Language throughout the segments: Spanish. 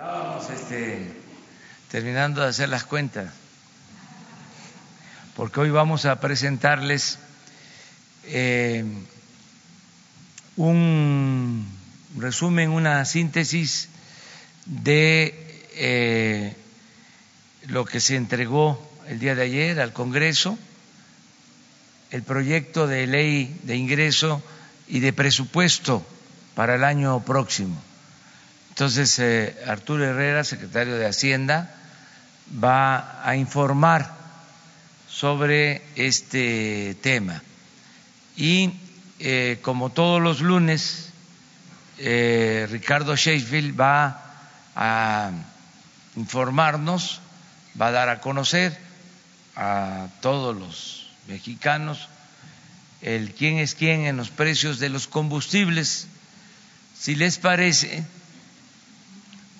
Estábamos este, terminando de hacer las cuentas, porque hoy vamos a presentarles eh, un resumen, una síntesis de eh, lo que se entregó el día de ayer al Congreso, el proyecto de ley de ingreso y de presupuesto para el año próximo. Entonces, eh, Arturo Herrera, secretario de Hacienda, va a informar sobre este tema. Y eh, como todos los lunes, eh, Ricardo Sheffield va a informarnos, va a dar a conocer a todos los mexicanos el quién es quién en los precios de los combustibles. Si les parece,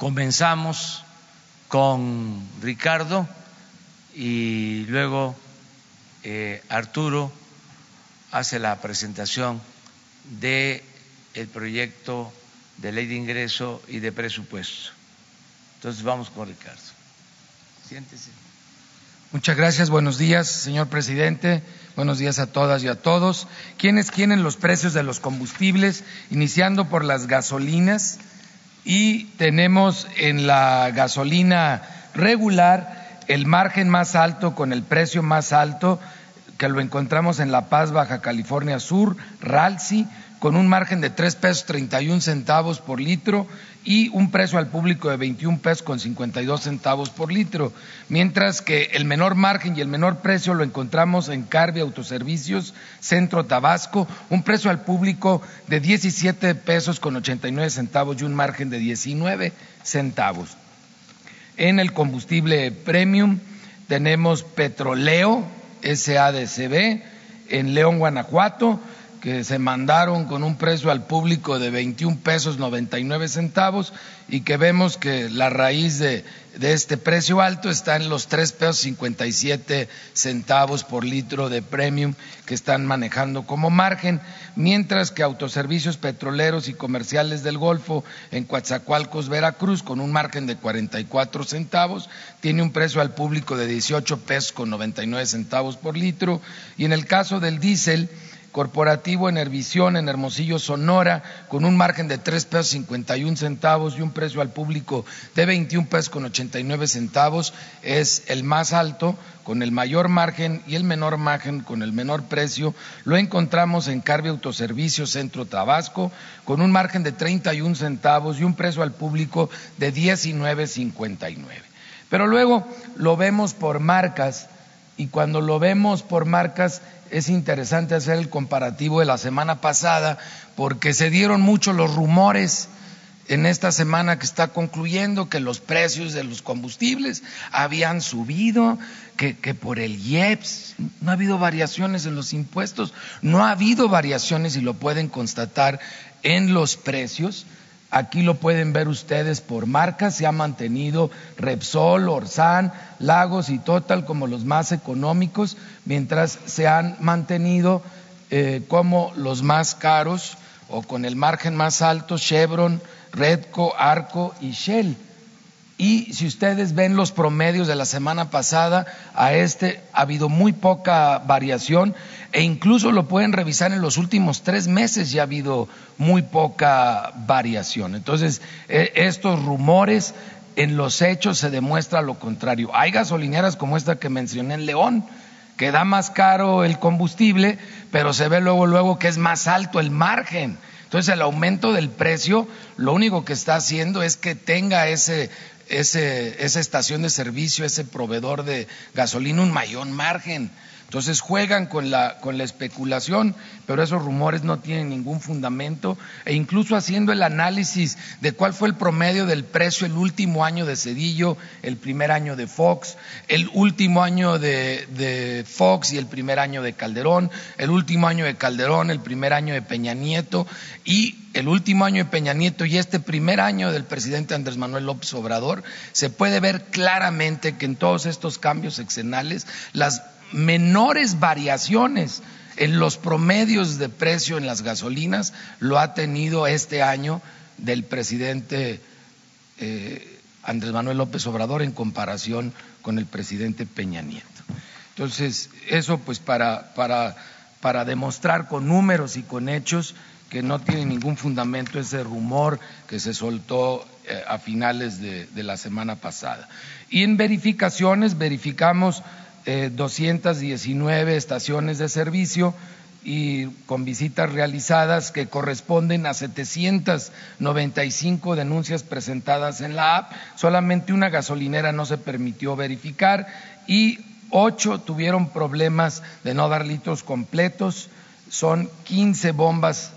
comenzamos con Ricardo y luego eh, Arturo hace la presentación de el proyecto de ley de ingreso y de presupuesto. Entonces vamos con Ricardo. Siéntese. Muchas gracias. Buenos días, señor presidente. Buenos días a todas y a todos. ¿Quiénes quieren los precios de los combustibles? Iniciando por las gasolinas. Y tenemos en la gasolina regular el margen más alto con el precio más alto que lo encontramos en La Paz, Baja California Sur, Ralsi, con un margen de tres pesos treinta y un centavos por litro y un precio al público de 21 pesos con 52 centavos por litro, mientras que el menor margen y el menor precio lo encontramos en Carvi Autoservicios, Centro Tabasco, un precio al público de 17 pesos con 89 centavos y un margen de 19 centavos. En el combustible premium tenemos Petroleo SADCB en León, Guanajuato, que se mandaron con un precio al público de 21 pesos 99 centavos y que vemos que la raíz de, este precio alto está en los 3 pesos 57 centavos por litro de premium que están manejando como margen, mientras que autoservicios petroleros y comerciales del Golfo en Coatzacoalcos, Veracruz, con un margen de 44 centavos, tiene un precio al público de 18 pesos con 99 centavos por litro. Y en el caso del diésel corporativo en Hervisión, en Hermosillo, Sonora, con un margen de tres pesos cincuenta y un centavos y un precio al público de 21 pesos con 89 centavos, es el más alto, con el mayor margen y el menor margen con el menor precio. Lo encontramos en Carvi Autoservicio Centro Tabasco, con un margen de 31 centavos y un precio al público de 19.59. Pero luego lo vemos por marcas y cuando lo vemos por marcas es interesante hacer el comparativo de la semana pasada porque se dieron mucho los rumores en esta semana que está concluyendo que los precios de los combustibles habían subido, que, que, por el IEPS no ha habido variaciones en los impuestos, no ha habido variaciones y lo pueden constatar en los precios. Aquí lo pueden ver ustedes por marcas, se ha mantenido Repsol, Orsan, Lagos y Total como los más económicos, mientras se han mantenido eh, como los más caros o con el margen más alto Chevron, Redco, Arco y Shell. Y si ustedes ven los promedios de la semana pasada, a este ha habido muy poca variación e incluso lo pueden revisar en los últimos tres meses ya ha habido muy poca variación. Entonces, eh, estos rumores en los hechos se demuestra lo contrario. Hay gasolineras como esta que mencioné en León, que da más caro el combustible, pero se ve luego, luego que es más alto el margen. Entonces el aumento del precio lo único que está haciendo es que tenga ese, ese, esa estación de servicio, ese proveedor de gasolina un mayor margen. Entonces juegan con la, con la especulación, pero esos rumores no tienen ningún fundamento. E incluso haciendo el análisis de cuál fue el promedio del precio el último año de Cedillo, el primer año de Fox, el último año de, Fox y el primer año de Calderón, el último año de Calderón, el primer año de Peña Nieto y el último año de Peña Nieto y este primer año del presidente Andrés Manuel López Obrador, se puede ver claramente que en todos estos cambios sexenales las menores variaciones en los promedios de precio en las gasolinas lo ha tenido este año del presidente eh, Andrés Manuel López Obrador en comparación con el presidente Peña Nieto. Entonces, eso pues para, para, para demostrar con números y con hechos que no tiene ningún fundamento ese rumor que se soltó eh, a finales de, la semana pasada. Y en verificaciones verificamos 219 eh, estaciones de servicio y con visitas realizadas que corresponden a 795 denuncias presentadas en la app. Solamente una gasolinera no se permitió verificar y ocho tuvieron problemas de no dar litros completos. Son 15 bombas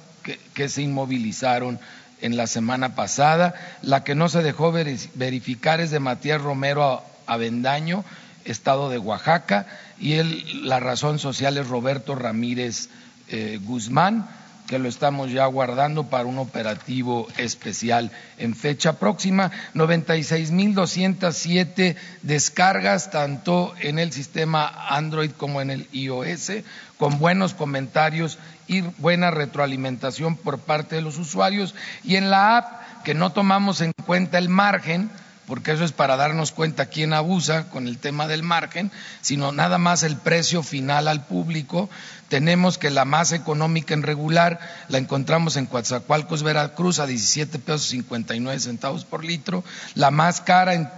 que, se inmovilizaron en la semana pasada. La que no se dejó verificar es de Matías Romero Avendaño, estado de Oaxaca, y la razón social es Roberto Ramírez eh, Guzmán que lo estamos ya guardando para un operativo especial en fecha próxima. 96.207 descargas, tanto en el sistema Android como en el iOS, con buenos comentarios y buena retroalimentación por parte de los usuarios. Y en la app, que no tomamos en cuenta el margen, porque eso es para darnos cuenta quién abusa con el tema del margen, sino nada más el precio final al público. Tenemos que la más económica en regular la encontramos en Coatzacoalcos, Veracruz, a 17 pesos 59 centavos por litro, la más cara en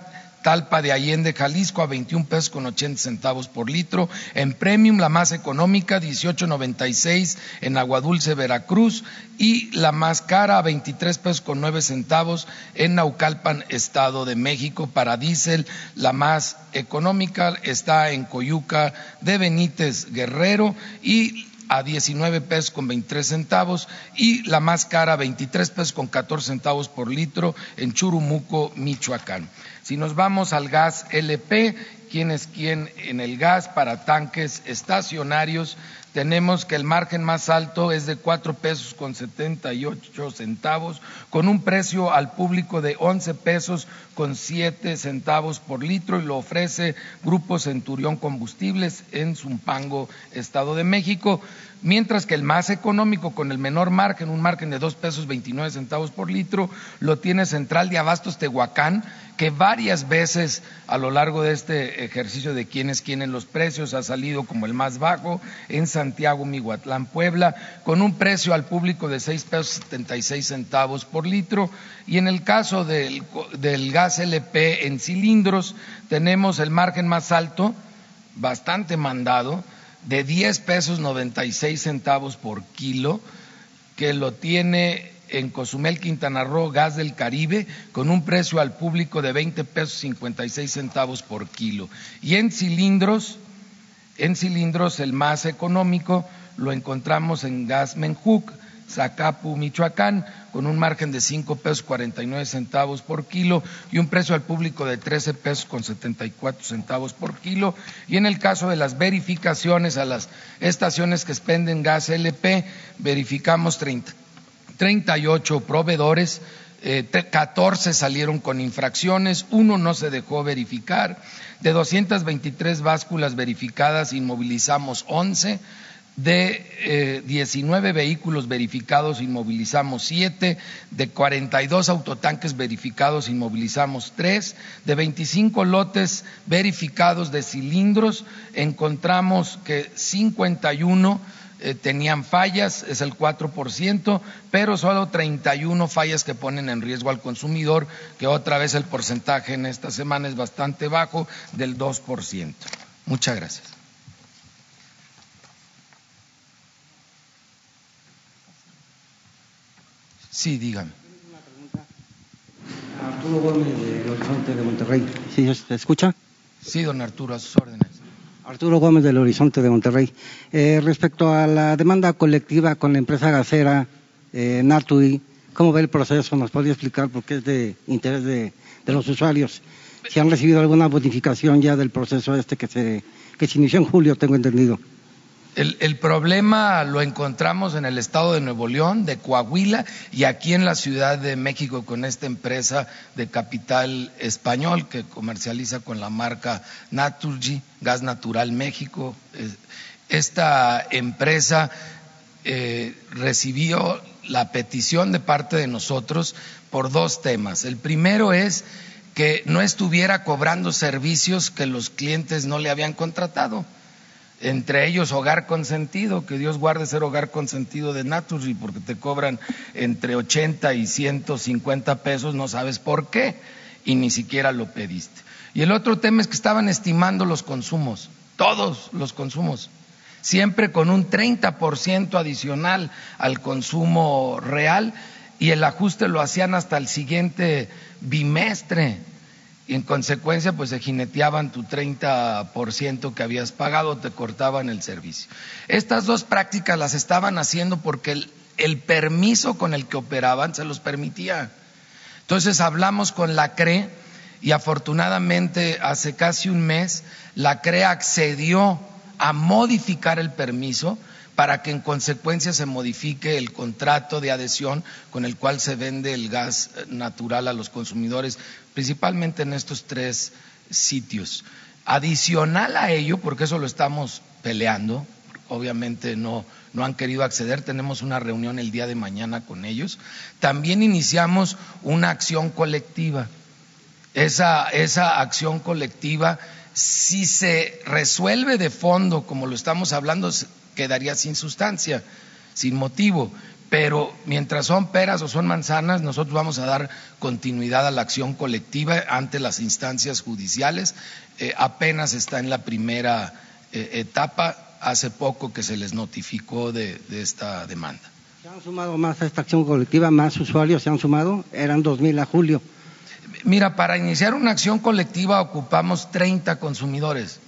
Talpa de Allende, Jalisco, a 21 pesos con 80 centavos por litro. En Premium, la más económica, 18.96 en Aguadulce, Veracruz. Y la más cara, a 23 pesos con 9 centavos en Naucalpan, Estado de México. Para diésel, la más económica está en Coyuca de Benítez, Guerrero. Y a 19 pesos con 23 centavos y la más cara 23 pesos con 14 centavos por litro en Churumuco, Michoacán. Si nos vamos al gas LP, quién es quién en el gas para tanques estacionarios, tenemos que el margen más alto es de cuatro pesos con setenta y ocho centavos, con un precio al público de once pesos con siete centavos por litro y lo ofrece Grupo Centurión Combustibles en Zumpango, Estado de México mientras que el más económico con el menor margen, un margen de dos pesos veintinueve centavos por litro, lo tiene Central de Abastos Tehuacán, que varias veces a lo largo de este ejercicio de quiénes quieren los precios ha salido como el más bajo en Santiago, Miguatlán, Puebla, con un precio al público de seis pesos setenta y seis centavos por litro. Y en el caso del, del gas LP en cilindros, tenemos el margen más alto, bastante mandado, de 10 pesos 96 centavos por kilo, que lo tiene en Cozumel, Quintana Roo, gas del Caribe, con un precio al público de 20 pesos 56 centavos por kilo. Y en cilindros, en cilindros el más económico lo encontramos en gas Menjuc, Zacapu, Michoacán, con un margen de cinco pesos cuarenta y nueve centavos por kilo y un precio al público de trece pesos con setenta y cuatro centavos por kilo. Y en el caso de las verificaciones a las estaciones que expenden gas LP, verificamos treinta y ocho proveedores, eh, catorce salieron con infracciones, uno no se dejó verificar. De 223 básculas verificadas, inmovilizamos once de 19 eh, vehículos verificados inmovilizamos 7, de 42 autotanques verificados inmovilizamos 3, de 25 lotes verificados de cilindros encontramos que 51 eh, tenían fallas, es el 4%, pero solo 31 fallas que ponen en riesgo al consumidor, que otra vez el porcentaje en esta semana es bastante bajo, del 2%. Muchas gracias. Sí, dígame. Arturo Gómez del Horizonte de Monterrey. ¿Sí se escucha? Sí, don Arturo, a sus órdenes. Arturo Gómez del Horizonte de Monterrey. Eh, respecto a la demanda colectiva con la empresa gasera eh, Natui, ¿cómo ve el proceso? ¿Nos puede explicar por qué es de interés de, los usuarios? Si han recibido alguna modificación ya del proceso este que se, que se inició en julio, tengo entendido. El, problema lo encontramos en el estado de Nuevo León, de Coahuila y aquí en la Ciudad de México con esta empresa de capital español que comercializa con la marca Naturgy, Gas Natural México. Esta empresa eh, recibió la petición de parte de nosotros por dos temas. El primero es que no estuviera cobrando servicios que los clientes no le habían contratado. Entre ellos hogar consentido, que Dios guarde ser hogar consentido de Naturgy, porque te cobran entre 80 y 150 pesos, no sabes por qué, y ni siquiera lo pediste. Y el otro tema es que estaban estimando los consumos, todos los consumos, siempre con un 30% adicional al consumo real y el ajuste lo hacían hasta el siguiente bimestre. Y en consecuencia, pues se jineteaban tu 30% que habías pagado, te cortaban el servicio. Estas dos prácticas las estaban haciendo porque el, el permiso con el que operaban se los permitía. Entonces hablamos con la CRE y afortunadamente hace casi un mes la CRE accedió a modificar el permiso para que en consecuencia se modifique el contrato de adhesión con el cual se vende el gas natural a los consumidores, principalmente en estos tres sitios. Adicional a ello, porque eso lo estamos peleando, obviamente no, no han querido acceder, tenemos una reunión el día de mañana con ellos, también iniciamos una acción colectiva. Esa, esa acción colectiva, si se resuelve de fondo, como lo estamos hablando, quedaría sin sustancia, sin motivo. Pero mientras son peras o son manzanas, nosotros vamos a dar continuidad a la acción colectiva ante las instancias judiciales. Eh, apenas está en la primera eh, etapa, hace poco que se les notificó de, de, esta demanda. ¿Se han sumado más a esta acción colectiva? ¿Más usuarios se han sumado? Eran 2.000 a julio. Mira, para iniciar una acción colectiva ocupamos 30 consumidores.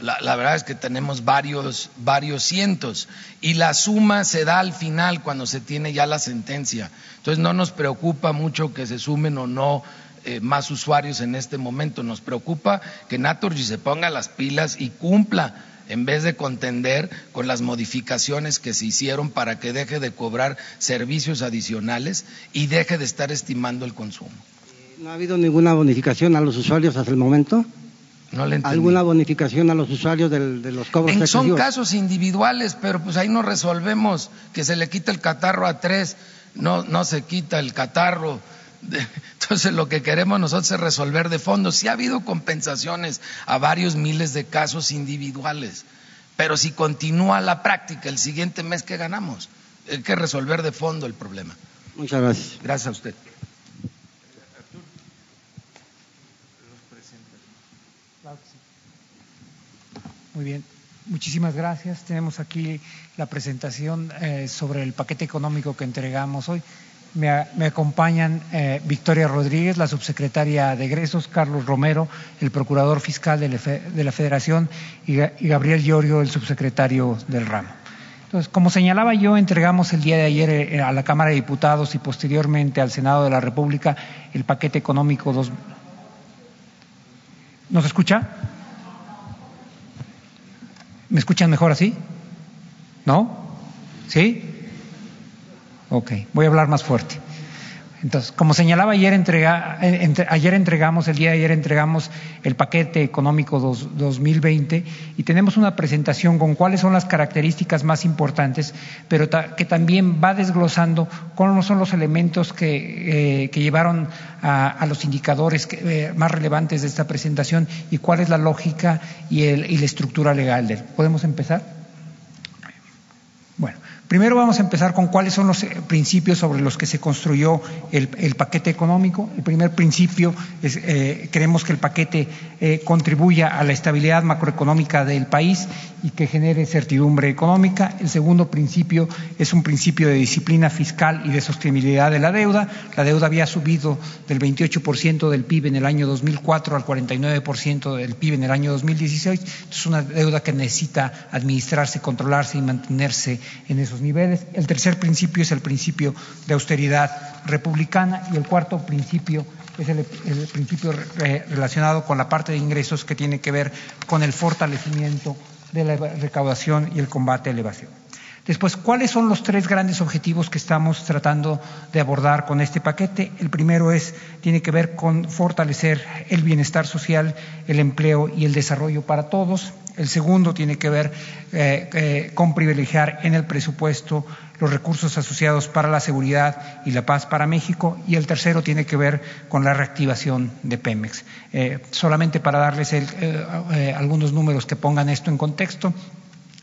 La, la, verdad es que tenemos varios, varios cientos y la suma se da al final cuando se tiene ya la sentencia. Entonces no nos preocupa mucho que se sumen o no eh, más usuarios en este momento. Nos preocupa que Naturgy se ponga las pilas y cumpla en vez de contender con las modificaciones que se hicieron para que deje de cobrar servicios adicionales y deje de estar estimando el consumo. ¿No ha habido ninguna bonificación a los usuarios hasta el momento? No le ¿Alguna bonificación a los usuarios del, de los cobros en? Son casos individuales, pero pues ahí no resolvemos que se le quita el catarro a tres, no, no se quita el catarro. Entonces lo que queremos nosotros es resolver de fondo. Sí ha habido compensaciones a varios miles de casos individuales, pero si continúa la práctica el siguiente mes, ¿qué ganamos? Hay que resolver de fondo el problema. Muchas gracias. Gracias a usted. Muy bien, muchísimas gracias. Tenemos aquí la presentación eh, sobre el paquete económico que entregamos hoy. Me, acompañan eh, Victoria Rodríguez, la subsecretaria de egresos, Carlos Romero, el procurador fiscal de la, de la Federación, y, Gabriel Llorio, el subsecretario del ramo. Entonces, como señalaba yo, entregamos el día de ayer eh, a la Cámara de Diputados y posteriormente al Senado de la República el paquete económico 2. ¿Nos escucha? ¿Me escuchan mejor así? ¿No? ¿Sí? Ok, voy a hablar más fuerte. Entonces, como señalaba ayer, entrega, entre, ayer entregamos, el día de ayer entregamos el paquete económico dos, 2020 y tenemos una presentación con cuáles son las características más importantes, pero que también va desglosando cuáles son los elementos que, eh, que llevaron a, a, los indicadores eh, más relevantes de esta presentación y cuál es la lógica y, el, y la estructura legal de él. ¿Podemos empezar? Primero vamos a empezar con cuáles son los principios sobre los que se construyó el, el paquete económico. El primer principio es eh, creemos que el paquete eh, contribuya a la estabilidad macroeconómica del país y que genere certidumbre económica. El segundo principio es un principio de disciplina fiscal y de sostenibilidad de la deuda. La deuda había subido del 28% del PIB en el año 2004 al 49% del PIB en el año 2016. Es una deuda que necesita administrarse, controlarse y mantenerse en esos niveles. El tercer principio es el principio de austeridad republicana y el cuarto principio es el, principio re, relacionado con la parte de ingresos que tiene que ver con el fortalecimiento de la recaudación y el combate a la evasión. Después, ¿cuáles son los tres grandes objetivos que estamos tratando de abordar con este paquete? El primero es, tiene que ver con fortalecer el bienestar social, el empleo y el desarrollo para todos. El segundo tiene que ver eh, eh, con privilegiar en el presupuesto los recursos asociados para la seguridad y la paz para México. Y el tercero tiene que ver con la reactivación de Pemex. Eh, solamente para darles algunos números que pongan esto en contexto.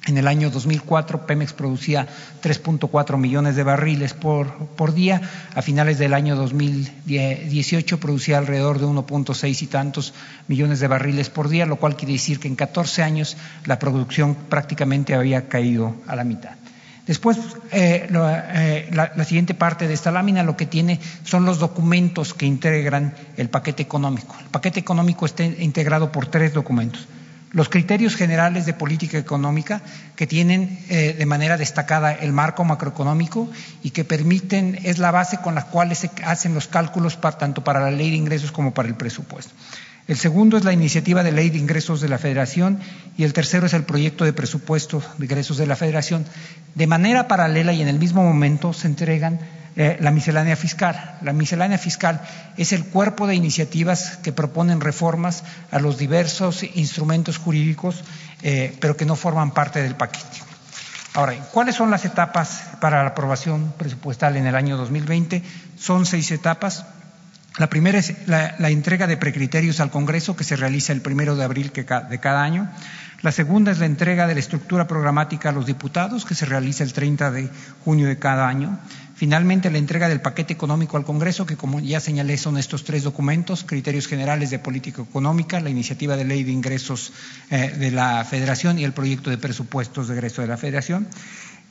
En el año 2004, Pemex producía 3.4 millones de barriles por, día. A finales del año 2018 producía alrededor de 1.6 y tantos millones de barriles por día, lo cual quiere decir que en 14 años la producción prácticamente había caído a la mitad. Después, eh, eh, la, siguiente parte de esta lámina lo que tiene son los documentos que integran el paquete económico. El paquete económico está integrado por tres documentos los criterios generales de política económica que tienen eh, de manera destacada el marco macroeconómico y que permiten, es la base con la cual se hacen los cálculos tanto para la ley de ingresos como para el presupuesto. El segundo es la iniciativa de ley de ingresos de la Federación y el tercero es el proyecto de presupuesto de ingresos de la Federación. De manera paralela y en el mismo momento se entregan eh, la miscelánea fiscal. La miscelánea fiscal es el cuerpo de iniciativas que proponen reformas a los diversos instrumentos jurídicos, eh, pero que no forman parte del paquete. Ahora, ¿cuáles son las etapas para la aprobación presupuestal en el año 2020? Son seis etapas. La primera es la, entrega de precriterios al Congreso, que se realiza el primero de abril de cada año. La segunda es la entrega de la estructura programática a los diputados, que se realiza el 30 de junio de cada año. Finalmente, la entrega del paquete económico al Congreso, que como ya señalé son estos tres documentos, criterios generales de política económica, la iniciativa de ley de ingresos eh, de la Federación y el proyecto de presupuestos de egreso de la Federación.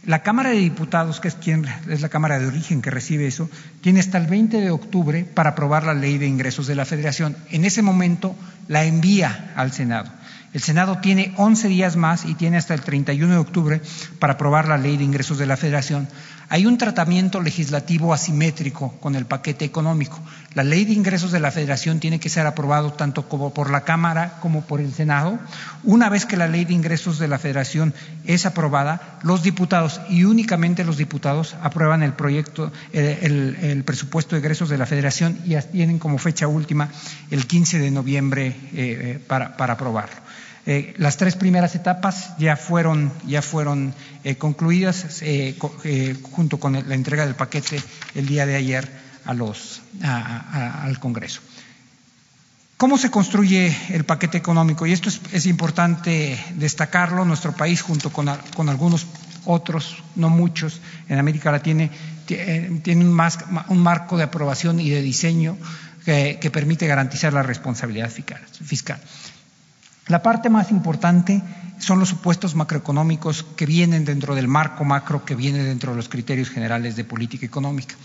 La Cámara de Diputados, que es quien es la Cámara de origen que recibe eso, tiene hasta el 20 de octubre para aprobar la ley de ingresos de la Federación. En ese momento la envía al Senado. El Senado tiene 11 días más y tiene hasta el 31 de octubre para aprobar la ley de ingresos de la Federación. Hay un tratamiento legislativo asimétrico con el paquete económico. La ley de ingresos de la Federación tiene que ser aprobado tanto por la Cámara como por el Senado. Una vez que la ley de ingresos de la Federación es aprobada, los diputados y únicamente los diputados aprueban el proyecto, el, presupuesto de ingresos de la Federación y tienen como fecha última el 15 de noviembre eh, eh, para, para aprobarlo. Eh, las tres primeras etapas ya fueron, ya fueron eh, concluidas eh, junto con la entrega del paquete el día de ayer a los, al Congreso. ¿Cómo se construye el paquete económico? Y esto es, importante destacarlo. Nuestro país, junto con, algunos otros, no muchos, en América Latina, tiene un, marco de aprobación y de diseño que permite garantizar la responsabilidad fiscal. La parte más importante son los supuestos macroeconómicos que vienen dentro del marco macro, que viene dentro de los criterios generales de política económica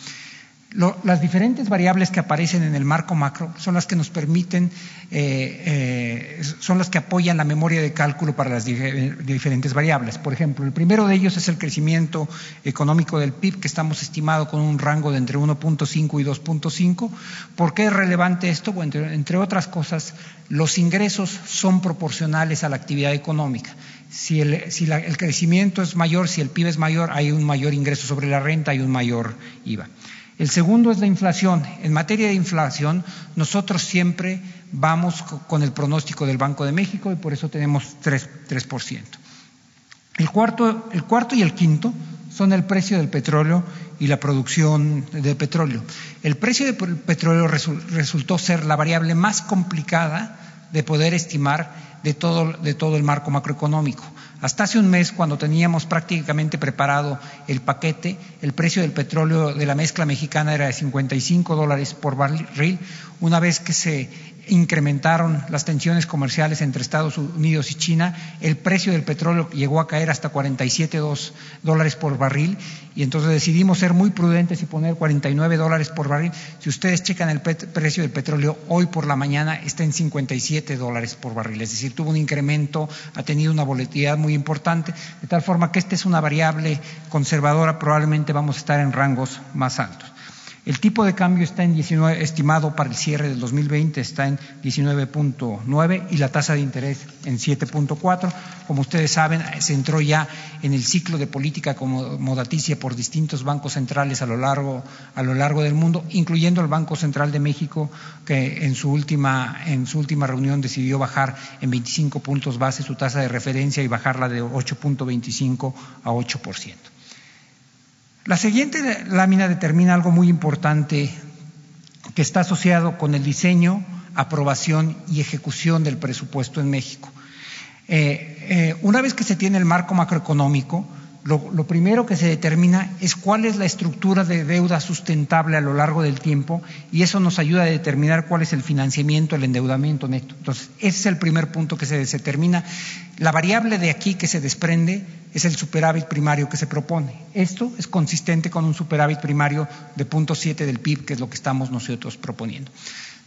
las diferentes variables que aparecen en el marco macro son las que nos permiten, eh, eh, son las que apoyan la memoria de cálculo para las diferentes variables. Por ejemplo, el primero de ellos es el crecimiento económico del PIB, que estamos estimado con un rango de entre 1.5 y 2.5. ¿Por qué es relevante esto? Bueno, entre, otras cosas, los ingresos son proporcionales a la actividad económica. Si, el, el crecimiento es mayor, si el PIB es mayor, hay un mayor ingreso sobre la renta, hay un mayor IVA. El segundo es la inflación. En materia de inflación, nosotros siempre vamos con el pronóstico del Banco de México y por eso tenemos 3%. El cuarto, el cuarto y el quinto son el precio del petróleo y la producción de petróleo. El precio del petróleo resultó ser la variable más complicada de poder estimar de todo, de todo el marco macroeconómico. Hasta hace un mes, cuando teníamos prácticamente preparado el paquete, el precio del petróleo de la mezcla mexicana era de 55 dólares por barril. Una vez que se incrementaron las tensiones comerciales entre Estados Unidos y China, el precio del petróleo llegó a caer hasta 47 dólares por barril y entonces decidimos ser muy prudentes y poner 49 dólares por barril. Si ustedes checan el precio del petróleo hoy por la mañana está en 57 dólares por barril, es decir, tuvo un incremento, ha tenido una volatilidad muy importante, de tal forma que esta es una variable conservadora, probablemente vamos a estar en rangos más altos. El tipo de cambio está en 19, estimado para el cierre del 2020 está en 19.9 y la tasa de interés en 7.4. Como ustedes saben, se entró ya en el ciclo de política acomodaticia por distintos bancos centrales a lo largo a lo largo del mundo, incluyendo el Banco Central de México, que en su última en su última reunión decidió bajar en 25 puntos base su tasa de referencia y bajarla de 8.25 a 8%. La siguiente lámina determina algo muy importante que está asociado con el diseño, aprobación y ejecución del presupuesto en México. Eh, eh, una vez que se tiene el marco macroeconómico, lo, primero que se determina es cuál es la estructura de deuda sustentable a lo largo del tiempo y eso nos ayuda a determinar cuál es el financiamiento, el endeudamiento neto. Entonces, ese es el primer punto que se determina. La variable de aquí que se desprende es el superávit primario que se propone. Esto es consistente con un superávit primario de 0.7 del PIB, que es lo que estamos nosotros proponiendo.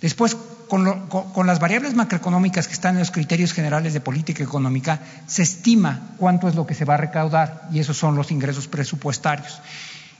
Después, con, las variables macroeconómicas que están en los criterios generales de política económica, se estima cuánto es lo que se va a recaudar y esos son los ingresos presupuestarios.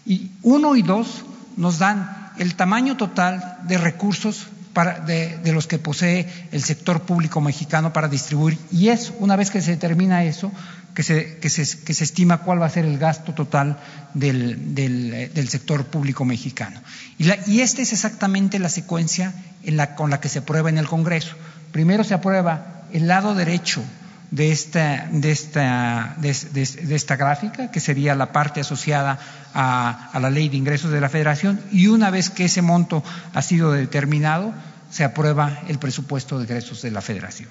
Y uno y dos nos dan el tamaño total de recursos para, de, los que posee el sector público mexicano para distribuir y es, una vez que se determina eso, que se, que se, que se estima cuál va a ser el gasto total del, del, del sector público mexicano. Y, la, y, esta es exactamente la secuencia en la, con la que se aprueba en el Congreso. Primero se aprueba el lado derecho de esta, de esta, gráfica, que sería la parte asociada a, la ley de ingresos de la Federación, y una vez que ese monto ha sido determinado, se aprueba el presupuesto de ingresos de la Federación.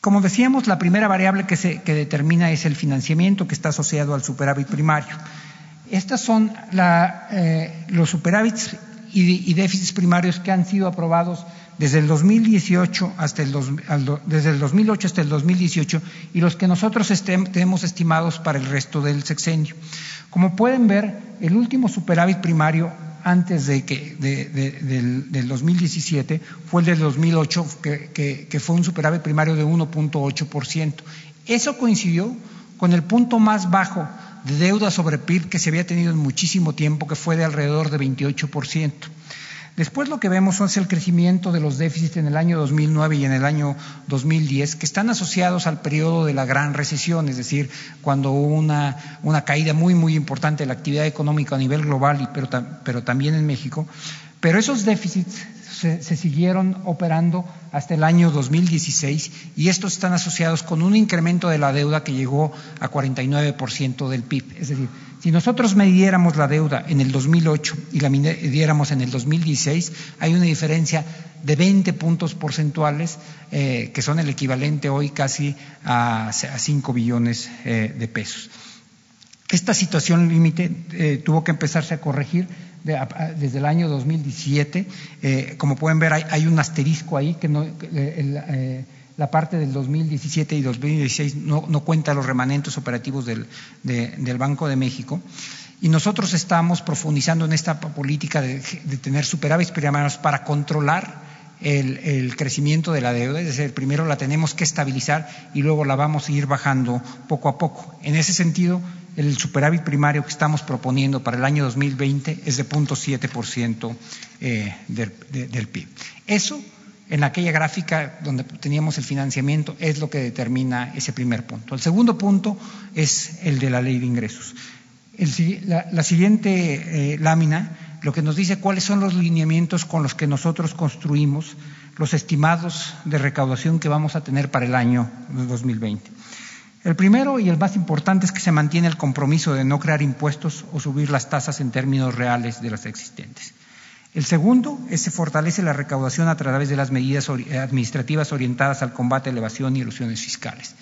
Como decíamos, la primera variable que, se, determina es el financiamiento que está asociado al superávit primario. Estas son eh, los superávits y, déficits primarios que han sido aprobados desde el 2018 hasta el, dos, al, desde el 2008 hasta el 2018 y los que nosotros estem, tenemos estimados para el resto del sexenio. Como pueden ver, el último superávit primario antes de que, de, de, del, del, 2017 fue el del 2008, que, que, que fue un superávit primario de 1.8%. Eso coincidió con el punto más bajo de deuda sobre PIB que se había tenido en muchísimo tiempo, que fue de alrededor de 28%. Después lo que vemos es el crecimiento de los déficits en el año 2009 y en el año 2010, que están asociados al periodo de la gran recesión, es decir, cuando hubo una, caída muy, muy importante de la actividad económica a nivel global, pero, pero también en México. Pero esos déficits se, se, siguieron operando hasta el año 2016 y estos están asociados con un incremento de la deuda que llegó a 49% del PIB. Es decir, si nosotros midiéramos la deuda en el 2008 y la midiéramos en el 2016, hay una diferencia de 20 puntos porcentuales, eh, que son el equivalente hoy casi a, a 5 billones eh, de pesos. Esta situación límite eh, tuvo que empezarse a corregir desde el año 2017. Eh, como pueden ver, hay, un asterisco ahí que no. La parte del 2017 y 2016 no, no cuenta los remanentes operativos del, de, del, Banco de México. Y nosotros estamos profundizando en esta política de, de tener superávits primarios para controlar el, el, crecimiento de la deuda, es decir, primero la tenemos que estabilizar y luego la vamos a ir bajando poco a poco. En ese sentido, el superávit primario que estamos proponiendo para el año 2020 es de 0.7% eh, del, de, del PIB. Eso en aquella gráfica donde teníamos el financiamiento es lo que determina ese primer punto. El segundo punto es el de la ley de ingresos. La, siguiente eh, lámina lo que nos dice cuáles son los lineamientos con los que nosotros construimos los estimados de recaudación que vamos a tener para el año 2020. El primero y el más importante es que se mantiene el compromiso de no crear impuestos o subir las tasas en términos reales de las existentes. El segundo es se fortalece la recaudación a través de las medidas administrativas orientadas al combate a la evasión y ilusiones fiscales.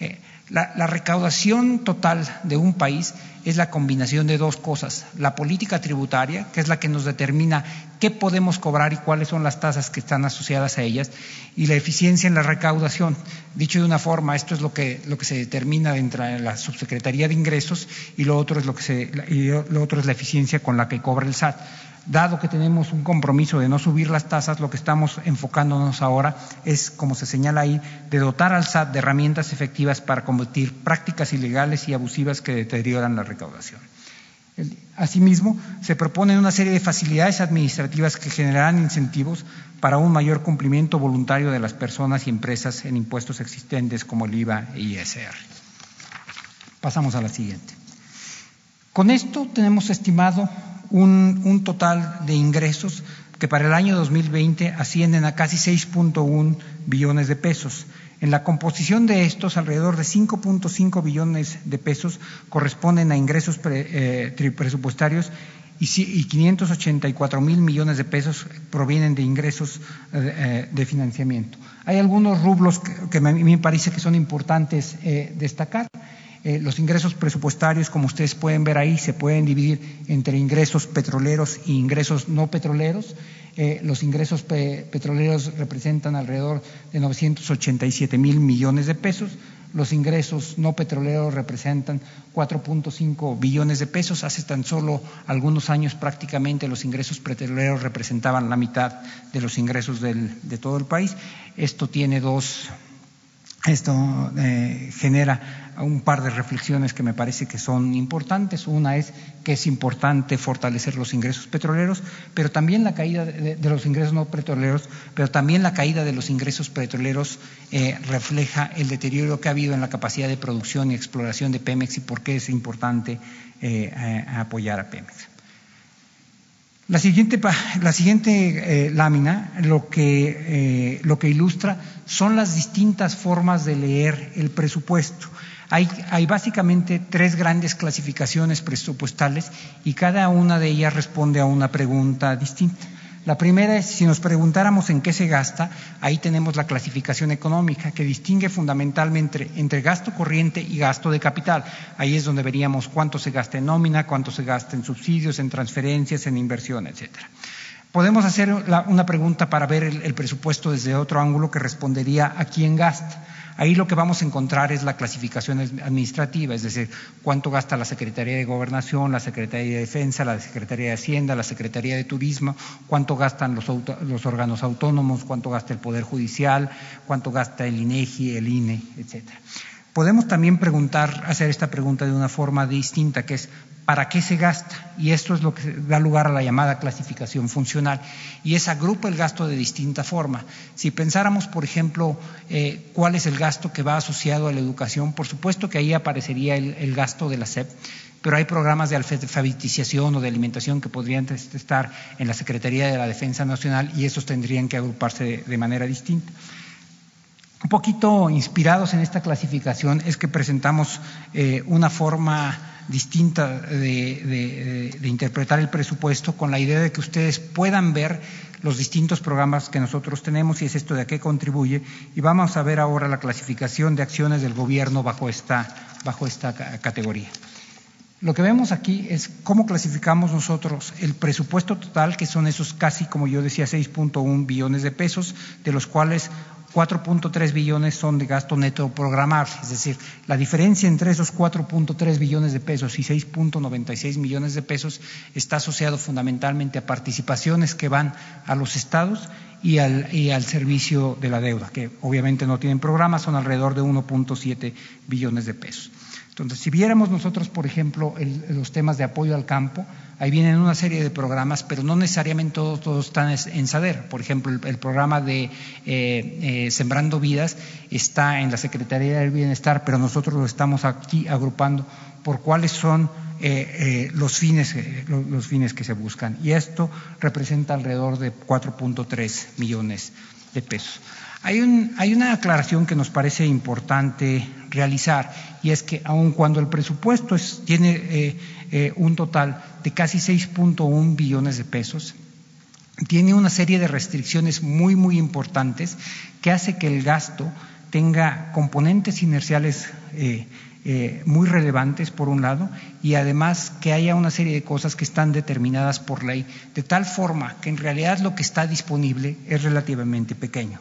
Eh, la, recaudación total de un país es la combinación de dos cosas. La política tributaria, que es la que nos determina qué podemos cobrar y cuáles son las tasas que están asociadas a ellas, y la eficiencia en la recaudación. Dicho de una forma, esto es lo que, lo que se determina dentro de la Subsecretaría de Ingresos y lo otro es, lo que y lo otro es la eficiencia con la que cobra el SAT dado que tenemos un compromiso de no subir las tasas, lo que estamos enfocándonos ahora es, como se señala ahí, de dotar al SAT de herramientas efectivas para combatir prácticas ilegales y abusivas que deterioran la recaudación. Asimismo, se proponen una serie de facilidades administrativas que generarán incentivos para un mayor cumplimiento voluntario de las personas y empresas en impuestos existentes como el IVA e ISR. Pasamos a la siguiente. Con esto tenemos estimado un, total de ingresos que para el año 2020 ascienden a casi 6.1 billones de pesos. En la composición de estos, alrededor de 5.5 billones de pesos corresponden a ingresos eh, presupuestarios y 584 mil millones de pesos provienen de ingresos eh, eh, de financiamiento. Hay algunos rublos que, me parece que son importantes destacar. Los ingresos presupuestarios, como ustedes pueden ver ahí, se pueden dividir entre ingresos petroleros e ingresos no petroleros. Eh, los ingresos petroleros representan alrededor de 987 mil millones de pesos, los ingresos no petroleros representan 4.5 billones de pesos. Hace tan solo algunos años prácticamente los ingresos petroleros representaban la mitad de los ingresos de todo el país. Esto tiene dos esto eh, genera un par de reflexiones que me parece que son importantes. Una es que es importante fortalecer los ingresos petroleros, pero también la caída de, los ingresos no petroleros, pero también la caída de los ingresos petroleros eh, refleja el deterioro que ha habido en la capacidad de producción y exploración de Pemex y por qué es importante eh, apoyar a Pemex. La siguiente, eh, lámina eh, lo que ilustra son las distintas formas de leer el presupuesto. Hay, hay, básicamente tres grandes clasificaciones presupuestales y cada una de ellas responde a una pregunta distinta. La primera es, si nos preguntáramos en qué se gasta, ahí tenemos la clasificación económica que distingue fundamentalmente entre, gasto corriente y gasto de capital. Ahí es donde veríamos cuánto se gasta en nómina, cuánto se gasta en subsidios, en transferencias, en inversión, etcétera. Podemos hacer una pregunta para ver el presupuesto desde otro ángulo que respondería a quién gasta. Ahí lo que vamos a encontrar es la clasificación administrativa, es decir, cuánto gasta la Secretaría de Gobernación, la Secretaría de Defensa, la Secretaría de Hacienda, la Secretaría de Turismo, cuánto gastan los, órganos autónomos, cuánto gasta el Poder Judicial, cuánto gasta el INEGI, el INE, etcétera. Podemos también preguntar, hacer esta pregunta de una forma distinta, que es ¿para qué se gasta? Y esto es lo que da lugar a la llamada clasificación funcional. Y es agrupa el gasto de distinta forma. Si pensáramos, por ejemplo, eh, cuál es el gasto que va asociado a la educación, por supuesto que ahí aparecería el, gasto de la SEP, pero hay programas de alfabetización o de alimentación que podrían estar en la Secretaría de la Defensa Nacional y esos tendrían que agruparse de manera distinta. Un poquito inspirados en esta clasificación es que presentamos eh, una forma distinta de, interpretar el presupuesto con la idea de que ustedes puedan ver los distintos programas que nosotros tenemos y es esto de a qué contribuye. Y vamos a ver ahora la clasificación de acciones del gobierno bajo esta, bajo esta categoría. Lo que vemos aquí es cómo clasificamos nosotros el presupuesto total, que son esos casi, como yo decía, 6.1 billones de pesos, de los cuales 4.3 billones son de gasto neto programable, es decir, la diferencia entre esos 4.3 billones de pesos y 6.96 millones de pesos está asociado fundamentalmente a participaciones que van a los estados y al, y al servicio de la deuda, que obviamente no tienen programa, son alrededor de 1.7 billones de pesos. Entonces, si viéramos nosotros, por ejemplo, los temas de apoyo al campo, ahí vienen una serie de programas, pero no necesariamente todos, están en SADER. Por ejemplo, el, programa de eh, eh, Sembrando Vidas está en la Secretaría del Bienestar, pero nosotros lo estamos aquí agrupando por cuáles son eh, los, fines, los fines que se buscan. Y esto representa alrededor de 4.3 millones de pesos. Hay, una aclaración que nos parece importante realizar y es que aun cuando el presupuesto tiene eh, eh, un total de casi 6.1 billones de pesos, tiene una serie de restricciones muy, muy importantes que hace que el gasto tenga componentes inerciales eh, muy relevantes, por un lado, y además que haya una serie de cosas que están determinadas por ley, de tal forma que en realidad lo que está disponible es relativamente pequeño.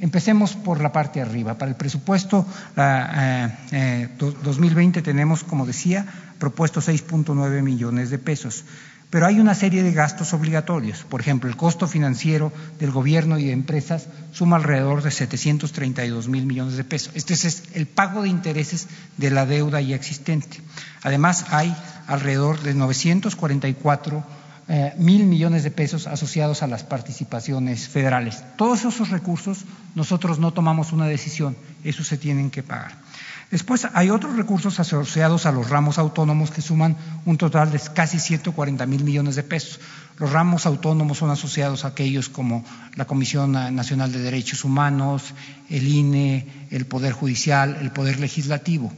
Empecemos por la parte arriba. Para el presupuesto 2020 ah, eh, tenemos, como decía, propuesto 6.9 millones de pesos. Pero hay una serie de gastos obligatorios. Por ejemplo, el costo financiero del gobierno y de empresas suma alrededor de 732 mil millones de pesos. Este es el pago de intereses de la deuda ya existente. Además, hay alrededor de 944 eh, mil millones de pesos asociados a las participaciones federales. Todos esos recursos nosotros no tomamos una decisión, esos se tienen que pagar. Después hay otros recursos asociados a los ramos autónomos que suman un total de casi 140 mil millones de pesos. Los ramos autónomos son asociados a aquellos como la Comisión Nacional de Derechos Humanos, el INE, el Poder Judicial, el Poder Legislativo.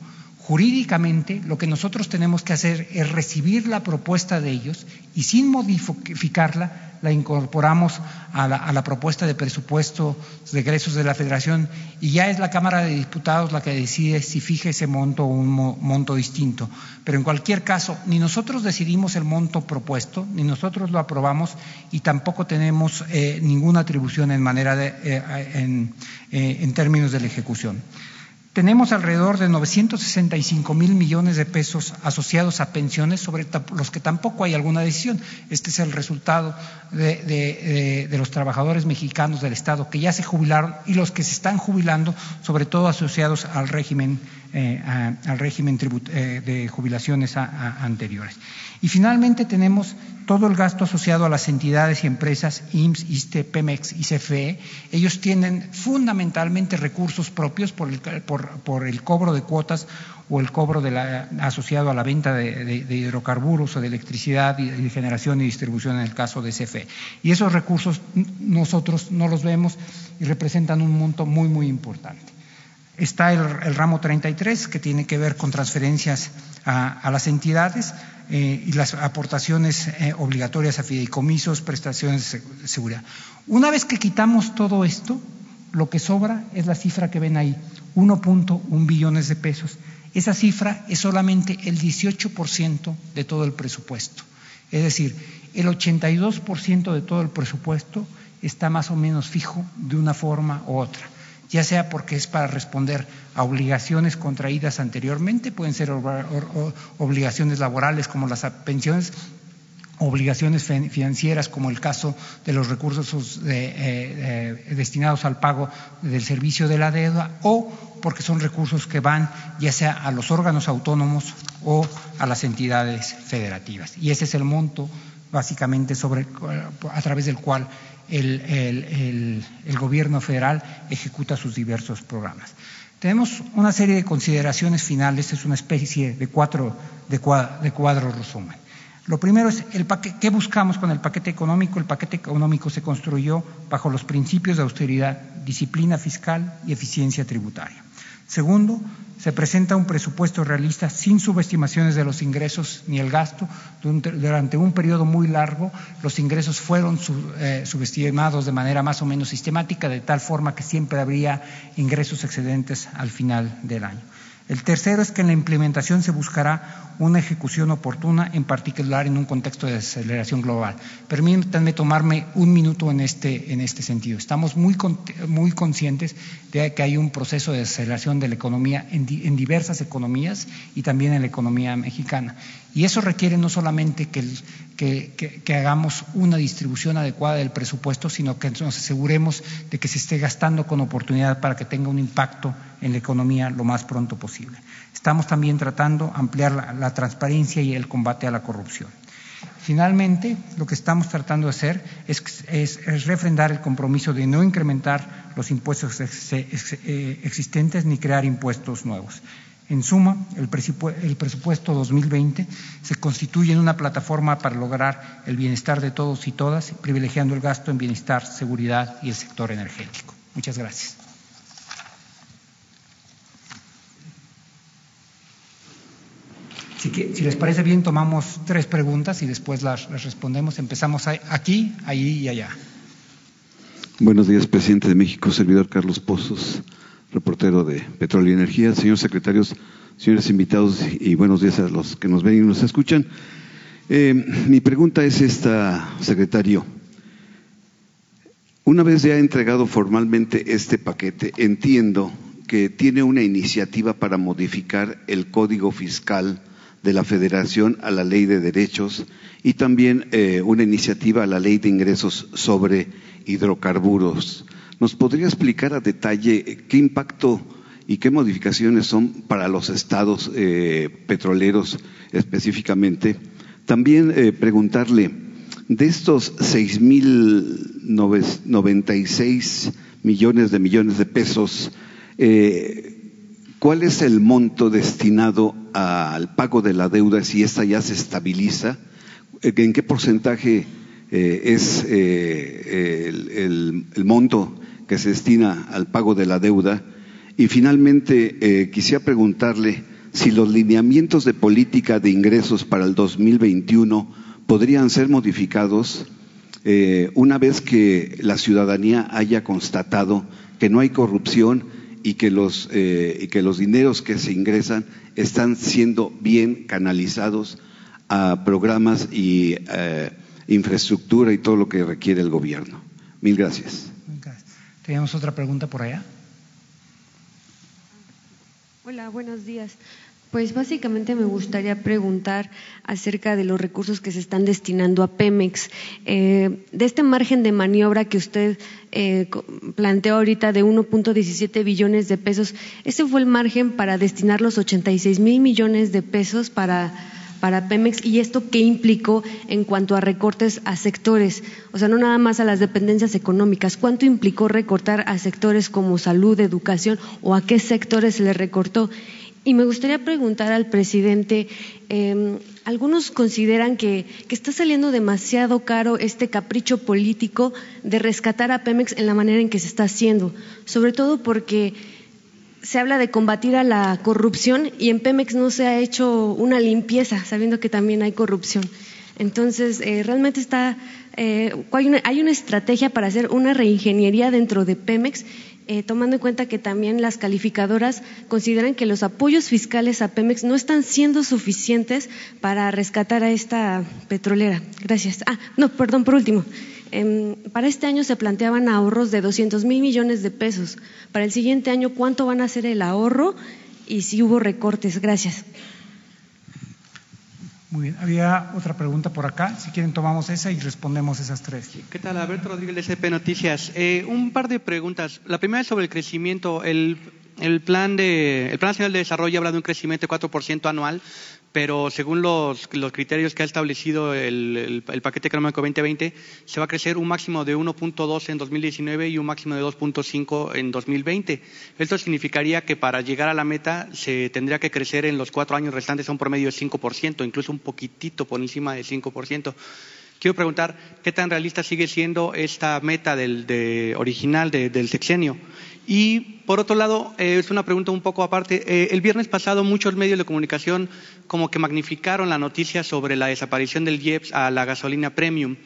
Jurídicamente, lo que nosotros tenemos que hacer es recibir la propuesta de ellos y sin modificarla, la incorporamos a la, propuesta de presupuesto de egresos de la Federación y ya es la Cámara de Diputados la que decide si fija ese monto o un monto distinto. Pero en cualquier caso, ni nosotros decidimos el monto propuesto, ni nosotros lo aprobamos y tampoco tenemos eh, ninguna atribución en manera de, eh, eh, en términos de la ejecución. Tenemos alrededor de 965 mil millones de pesos asociados a pensiones sobre los que tampoco hay alguna decisión. Este es el resultado de, los trabajadores mexicanos del Estado que ya se jubilaron y los que se están jubilando, sobre todo asociados al régimen, eh, al régimen eh, de jubilaciones anteriores. Y finalmente tenemos todo el gasto asociado a las entidades y empresas IMSS, ISTE, PEMEX y CFE. Ellos tienen fundamentalmente recursos propios por el, cobro de cuotas o el cobro asociado a la venta de, hidrocarburos o de electricidad y de generación y distribución en el caso de CFE. Y esos recursos nosotros no los vemos y representan un monto muy, muy importante. Está el, ramo 33, que tiene que ver con transferencias a las entidades eh, y las aportaciones eh, obligatorias a fideicomisos, prestaciones de seguridad. Una vez que quitamos todo esto, lo que sobra es la cifra que ven ahí, 1.1 billones de pesos. Esa cifra es solamente el 18% de todo el presupuesto. Es decir, el 82% de todo el presupuesto está más o menos fijo de una forma u otra ya sea porque es para responder a obligaciones contraídas anteriormente, pueden ser obligaciones laborales como las pensiones, obligaciones financieras como el caso de los recursos eh, eh, destinados al pago del servicio de la deuda o porque son recursos que van ya sea a los órganos autónomos o a las entidades federativas. Y ese es el monto básicamente sobre, a través del cual el, gobierno federal ejecuta sus diversos programas. Tenemos una serie de consideraciones finales, es una especie de, cuadro, resumen. Lo primero es el qué buscamos con el paquete económico. El paquete económico se construyó bajo los principios de austeridad, disciplina fiscal y eficiencia tributaria. Segundo, se presenta un presupuesto realista sin subestimaciones de los ingresos ni el gasto. Durante un periodo muy largo, los ingresos fueron eh, subestimados de manera más o menos sistemática, de tal forma que siempre habría ingresos excedentes al final del año. El tercero es que en la implementación se buscará una ejecución oportuna, en particular en un contexto de aceleración global. Permítanme tomarme un minuto en este, en este sentido. Estamos muy, muy conscientes de que hay un proceso de aceleración de la economía en, en diversas economías y también en la economía mexicana. Y eso requiere no solamente que, hagamos una distribución adecuada del presupuesto, sino que nos aseguremos de que se esté gastando con oportunidad para que tenga un impacto en la economía lo más pronto posible. Estamos también tratando de ampliar la, transparencia y el combate a la corrupción. Finalmente, lo que estamos tratando de hacer es, es, refrendar el compromiso de no incrementar los impuestos eh, existentes ni crear impuestos nuevos. En suma, el presupuesto 2020 se constituye en una plataforma para lograr el bienestar de todos y todas, privilegiando el gasto en bienestar, seguridad y el sector energético. Muchas gracias. Si, les parece bien, tomamos tres preguntas y después las, respondemos. Empezamos aquí, ahí y allá. Buenos días, presidente de México, servidor Carlos Pozos reportero de Petróleo y Energía, señores secretarios, señores invitados y buenos días a los que nos ven y nos escuchan. Eh, mi pregunta es esta, secretario. Una vez ya entregado formalmente este paquete, entiendo que tiene una iniciativa para modificar el código fiscal de la Federación a la Ley de Derechos y también eh, una iniciativa a la Ley de Ingresos sobre hidrocarburos. ¿Nos podría explicar a detalle qué impacto y qué modificaciones son para los estados eh, petroleros específicamente? También eh, preguntarle, de estos 6.096 millones de millones de pesos, ¿cuál es el monto destinado al pago de la deuda si esta ya se estabiliza? ¿En qué porcentaje eh, es eh, el, monto que se destina al pago de la deuda? Y finalmente, eh, quisiera preguntarle si los lineamientos de política de ingresos para el 2021 podrían ser modificados una vez que la ciudadanía haya constatado que no hay corrupción y que los, y que los dineros que se ingresan están siendo bien canalizados a programas y eh, infraestructura y todo lo que requiere el gobierno. Mil gracias. Tenemos otra pregunta por allá. Hola, buenos días. Pues básicamente me gustaría preguntar acerca de los recursos que se están destinando a Pemex. Eh, de este margen de maniobra que usted eh, planteó ahorita de 1.17 billones de pesos, ¿ese fue el margen para destinar los 86 mil millones de pesos para para Pemex y esto qué implicó en cuanto a recortes a sectores, o sea, no nada más a las dependencias económicas, cuánto implicó recortar a sectores como salud, educación o a qué sectores se le recortó. Y me gustaría preguntar al presidente, em, algunos consideran que, que, está saliendo demasiado caro este capricho político de rescatar a Pemex en la manera en que se está haciendo, sobre todo porque se habla de combatir a la corrupción y en Pemex no se ha hecho una limpieza, sabiendo que también hay corrupción. Entonces, eh, realmente está, eh, hay, una, estrategia para hacer una reingeniería dentro de Pemex, eh, tomando en cuenta que también las calificadoras consideran que los apoyos fiscales a Pemex no están siendo suficientes para rescatar a esta petrolera. Gracias. Ah, no, perdón, por último. Em, para este año se planteaban ahorros de 200 mil millones de pesos. Para el siguiente año, ¿cuánto van a ser el ahorro y si hubo recortes? Gracias. Muy bien. Había otra pregunta por acá. Si quieren, tomamos esa y respondemos esas tres. ¿Qué tal? Alberto Rodríguez, de SP Noticias. Eh, un par de preguntas. La primera es sobre el crecimiento. El, el plan, de, el plan Nacional de Desarrollo habla de un crecimiento de 4% anual pero según los, criterios que ha establecido el, paquete económico 2020, se va a crecer un máximo de 1.2 en 2019 y un máximo de 2.5 en 2020. Esto significaría que para llegar a la meta se tendría que crecer en los cuatro años restantes a un promedio de 5%, incluso un poquitito por encima del 5%. Quiero preguntar qué tan realista sigue siendo esta meta del, original del sexenio y por otro lado, eh, es una pregunta un poco aparte. Eh, el viernes pasado muchos medios de comunicación como que magnificaron la noticia sobre la desaparición del IEPS a la gasolina premium.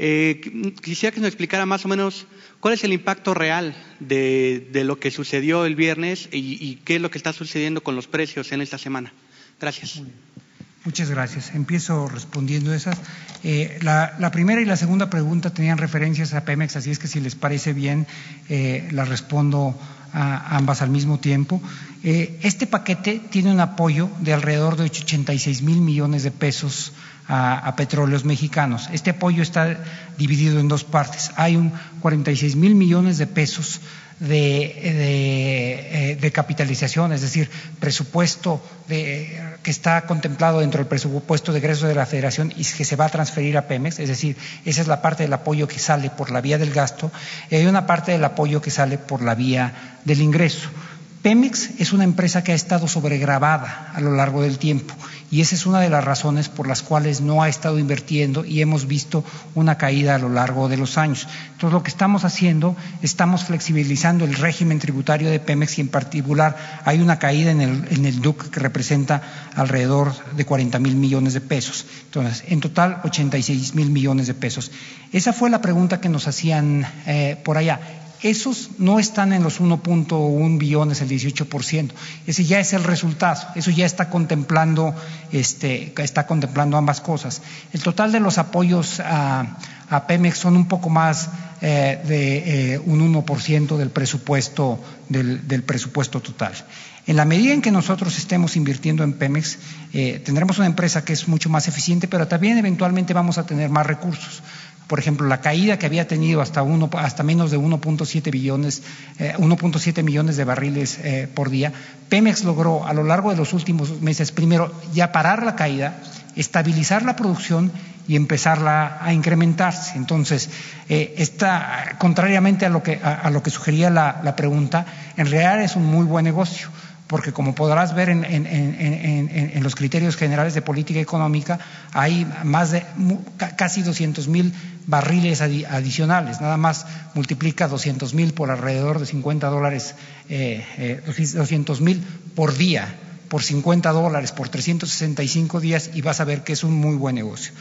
Eh, quisiera que nos explicara más o menos cuál es el impacto real de, lo que sucedió el viernes y, qué es lo que está sucediendo con los precios en esta semana. Gracias. Muchas gracias. Empiezo respondiendo esas. Eh, la, primera y la segunda pregunta tenían referencias a Pemex, así es que si les parece bien, eh, las respondo a ambas al mismo tiempo. Eh, este paquete tiene un apoyo de alrededor de 86 mil millones de pesos a, petróleos mexicanos. Este apoyo está dividido en dos partes. Hay un 46 mil millones de pesos de, de, capitalización, es decir, presupuesto de, que está contemplado dentro del presupuesto de egreso de la Federación y que se va a transferir a Pemex, es decir, esa es la parte del apoyo que sale por la vía del gasto y hay una parte del apoyo que sale por la vía del ingreso. Pemex es una empresa que ha estado sobregrabada a lo largo del tiempo y esa es una de las razones por las cuales no ha estado invirtiendo y hemos visto una caída a lo largo de los años. Entonces, lo que estamos haciendo, estamos flexibilizando el régimen tributario de Pemex y en particular hay una caída en el, en el DUC que representa alrededor de 40 mil millones de pesos. Entonces, en total, 86 mil millones de pesos. Esa fue la pregunta que nos hacían eh, por allá esos no están en los 1.1 billones, el 18%. Ese ya es el resultado. Eso ya está contemplando, este, está contemplando ambas cosas. El total de los apoyos a, Pemex son un poco más eh, de eh, un 1% del presupuesto, del, presupuesto total. En la medida en que nosotros estemos invirtiendo en Pemex, eh, tendremos una empresa que es mucho más eficiente, pero también eventualmente vamos a tener más recursos por ejemplo, la caída que había tenido hasta, uno, hasta menos de 1.7 billones, eh, 1.7 millones de barriles eh, por día, Pemex logró a lo largo de los últimos meses, primero, ya parar la caída, estabilizar la producción y empezarla a incrementarse. Entonces, eh, esta, contrariamente a lo que, a lo que sugería la, la pregunta, en realidad es un muy buen negocio porque como podrás ver en, los criterios generales de política económica, hay más de casi 200 mil barriles adicionales. Nada más multiplica 200 mil por alrededor de 50 dólares, eh, eh, 200 mil por día, por 50 dólares, por 365 días y vas a ver que es un muy buen negocio.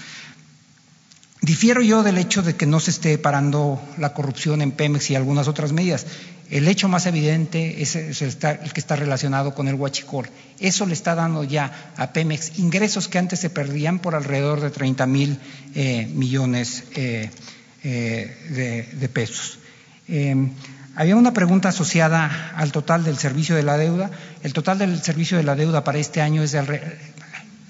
Difiero yo del hecho de que no se esté parando la corrupción en Pemex y algunas otras medidas. El hecho más evidente es, el que está relacionado con el huachicol. Eso le está dando ya a Pemex ingresos que antes se perdían por alrededor de 30 mil eh, millones eh, eh, de, pesos. Eh, había una pregunta asociada al total del servicio de la deuda. El total del servicio de la deuda para este año es de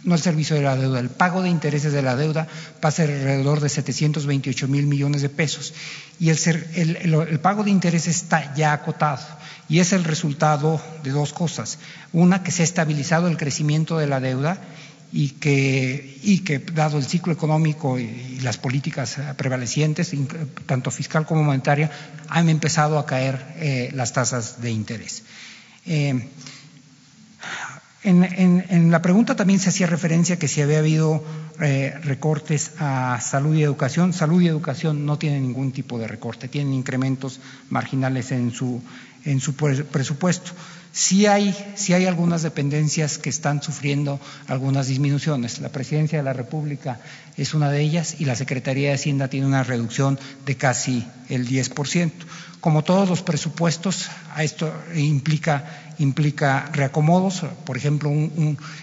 no el servicio de la deuda, el pago de intereses de la deuda va a ser alrededor de 728 mil millones de pesos. Y el, pago de intereses está ya acotado y es el resultado de dos cosas. Una, que se ha estabilizado el crecimiento de la deuda y que, dado el ciclo económico y, las políticas prevalecientes, tanto fiscal como monetaria, han empezado a caer eh, las tasas de interés. Eh, en, la pregunta también se hacía referencia que si había habido eh, recortes a salud y educación. Salud y educación no tienen ningún tipo de recorte, tienen incrementos marginales en su, en su presupuesto. Sí sí hay algunas dependencias que están sufriendo algunas disminuciones. La Presidencia de la República es una de ellas y la Secretaría de Hacienda tiene una reducción de casi el 10%. Como todos los presupuestos, esto implica implica reacomodos. Por ejemplo,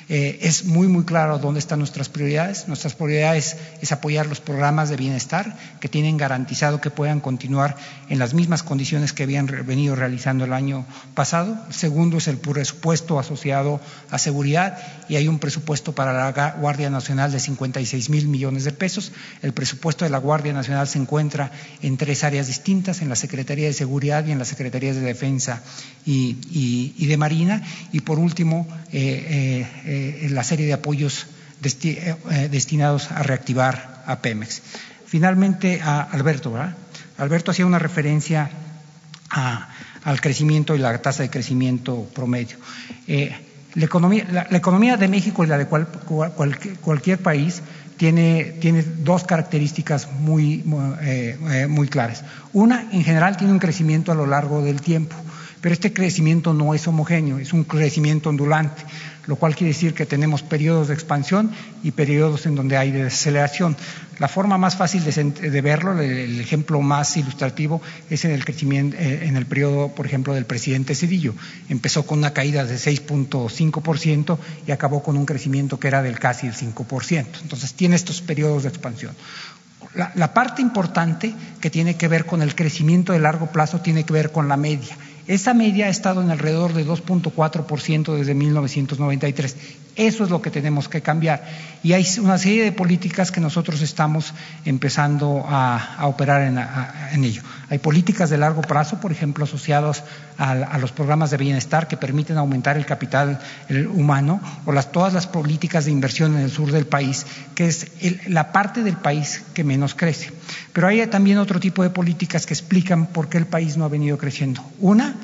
eh, es muy, muy claro dónde están nuestras prioridades. Nuestras prioridades es apoyar los programas de bienestar que tienen garantizado que puedan continuar en las mismas condiciones que habían venido realizando el año pasado. Segundo es el presupuesto asociado a seguridad y hay un presupuesto para la Guardia Nacional de 56 mil millones de pesos. El presupuesto de la Guardia Nacional se encuentra en tres áreas distintas, en la Secretaría de Seguridad y en las Secretarías de Defensa y, y, de Marina. Y por último, eh, eh, la serie de apoyos desti eh, destinados a reactivar a Pemex. Finalmente, a Alberto, ¿verdad? Alberto hacía una referencia a, al crecimiento y la tasa de crecimiento promedio. Eh, la, economía, la, economía, de México y la de cual, cual, cualquier país tiene, tiene, dos características muy, muy, eh, muy claras. Una, en general, tiene un crecimiento a lo largo del tiempo pero este crecimiento no es homogéneo, es un crecimiento ondulante, lo cual quiere decir que tenemos periodos de expansión y periodos en donde hay desaceleración. La forma más fácil de, de verlo, el, ejemplo más ilustrativo, es en el crecimiento, eh, en el periodo, por ejemplo, del presidente Cedillo. Empezó con una caída de 6.5% y acabó con un crecimiento que era del casi el 5%. Entonces tiene estos periodos de expansión. La parte importante que tiene que ver con el crecimiento de largo plazo tiene que ver con la media. Esa media ha estado en alrededor de 2.4% desde 1993. Eso es lo que tenemos que cambiar. Y hay una serie de políticas que nosotros estamos empezando a, operar en, ello. Hay políticas de largo plazo, por ejemplo, asociadas a, los programas de bienestar que permiten aumentar el capital humano, o todas las políticas de inversión en el sur del país, que es la parte del país que menos crece. Pero hay también otro tipo de políticas que explican por qué el país no ha venido creciendo. Una,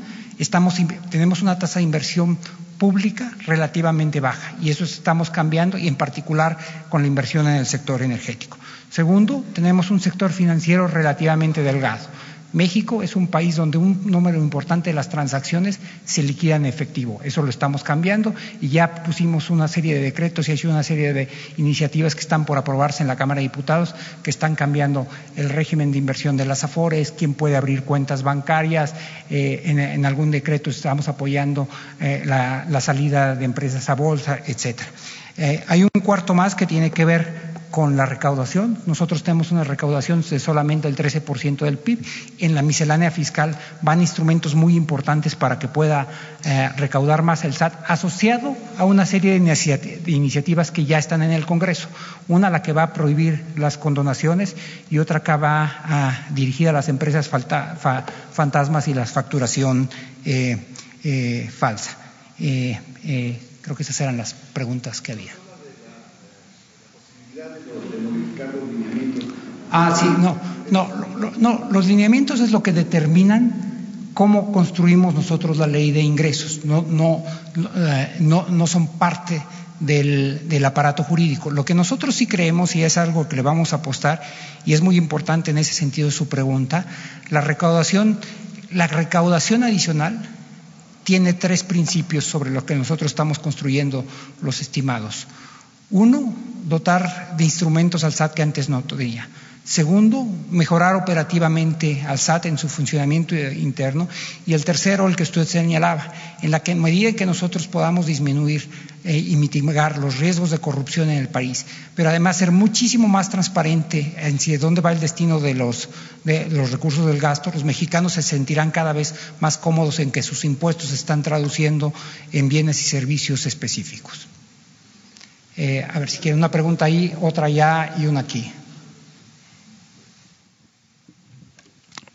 tenemos una tasa de inversión pública relativamente baja y eso estamos cambiando y en particular con la inversión en el sector energético. Segundo, tenemos un sector financiero relativamente delgado. México es un país donde un número importante de las transacciones se liquidan en efectivo. Eso lo estamos cambiando y ya pusimos una serie de decretos y hay una serie de iniciativas que están por aprobarse en la Cámara de Diputados que están cambiando el régimen de inversión de las AFORES, quién puede abrir cuentas bancarias. Eh, en, algún decreto estamos apoyando eh, la, la, salida de empresas a bolsa, etcétera. Eh, hay un cuarto más que tiene que ver con la recaudación. Nosotros tenemos una recaudación de solamente el 13% del PIB. En la miscelánea fiscal van instrumentos muy importantes para que pueda eh, recaudar más el SAT, asociado a una serie de, iniciativas que ya están en el Congreso. Una, la que va a prohibir las condonaciones y otra que va a, dirigir a las empresas fantasmas y la facturación eh, eh, falsa. creo que esas eran las preguntas que había. Ah, sí, no, no, no, los lineamientos es lo que determinan cómo construimos nosotros la ley de ingresos, no, no, eh, no, no son parte del, del, aparato jurídico. Lo que nosotros sí creemos, y es algo que le vamos a apostar, y es muy importante en ese sentido su pregunta, la recaudación, la recaudación adicional tiene tres principios sobre los que nosotros estamos construyendo los estimados. Uno, dotar de instrumentos al SAT que antes no tenía. Segundo, mejorar operativamente al SAT en su funcionamiento interno. Y el tercero, el que usted señalaba, en la que en que nosotros podamos disminuir eh, y mitigar los riesgos de corrupción en el país, pero además ser muchísimo más transparente en dónde va el destino de los recursos del gasto, los mexicanos se sentirán cada vez más cómodos en que sus impuestos se están traduciendo en bienes y servicios específicos. Eh, a ver si quieren una pregunta ahí, otra allá y una aquí.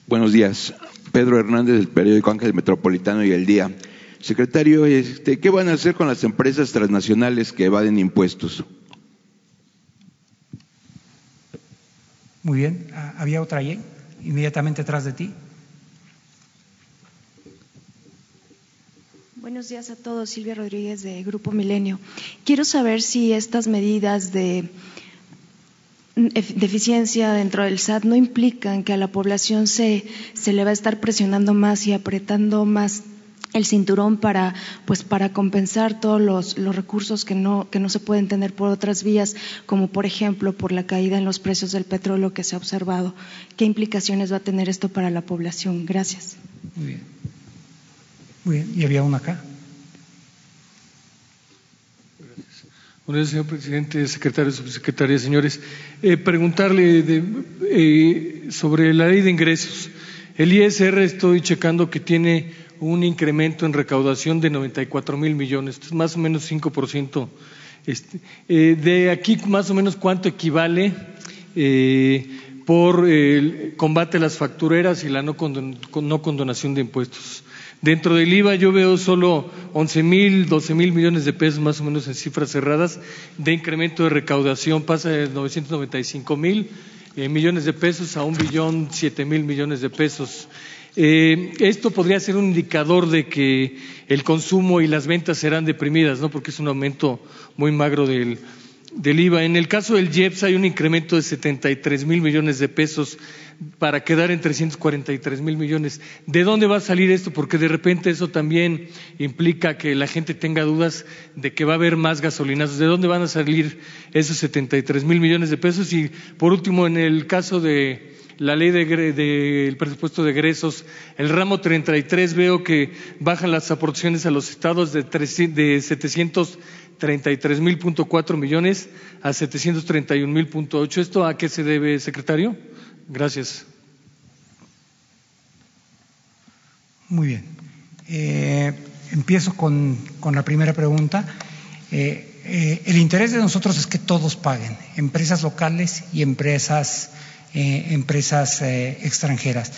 Buenos días. Pedro Hernández del periódico Ángel Metropolitano y El Día. Secretario, este, ¿qué van a hacer con las empresas transnacionales que evaden impuestos? Muy bien. Ah, ¿Había otra ahí? Inmediatamente atrás de ti. Buenos días a todos. Silvia Rodríguez de Grupo Milenio. Quiero saber si estas medidas de deficiencia dentro del SAT no implican que a la población se, se le va a estar presionando más y apretando más el cinturón para pues para compensar todos los, los, recursos que no que no se pueden tener por otras vías como por ejemplo por la caída en los precios del petróleo que se ha observado qué implicaciones va a tener esto para la población gracias muy bien muy bien, y había una acá. Buenos días, señor presidente, secretario, subsecretaria, señores. Eh, preguntarle eh, sobre la ley de ingresos. El ISR estoy checando que tiene un incremento en recaudación de 94 mil millones, es más o menos 5%. Este, eh, de aquí, más o menos, ¿cuánto equivale por el combate a las factureras y la no, no condonación de impuestos? Dentro del IVA yo veo solo 11 mil, 12 mil millones de pesos más o menos en cifras cerradas de incremento de recaudación, pasa de 995 mil eh, millones de pesos a un billón siete mil millones de pesos. Eh, esto podría ser un indicador de que el consumo y las ventas serán deprimidas, ¿no? Porque es un aumento muy magro del, del IVA. En el caso del IEPS hay un incremento de 73 mil millones de pesos para quedar en 343 mil millones. ¿De dónde va a salir esto? Porque de repente eso también implica que la gente tenga dudas de que va a haber más gasolinas. ¿De dónde van a salir esos 73 mil millones de pesos? Y por último, en el caso de la ley del de, presupuesto de egresos, el ramo 33 veo que bajan las aportaciones a los estados de, de 733 mil cuatro millones a 731 mil ocho. ¿Esto a qué se debe, secretario? Gracias. Muy bien. Eh, empiezo con, la primera pregunta. Eh, eh, el interés de nosotros es que todos paguen, empresas locales y empresas, empresas extranjeras.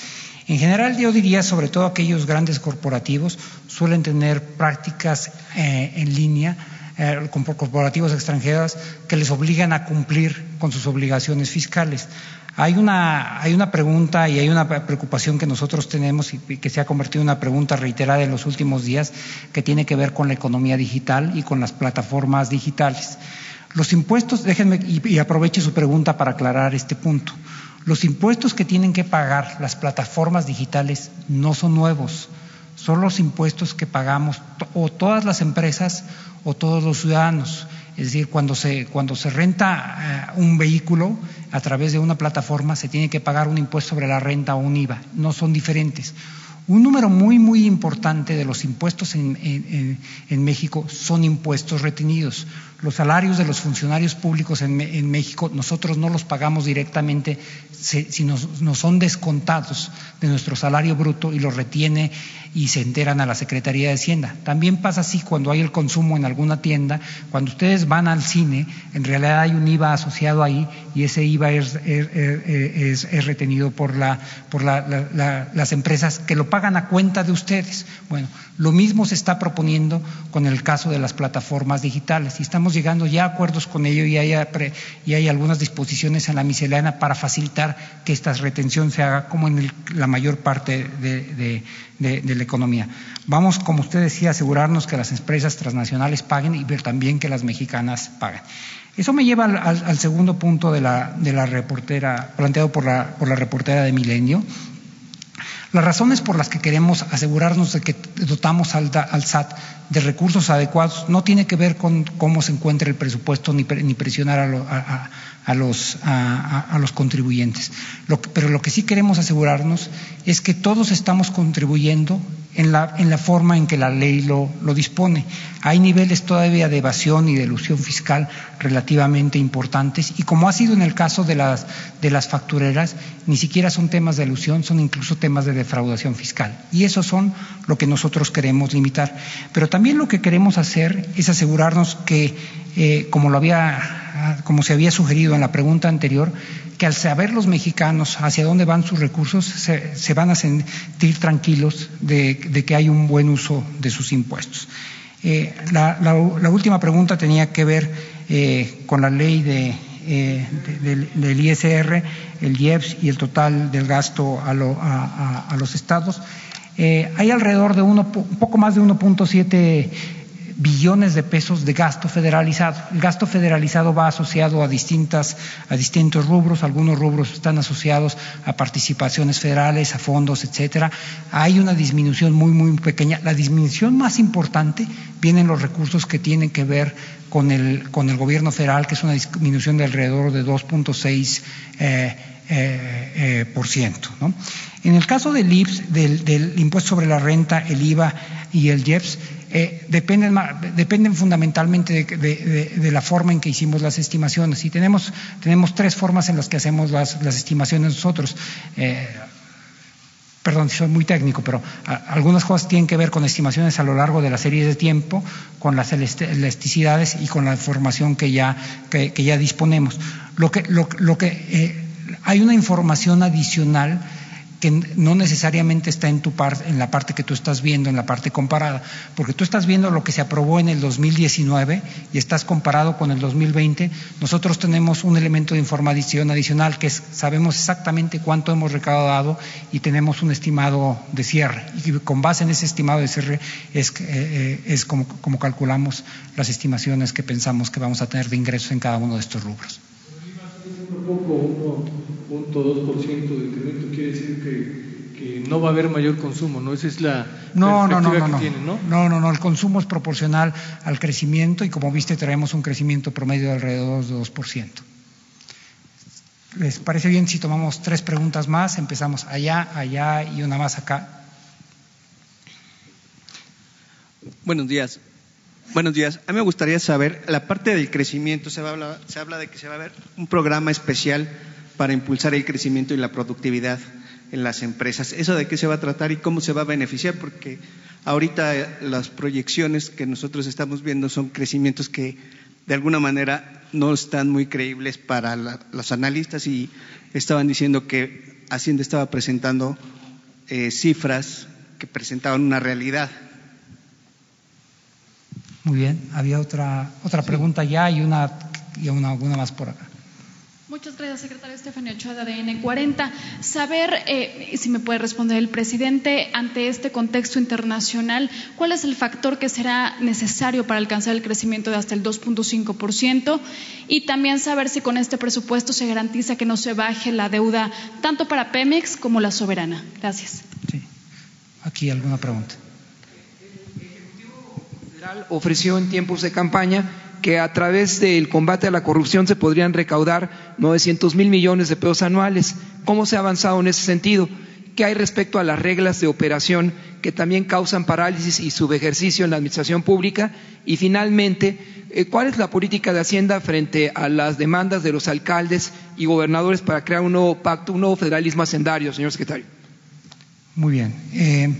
En general, yo diría, sobre todo aquellos grandes corporativos, suelen tener prácticas en línea con corporativos extranjeros que les obligan a cumplir con sus obligaciones fiscales. Hay una, hay una pregunta y hay una preocupación que nosotros tenemos y que se ha convertido en una pregunta reiterada en los últimos días que tiene que ver con la economía digital y con las plataformas digitales. Los impuestos, déjenme y, aproveche su pregunta para aclarar este punto. Los impuestos que tienen que pagar las plataformas digitales no son nuevos, son los impuestos que pagamos o todas las empresas o todos los ciudadanos. Es decir, cuando se, cuando se renta eh, un vehículo a través de una plataforma, se tiene que pagar un impuesto sobre la renta o un IVA. No son diferentes. Un número muy, muy importante de los impuestos en, México son impuestos retenidos. Los salarios de los funcionarios públicos en, México nosotros no los pagamos directamente, sino nos son descontados de nuestro salario bruto y los retiene y se enteran a la Secretaría de Hacienda. También pasa así cuando hay el consumo en alguna tienda, cuando ustedes van al cine, en realidad hay un IVA asociado ahí y ese IVA es, es, es, es retenido por, la, por la, la, las empresas que lo pagan a cuenta de ustedes. Bueno, lo mismo se está proponiendo con el caso de las plataformas digitales y estamos llegando ya a acuerdos con ello y hay, algunas disposiciones en la miscelánea para facilitar que esta retención se haga como en el, la mayor parte de, la economía. Vamos, como usted decía, a asegurarnos que las empresas transnacionales paguen y ver también que las mexicanas paguen. Eso me lleva al, segundo punto de la, reportera, planteado por la, por la reportera de Milenio, las razones por las que queremos asegurarnos de que dotamos al, SAT de recursos adecuados no tiene que ver con cómo se encuentra el presupuesto ni, ni presionar a, a, los, a, los, contribuyentes. Pero lo que sí queremos asegurarnos es que todos estamos contribuyendo en la, forma en que la ley lo, dispone. Hay niveles todavía de evasión y de ilusión fiscal relativamente importantes y como ha sido en el caso de las, factureras, ni siquiera son temas de ilusión, son incluso temas de defraudación fiscal. Y eso son lo que nosotros queremos limitar. Pero también lo que queremos hacer es asegurarnos que, eh, como, lo había, como se había sugerido en la pregunta anterior, que al saber los mexicanos hacia dónde van sus recursos, se, se van a sentir tranquilos de, que hay un buen uso de sus impuestos. Eh, la, la, la, última pregunta tenía que ver eh, con la ley de, eh, de, del, ISR, el IEPS y el total del gasto a, lo, a los estados. Eh, hay alrededor de uno, un poco más de 1.7 billones de pesos de gasto federalizado. El gasto federalizado va asociado a, distintas, a distintos rubros, algunos rubros están asociados a participaciones federales, a fondos, etcétera. Hay una disminución muy, muy pequeña. La disminución más importante viene en los recursos que tienen que ver con el, con el gobierno federal, que es una disminución de alrededor de 2.6 eh, eh, eh, por ciento. ¿no? En el caso del IPS, del, del, impuesto sobre la renta, el IVA y el IEPS, eh, dependen, dependen, fundamentalmente de, la forma en que hicimos las estimaciones. Y tenemos, tenemos tres formas en las que hacemos las, las estimaciones nosotros. Eh, perdón, soy muy técnico, pero algunas cosas tienen que ver con estimaciones a lo largo de la serie de tiempo, con las elasticidades y con la información que ya, que, ya disponemos. Lo que, lo que eh, hay una información adicional que no necesariamente está en tu parte, en la parte que tú estás viendo, en la parte comparada, porque tú estás viendo lo que se aprobó en el 2019 y estás comparado con el 2020. Nosotros tenemos un elemento de información adicional que es sabemos exactamente cuánto hemos recaudado y tenemos un estimado de cierre. Y con base en ese estimado de cierre es, eh, es como, como calculamos las estimaciones que pensamos que vamos a tener de ingresos en cada uno de estos rubros. Poco, 1.2% de incremento quiere decir que, que, no va a haber mayor consumo, ¿no? Esa es la no, no, no, no, no. Tienen, ¿no? No, no, no, el consumo es proporcional al crecimiento y como viste traemos un crecimiento promedio de alrededor de 2%. ¿Les parece bien si tomamos tres preguntas más? Empezamos allá, allá y una más acá. Buenos días. Buenos días. A mí me gustaría saber, la parte del crecimiento, se, va a hablar, se habla de que se va a haber un programa especial para impulsar el crecimiento y la productividad en las empresas. ¿Eso de qué se va a tratar y cómo se va a beneficiar? Porque ahorita las proyecciones que nosotros estamos viendo son crecimientos que de alguna manera no están muy creíbles para la, los analistas y estaban diciendo que Hacienda estaba presentando eh, cifras que presentaban una realidad. Muy bien, había otra, otra pregunta ya y una, y una, una más por acá. Muchas gracias, secretario Estefanía Ochoa de ADN 40. Saber, eh, si me puede responder el presidente, ante este contexto internacional, ¿cuál es el factor que será necesario para alcanzar el crecimiento de hasta el 2.5%? Y también saber si con este presupuesto se garantiza que no se baje la deuda tanto para Pemex como la soberana. Gracias. Sí. Aquí alguna pregunta ofreció en tiempos de campaña que a través del combate a la corrupción se podrían recaudar 900 mil millones de pesos anuales. ¿Cómo se ha avanzado en ese sentido? qué hay respecto a las reglas de operación que también causan parálisis y subejercicio en la administración pública y finalmente eh, cuál es la política de Hacienda frente a las demandas de los alcaldes y gobernadores para crear un nuevo pacto, un nuevo federalismo hacendario, señor secretario. Muy bien. Eh,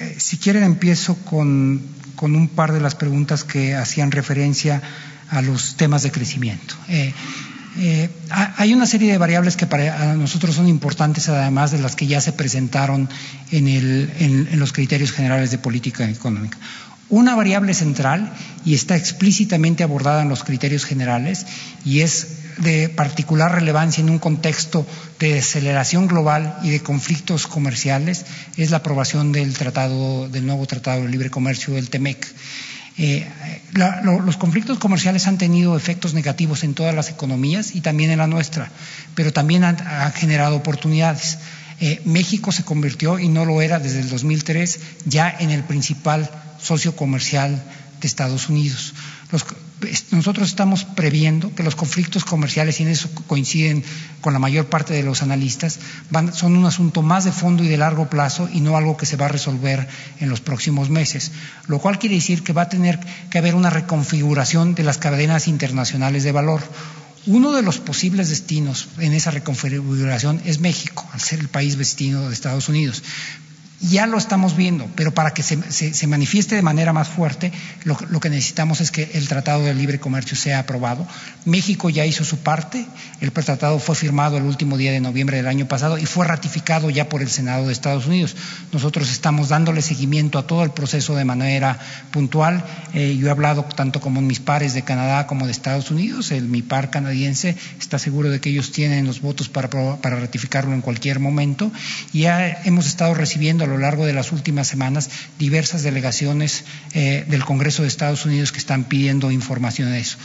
eh, si quieren empiezo con, con, un par de las preguntas que hacían referencia a los temas de crecimiento. Eh, eh, hay una serie de variables que para nosotros son importantes, además de las que ya se presentaron en, los criterios generales de política económica. Una variable central, y está explícitamente abordada en los criterios generales, y es de particular relevancia en un contexto de aceleración global y de conflictos comerciales, es la aprobación del tratado, del nuevo Tratado de Libre Comercio, el TEMEC. Eh, los conflictos comerciales han tenido efectos negativos en todas las economías y también en la nuestra, pero también han, han generado oportunidades. Eh, México se convirtió, y no lo era desde el 2003, ya en el principal socio comercial de Estados Unidos. Los, nosotros estamos previendo que los conflictos comerciales, y en eso coinciden con la mayor parte de los analistas, van, son un asunto más de fondo y de largo plazo y no algo que se va a resolver en los próximos meses. Lo cual quiere decir que va a tener que haber una reconfiguración de las cadenas internacionales de valor. Uno de los posibles destinos en esa reconfiguración es México, al ser el país vecino de Estados Unidos ya lo estamos viendo, pero para que se, se, manifieste de manera más fuerte, lo, lo, que necesitamos es que el Tratado de Libre Comercio sea aprobado. México ya hizo su parte, el tratado fue firmado el último día de noviembre del año pasado y fue ratificado ya por el Senado de Estados Unidos. Nosotros estamos dándole seguimiento a todo el proceso de manera puntual. Eh, yo he hablado tanto como mis pares de Canadá como de Estados Unidos. El, mi par canadiense está seguro de que ellos tienen los votos para, para ratificarlo en cualquier momento. Ya hemos estado recibiendo lo largo de las últimas semanas diversas delegaciones eh, del Congreso de Estados Unidos que están pidiendo información de eso.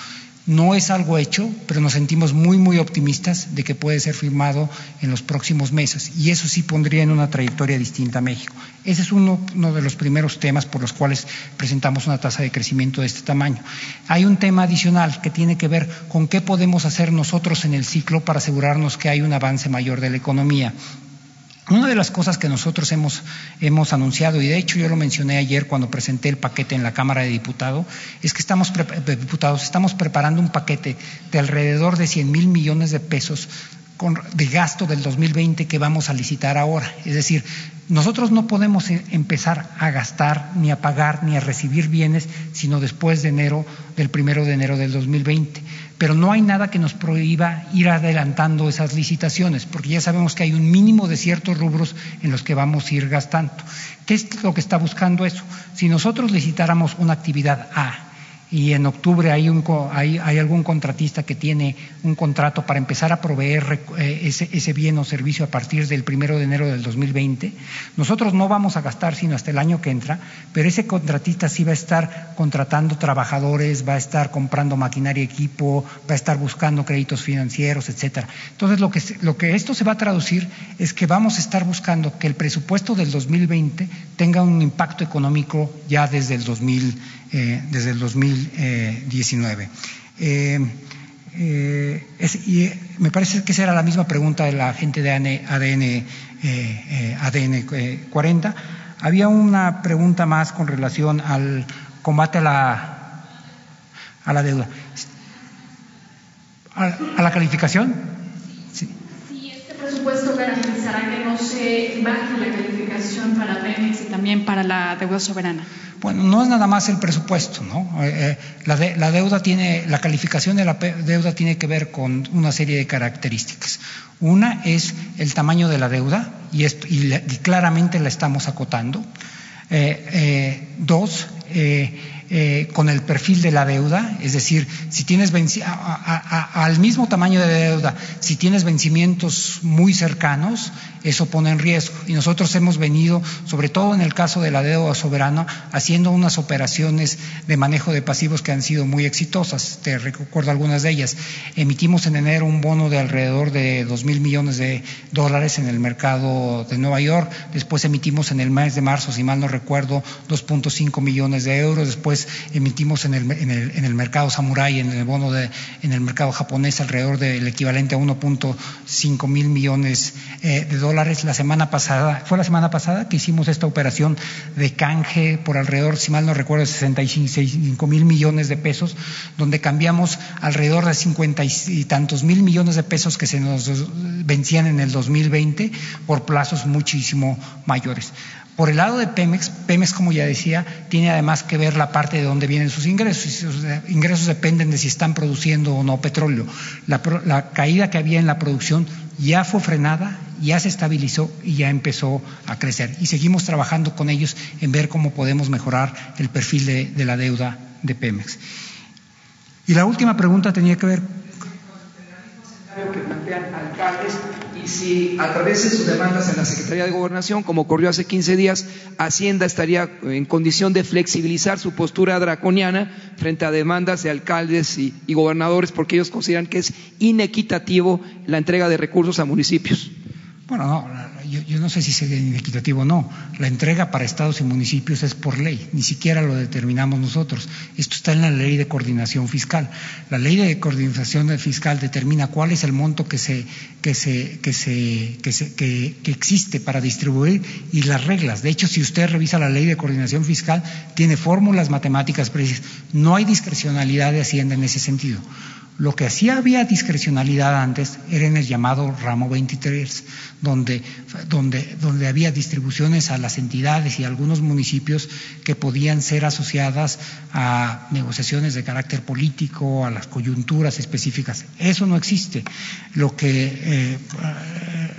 No es algo hecho, pero nos sentimos muy, muy optimistas de que puede ser firmado en los próximos meses y eso sí pondría en una trayectoria distinta a México. Ese es uno, uno, de los primeros temas por los cuales presentamos una tasa de crecimiento de este tamaño. Hay un tema adicional que tiene que ver con qué podemos hacer nosotros en el ciclo para asegurarnos que hay un avance mayor de la economía. Una de las cosas que nosotros hemos, hemos, anunciado, y de hecho yo lo mencioné ayer cuando presenté el paquete en la Cámara de Diputados, es que estamos, diputados, estamos preparando un paquete de alrededor de 100 mil millones de pesos con, de gasto del 2020 que vamos a licitar ahora. Es decir, nosotros no podemos empezar a gastar, ni a pagar, ni a recibir bienes, sino después de enero, del primero de enero del 2020 pero no hay nada que nos prohíba ir adelantando esas licitaciones, porque ya sabemos que hay un mínimo de ciertos rubros en los que vamos a ir gastando. ¿Qué es lo que está buscando eso? Si nosotros licitáramos una actividad A y en octubre hay, un, hay, algún contratista que tiene un contrato para empezar a proveer eh, ese, ese, bien o servicio a partir del primero de enero del 2020, nosotros no vamos a gastar sino hasta el año que entra, pero ese contratista sí va a estar contratando trabajadores, va a estar comprando maquinaria y equipo, va a estar buscando créditos financieros, etcétera. Entonces, lo que, lo que esto se va a traducir es que vamos a estar buscando que el presupuesto del 2020 tenga un impacto económico ya desde el 2020 eh, desde el 2019. Eh, eh, es, y me parece que esa era la misma pregunta de la gente de ADN, ADN 40. Había una pregunta más con relación al combate a la, a la deuda. ¿A, a la calificación? Presupuesto garantizará que no se baje la calificación para Pemex y también para la deuda soberana. Bueno, no es nada más el presupuesto, ¿no? Eh, la, de, la, deuda tiene, la calificación de la deuda tiene que ver con una serie de características. Una es el tamaño de la deuda y, y, la, y claramente la estamos acotando. Eh, eh, dos, eh, con el perfil de la deuda, es decir, si tienes a, al mismo tamaño de deuda, si tienes vencimientos muy cercanos, eso pone en riesgo. Y nosotros hemos venido, sobre todo en el caso de la deuda soberana, haciendo unas operaciones de manejo de pasivos que han sido muy exitosas. Te recuerdo algunas de ellas. Emitimos en enero un bono de alrededor de dos mil millones de dólares en el mercado de Nueva York. Después emitimos en el mes de marzo, si mal no recuerdo, 2.5 millones de euros. Después emitimos en el, en el, en el mercado Samurai, en el bono de, en el mercado japonés, alrededor del equivalente a 1.5 mil millones eh, de dólares. La semana pasada, fue la semana pasada que hicimos esta operación de canje por alrededor, si mal no recuerdo, 65 mil millones de pesos, donde cambiamos alrededor de 50 y tantos mil millones de pesos que se nos vencían en el 2020 por plazos muchísimo mayores. Por el lado de Pemex, Pemex, como ya decía, tiene además que ver la parte de dónde vienen sus ingresos. Sus ingresos dependen de si están produciendo o no petróleo. La, caída que había en la producción ya fue frenada, ya se estabilizó y ya empezó a crecer. Y seguimos trabajando con ellos en ver cómo podemos mejorar el perfil de, la deuda de Pemex. Y la última pregunta tenía que ver que plantean alcaldes y si a través de sus demandas en la Secretaría de Gobernación, como ocurrió hace 15 días, Hacienda estaría en condición de flexibilizar su postura draconiana frente a demandas de alcaldes y, y gobernadores porque ellos consideran que es inequitativo la entrega de recursos a municipios. Bueno, no, yo, no sé si es inequitativo o no. La entrega para estados y municipios es por ley, ni siquiera lo determinamos nosotros. Esto está en la ley de coordinación fiscal. La ley de coordinación fiscal determina cuál es el monto que se, que se, que se, que, se, que, que existe para distribuir y las reglas. De hecho, si usted revisa la ley de coordinación fiscal, tiene fórmulas matemáticas precisas. No hay discrecionalidad de Hacienda en ese sentido. Lo que sí había discrecionalidad antes era en el llamado ramo 23, donde, donde, donde había distribuciones a las entidades y a algunos municipios que podían ser asociadas a negociaciones de carácter político, a las coyunturas específicas. Eso no existe. Lo que, eh,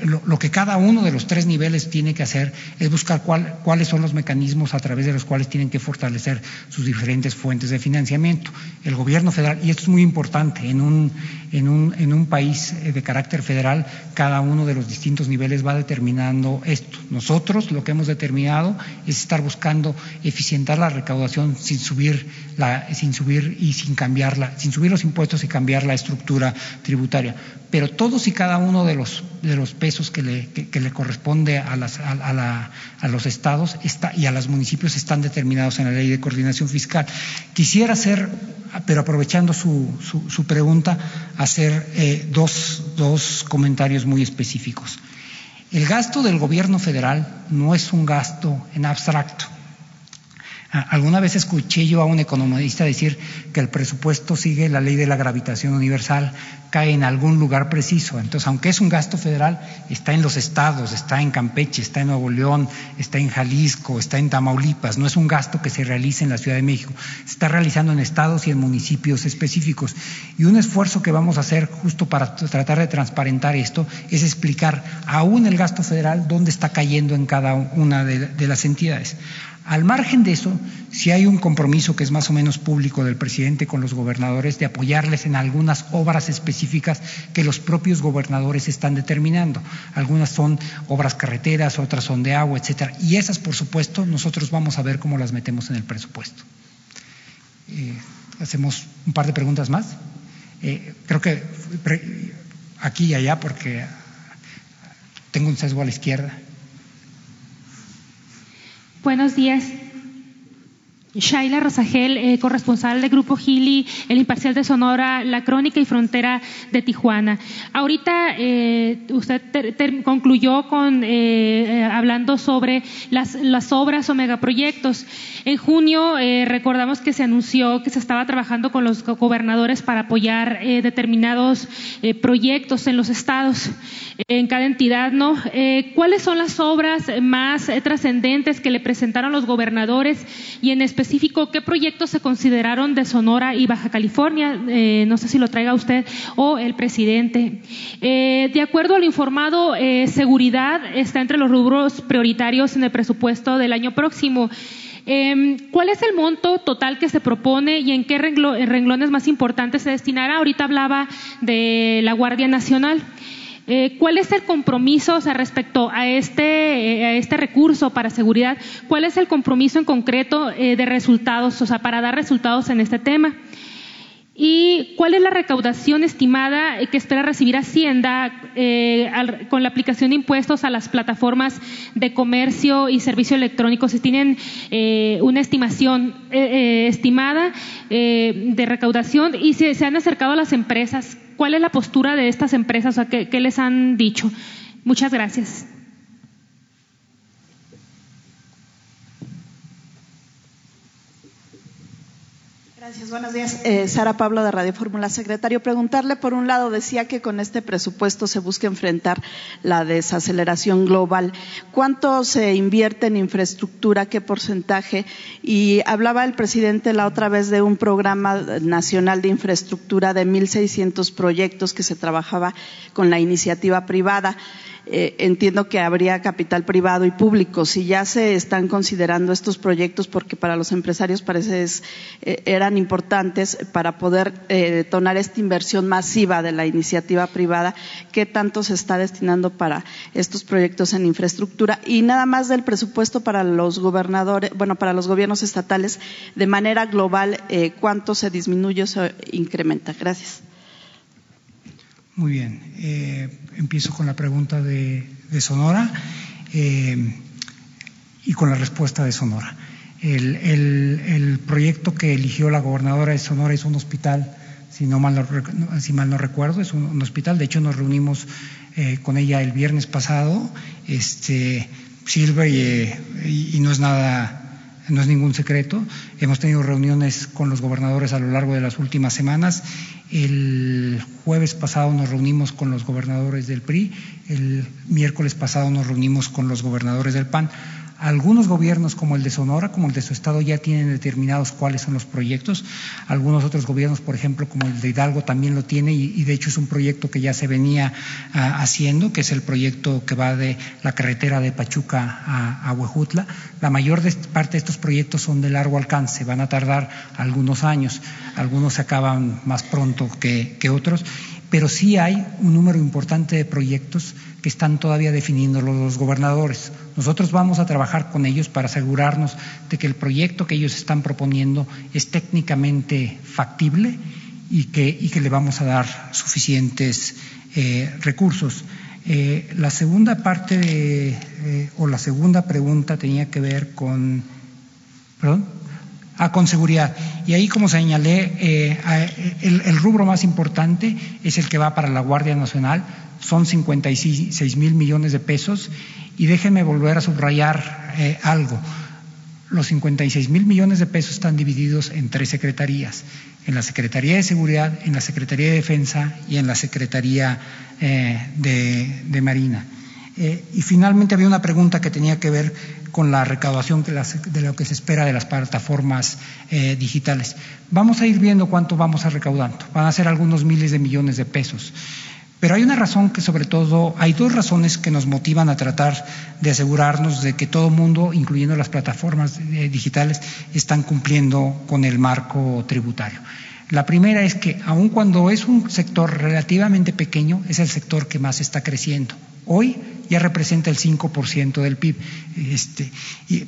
lo, lo, que cada uno de los tres niveles tiene que hacer es buscar cuál, cuáles son los mecanismos a través de los cuales tienen que fortalecer sus diferentes fuentes de financiamiento. El gobierno federal, y esto es muy importante, en un, en un, en un país de carácter federal, cada uno de los distintos niveles va determinando esto. Nosotros lo que hemos determinado es estar buscando eficientar la recaudación sin subir, la, sin subir y sin cambiarla, sin subir los impuestos y cambiar la estructura tributaria. Pero todos y cada uno de los, de los pesos que le, corresponde a, las, a, la, a los estados y a los municipios están determinados en la ley de coordinación fiscal. Quisiera hacer, pero aprovechando su, su, su pregunta, hacer eh, dos, dos comentarios muy específicos. El gasto del gobierno federal no es un gasto en abstracto. Alguna vez escuché yo a un economista decir que el presupuesto sigue la ley de la gravitación universal, cae en algún lugar preciso. Entonces, aunque es un gasto federal, está en los estados, está en Campeche, está en Nuevo León, está en Jalisco, está en Tamaulipas. No es un gasto que se realice en la Ciudad de México. Se está realizando en estados y en municipios específicos. Y un esfuerzo que vamos a hacer justo para tratar de transparentar esto es explicar aún el gasto federal dónde está cayendo en cada una de, de las entidades. Al margen de eso, si hay un compromiso que es más o menos público del presidente con los gobernadores de apoyarles en algunas obras específicas que los propios gobernadores están determinando. Algunas son obras carreteras, otras son de agua, etcétera. Y esas, por supuesto, nosotros vamos a ver cómo las metemos en el presupuesto. Eh, hacemos un par de preguntas más. Eh, creo que aquí y allá, porque tengo un sesgo a la izquierda. Buenos días. Shaila Rosagel, eh, corresponsal del Grupo Gili, El Imparcial de Sonora, La Crónica y Frontera de Tijuana. Ahorita eh, usted concluyó con eh, hablando sobre las, las, obras o megaproyectos. En junio recordamos que se anunció que se estaba trabajando con los gobernadores para apoyar determinados proyectos en los estados, en cada entidad, ¿no? ¿Cuáles son las obras más trascendentes que le presentaron los gobernadores y en especial específico qué proyectos se consideraron de Sonora y Baja California, eh, no sé si lo traiga usted o el presidente. Eh, de acuerdo al informado, eh, seguridad está entre los rubros prioritarios en el presupuesto del año próximo. ¿Cuál es el monto total que se propone y en qué renglones más importantes se destinará? Ahorita hablaba de la Guardia Nacional. Eh, ¿Cuál es el compromiso o sea, respecto a este, eh, a este recurso para seguridad? ¿Cuál es el compromiso en concreto eh, de resultados, o sea, para dar resultados en este tema? ¿Y cuál es la recaudación estimada que espera recibir Hacienda eh, con la aplicación de impuestos a las plataformas de comercio y servicio electrónico? Si tienen eh, una estimación eh, estimada de recaudación y si se han acercado a las empresas, ¿cuál es la postura de estas empresas? O ¿qué les han dicho? Muchas gracias. Gracias, buenos días. Eh, Sara Pablo de Radio Fórmula. Secretario, preguntarle, por un lado, decía que con este presupuesto se busca enfrentar la desaceleración global. ¿Cuánto se invierte en infraestructura? ¿Qué porcentaje? Y hablaba el presidente la otra vez de un programa nacional de infraestructura de 1.600 proyectos que se trabajaba con la iniciativa privada. Eh, entiendo que habría capital privado y público. Si ya se están considerando estos proyectos, porque para los empresarios parece eh, eran importantes para poder eh, detonar esta inversión masiva de la iniciativa privada, ¿qué tanto se está destinando para estos proyectos en infraestructura? Y nada más del presupuesto para los gobernadores, bueno, para los gobiernos estatales, de manera global, ¿cuánto se disminuye o se incrementa? Gracias. Muy bien. Empiezo con la pregunta de, Sonora eh, y con la respuesta de Sonora. El, proyecto que eligió la gobernadora de Sonora es un hospital, si, no mal, no, si mal no recuerdo, es un, hospital. De hecho, nos reunimos eh, con ella el viernes pasado. Este, sirve y no es nada no es ningún secreto. Hemos tenido reuniones con los gobernadores a lo largo de las últimas semanas. El jueves pasado nos reunimos con los gobernadores del PRI, el miércoles pasado nos reunimos con los gobernadores del PAN. Algunos gobiernos, como el de Sonora, como el de su estado, ya tienen determinados cuáles son los proyectos. Algunos otros gobiernos, por ejemplo, como el de Hidalgo, también lo tiene y, de hecho es un proyecto que ya se venía ah, haciendo, que es el proyecto que va de la carretera de Pachuca a, Huejutla. La mayor parte de estos proyectos son de largo alcance, van a tardar algunos años. Algunos se acaban más pronto que otros pero sí hay un número importante de proyectos que están todavía definiendo los gobernadores. Nosotros vamos a trabajar con ellos para asegurarnos de que el proyecto que ellos están proponiendo es técnicamente factible y que, le vamos a dar suficientes eh, recursos. Eh, la segunda parte eh, o la segunda pregunta tenía que ver con. ¿Perdón? Ah, con seguridad. Y ahí, como señalé, eh, el, rubro más importante es el que va para la Guardia Nacional, son 56 mil millones de pesos. Y déjenme volver a subrayar eh, algo. Los 56 mil millones de pesos están divididos en tres secretarías, en la Secretaría de Seguridad, en la Secretaría de Defensa y en la Secretaría eh, de, Marina. Y finalmente había una pregunta que tenía que ver con la recaudación de lo que se espera de las plataformas eh, digitales. Vamos a ir viendo cuánto vamos a recaudando. Van a ser algunos miles de millones de pesos. Pero hay una razón que sobre todo, hay dos razones que nos motivan a tratar de asegurarnos de que todo mundo, incluyendo las plataformas eh, digitales, están cumpliendo con el marco tributario. La primera es que aun cuando es un sector relativamente pequeño, es el sector que más está creciendo. Hoy ya representa el 5% del PIB. Este,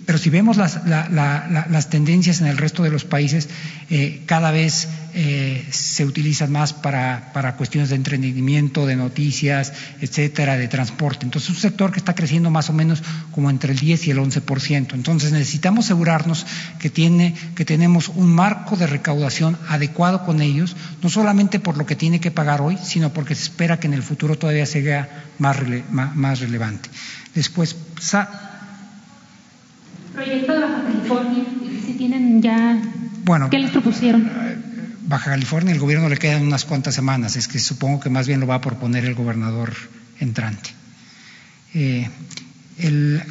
pero si vemos las, las, tendencias en el resto de los países, eh, cada vez eh, se utilizan más para, para, cuestiones de entretenimiento, de noticias, etcétera, de transporte. Entonces, es un sector que está creciendo más o menos como entre el 10 y el 11%. Entonces, necesitamos asegurarnos que, tiene, que tenemos un marco de recaudación adecuado con ellos, no solamente por lo que tiene que pagar hoy, sino porque se espera que en el futuro todavía sea más, más, más relevante. Después, proyecto de Baja California, si tienen ya, bueno, ¿qué les propusieron? Baja California, el gobierno le quedan unas cuantas semanas, es que supongo que más bien lo va a proponer el gobernador entrante. Eh,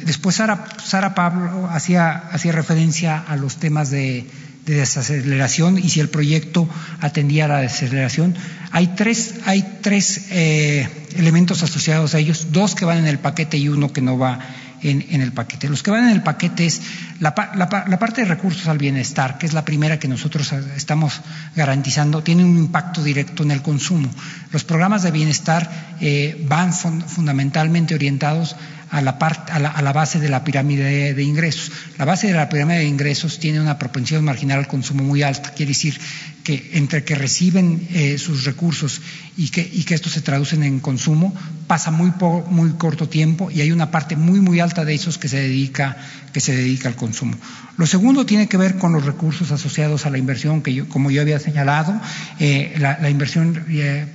después Sara, Pablo hacía, referencia a los temas de de desaceleración y si el proyecto atendía a la desaceleración. Hay tres, hay tres eh, elementos asociados a ellos, dos que van en el paquete y uno que no va en, el paquete. Los que van en el paquete es la, parte de recursos al bienestar, que es la primera que nosotros estamos garantizando, tiene un impacto directo en el consumo. Los programas de bienestar eh, van fundamentalmente orientados a la, la, base de la pirámide de, ingresos. La base de la pirámide de ingresos tiene una propensión marginal al consumo muy alta, quiere decir que entre que reciben eh, sus recursos y que, y estos se traducen en consumo, pasa muy, muy corto tiempo y hay una parte muy, muy alta de esos que se dedica, que se dedica al consumo. Lo segundo tiene que ver con los recursos asociados a la inversión, que yo, como yo había señalado, eh, la, inversión eh,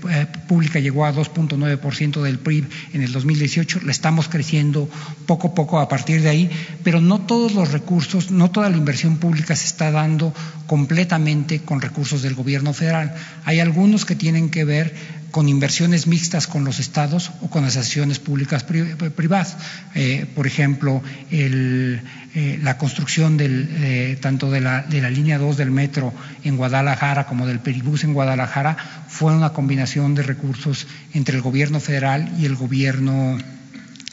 pública llegó a 2.9% del PIB en el 2018, la estamos creciendo poco a poco a partir de ahí, pero no todos los recursos, no toda la inversión pública se está dando completamente con recursos del gobierno federal. Hay algunos que tienen que ver con inversiones mixtas con los estados o con asociaciones públicas privadas. Eh, por ejemplo, eh, la construcción eh, tanto de la, de la, línea 2 del metro en Guadalajara como del peribús en Guadalajara fue una combinación de recursos entre el gobierno federal y el gobierno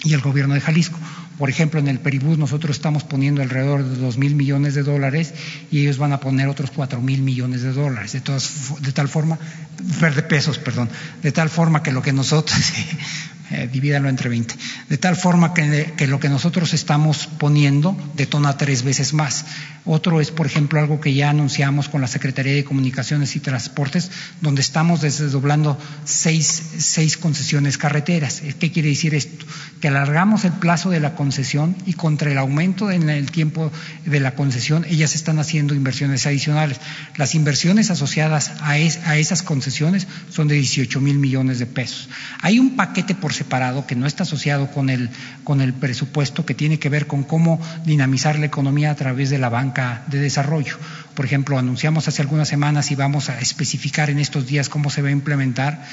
y el gobierno de Jalisco. Por ejemplo, en el Peribús nosotros estamos poniendo alrededor de dos mil millones de dólares y ellos van a poner otros cuatro mil millones de dólares. De, todas, de tal forma, de pesos, perdón, de tal forma que lo que nosotros, eh, divídalo entre 20, de tal forma que, lo que nosotros estamos poniendo detona tres veces más. Otro es, por ejemplo, algo que ya anunciamos con la Secretaría de Comunicaciones y Transportes, donde estamos desdoblando seis, seis concesiones carreteras. ¿Qué quiere decir esto? Que alargamos el plazo de la concesión y contra el aumento en el tiempo de la concesión, ellas están haciendo inversiones adicionales. Las inversiones asociadas a, a esas concesiones son de 18 mil millones de pesos. Hay un paquete por separado que no está asociado con el, con el presupuesto que tiene que ver con cómo dinamizar la economía a través de la banca de desarrollo. Por ejemplo, anunciamos hace algunas semanas y vamos a especificar en estos días cómo se va a implementar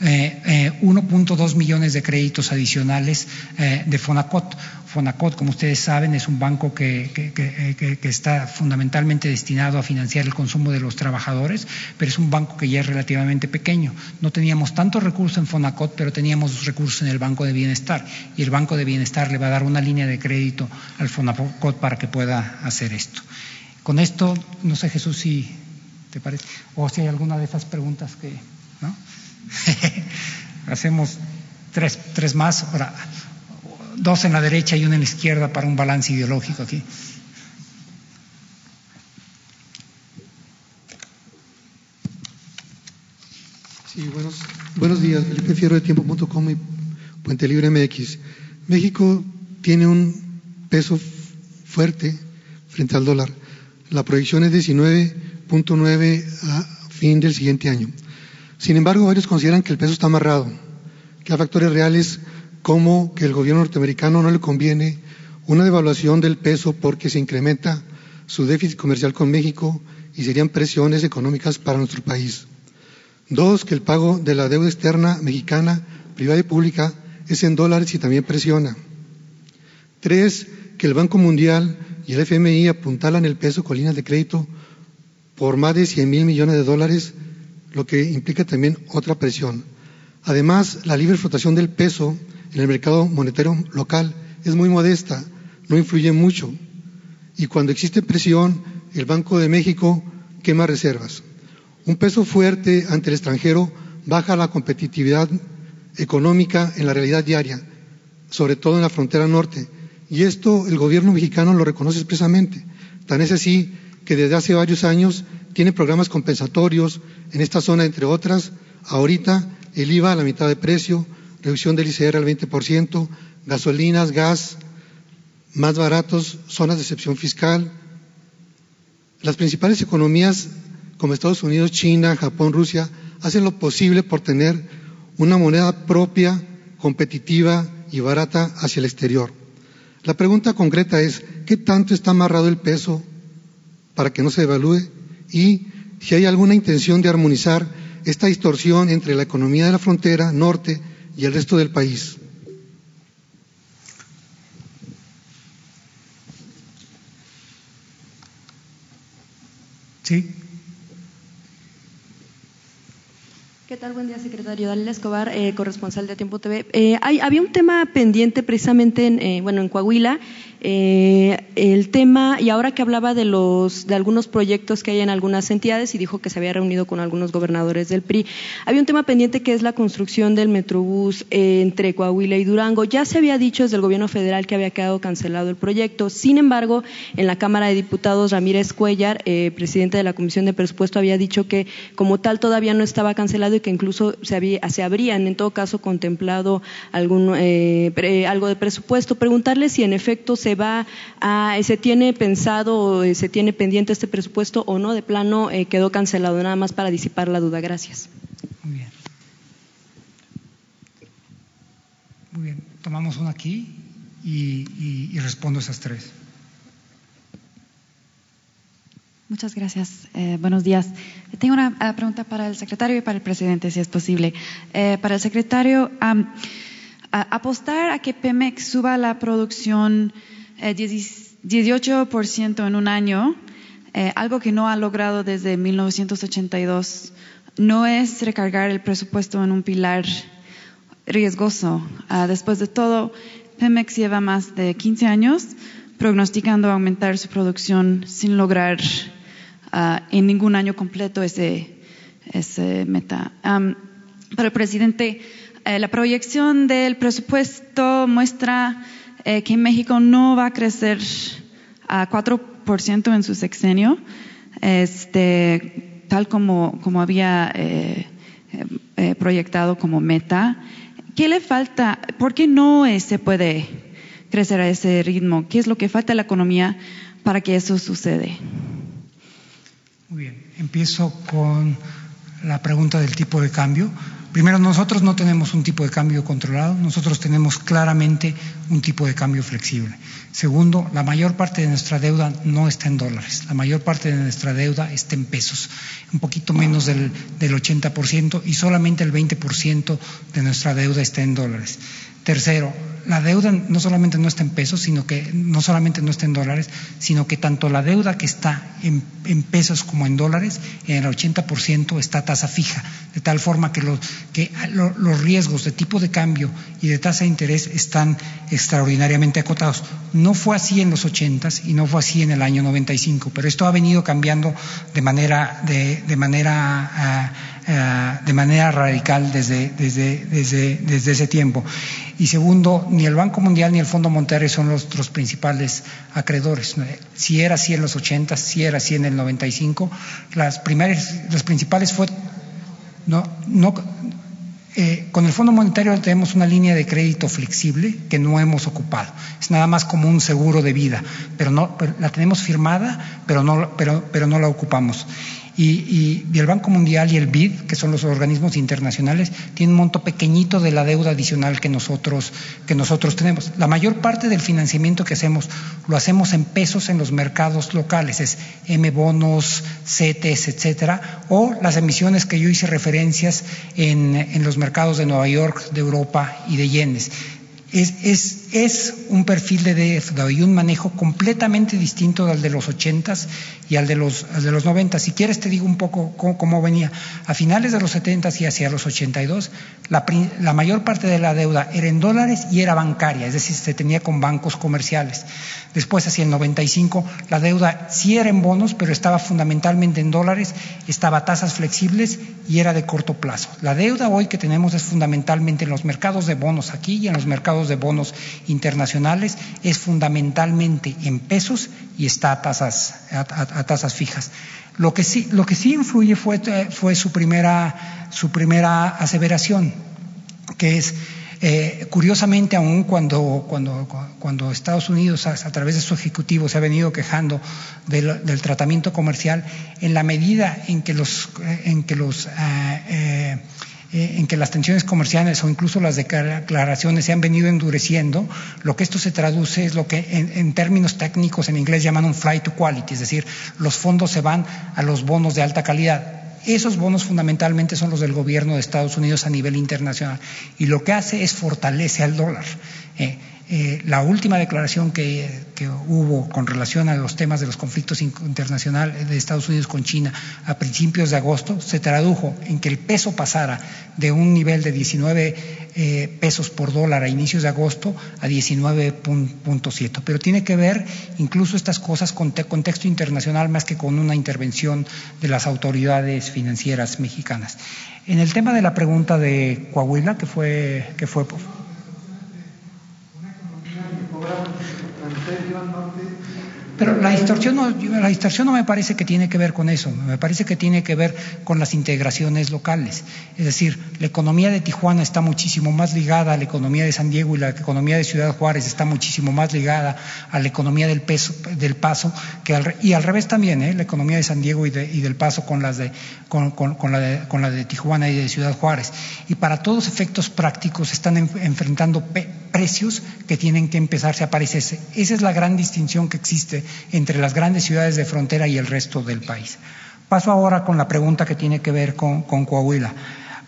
eh, 1.2 eh, millones de créditos adicionales eh, de Fonacot. Fonacot, como ustedes saben, es un banco que, que, está fundamentalmente destinado a financiar el consumo de los trabajadores, pero es un banco que ya es relativamente pequeño. No teníamos tantos recursos en Fonacot, pero teníamos recursos en el Banco de Bienestar y el Banco de Bienestar le va a dar una línea de crédito al Fonacot para que pueda hacer esto. Con esto, no sé Jesús si te parece, o si hay alguna de esas preguntas que, ¿no? Hacemos tres, tres más, dos en la derecha y una en la izquierda para un balance ideológico aquí. Sí, buenos, buenos días. Felipe Fierro de Tiempo.com y Puente Libre MX. México tiene un peso fuerte frente al dólar. La proyección es 19.9 a fin del siguiente año. Sin embargo, varios consideran que el peso está amarrado, que hay factores reales como que el gobierno norteamericano no le conviene una devaluación del peso porque se incrementa su déficit comercial con México y serían presiones económicas para nuestro país. Dos, que el pago de la deuda externa mexicana, privada y pública, es en dólares y también presiona. Tres, que el Banco Mundial y el FMI apuntalan el peso con líneas de crédito por más de 100 mil millones de dólares, lo que implica también otra presión. Además, la libre flotación del peso en el mercado monetario local es muy modesta, no influye mucho. Y cuando existe presión, el Banco de México quema reservas. Un peso fuerte ante el extranjero baja la competitividad económica en la realidad diaria, sobre todo en la frontera norte, y esto el gobierno mexicano lo reconoce expresamente. Tan es así que desde hace varios años tiene programas compensatorios en esta zona, entre otras. Ahorita el IVA a la mitad de precio, reducción del ICR al 20%, gasolinas, gas más baratos, zonas de excepción fiscal. Las principales economías como Estados Unidos, China, Japón, Rusia hacen lo posible por tener una moneda propia, competitiva y barata hacia el exterior. La pregunta concreta es, ¿qué tanto está amarrado el peso para que no se devalúe? Y si hay alguna intención de armonizar esta distorsión entre la economía de la frontera norte y el resto del país. Sí. ¿Qué tal? Buen día, secretario. Dalila Escobar, eh, corresponsal de Tiempo TV. Eh, hay, había un tema pendiente precisamente en, eh, bueno, en Coahuila, Eh, el tema, y ahora que hablaba de, los, de algunos proyectos que hay en algunas entidades y dijo que se había reunido con algunos gobernadores del PRI, había un tema pendiente que es la construcción del Metrobús eh, entre Coahuila y Durango. Ya se había dicho desde el gobierno federal que había quedado cancelado el proyecto. Sin embargo, en la Cámara de Diputados, Ramírez Cuellar, eh, presidente de la Comisión de Presupuesto, había dicho que como tal todavía no estaba cancelado y que incluso se, había, se habrían en todo caso contemplado algún, eh, algo de presupuesto. Preguntarle si en efecto se va a, se tiene pensado, se tiene pendiente este presupuesto o no, de plano quedó cancelado, nada más para disipar la duda. Gracias. Muy bien. Muy bien, tomamos una aquí y, y, y respondo esas tres. Muchas gracias. Eh, buenos días. Tengo una uh, pregunta para el secretario y para el presidente, si es posible. Eh, para el secretario, um, a, apostar a que Pemex suba la producción eh, 18% en un año, eh, algo que no ha logrado desde 1982, no es recargar el presupuesto en un pilar riesgoso. Uh, después de todo, Pemex lleva más de 15 años prognosticando aumentar su producción sin lograr uh, en ningún año completo ese, ese meta. Um, para el presidente, eh, la proyección del presupuesto muestra eh, que México no va a crecer a 4% en su sexenio, este, tal como, había eh, eh, proyectado como meta. ¿Qué le falta? ¿Por qué no se puede crecer a ese ritmo? ¿Qué es lo que falta a la economía para que eso sucede? Muy bien, empiezo con la pregunta del tipo de cambio. Primero, nosotros no tenemos un tipo de cambio controlado, nosotros tenemos claramente un tipo de cambio flexible. Segundo, la mayor parte de nuestra deuda no está en dólares, la mayor parte de nuestra deuda está en pesos, un poquito menos del, del 80% y solamente el 20% de nuestra deuda está en dólares. Tercero, la deuda no solamente no está en pesos, sino que no solamente no está en dólares, sino que tanto la deuda que está en, pesos como en dólares, en el 80% está tasa fija, de tal forma que, los, que lo, los riesgos de tipo de cambio y de tasa de interés están extraordinariamente acotados. No fue así en los 80 y no fue así en el año 95, pero esto ha venido cambiando de manera, de, manera Uh, de manera radical desde, desde, desde, desde, ese tiempo. Y segundo, ni el Banco Mundial ni el Fondo Monetario son nuestros principales acreedores. Si era así en los 80, si era así en el 95, las, primeras, las principales fue. No, no, eh, con el Fondo Monetario tenemos una línea de crédito flexible que no hemos ocupado. Es nada más como un seguro de vida, pero no, pero la tenemos firmada, pero no, pero, pero no la ocupamos. Y, y, el Banco Mundial y el BID, que son los organismos internacionales, tienen un monto pequeñito de la deuda adicional que nosotros, que nosotros tenemos. La mayor parte del financiamiento que hacemos lo hacemos en pesos en los mercados locales, es M bonos, CETES, etcétera, o las emisiones que yo hice referencias en, en los mercados de Nueva York, de Europa y de yenes. Es, es, es, un perfil de deuda y un manejo completamente distinto al de los ochentas y al de los, de los 90. Si quieres te digo un poco cómo, cómo venía. A finales de los 70 y hacia los 82, la, la mayor parte de la deuda era en dólares y era bancaria, es decir, se tenía con bancos comerciales. Después, hacia el 95, la deuda sí era en bonos, pero estaba fundamentalmente en dólares, estaba a tasas flexibles y era de corto plazo. La deuda hoy que tenemos es fundamentalmente en los mercados de bonos aquí y en los mercados de bonos internacionales, es fundamentalmente en pesos y está a tasas, a, tasas fijas. Lo que sí, lo que sí influye fue, fue su, primera, su primera aseveración, que es eh, curiosamente, aún cuando, cuando, cuando, Estados Unidos, a, través de su ejecutivo, se ha venido quejando del, tratamiento comercial, en la medida en que los, en que los eh, eh, en que las tensiones comerciales o incluso las declaraciones se han venido endureciendo, lo que esto se traduce es lo que en, en, términos técnicos en inglés llaman un flight to quality, es decir, los fondos se van a los bonos de alta calidad. Esos bonos fundamentalmente son los del gobierno de Estados Unidos a nivel internacional y lo que hace es fortalece al dólar. Eh, Eh, la última declaración que, hubo con relación a los temas de los conflictos internacionales de Estados Unidos con China a principios de agosto se tradujo en que el peso pasara de un nivel de 19 eh, pesos por dólar a inicios de agosto a 19.7. Pero tiene que ver incluso estas cosas con contexto internacional más que con una intervención de las autoridades financieras mexicanas. En el tema de la pregunta de Coahuila, que fue, que fue Pero la distorsión, no, la distorsión no me parece que tiene que ver con eso, me parece que tiene que ver con las integraciones locales. Es decir, la economía de Tijuana está muchísimo más ligada a la economía de San Diego y la economía de Ciudad Juárez está muchísimo más ligada a la economía del, Paso, que al, y al revés también, ¿eh? la economía de San Diego y, de, y del Paso con, las de, con, la de, Tijuana y de Ciudad Juárez. Y para todos efectos prácticos están en, enfrentando precios que tienen que empezarse a parecerse. Esa es la gran distinción que existe entre las grandes ciudades de frontera y el resto del país. Paso ahora con la pregunta que tiene que ver con, con Coahuila.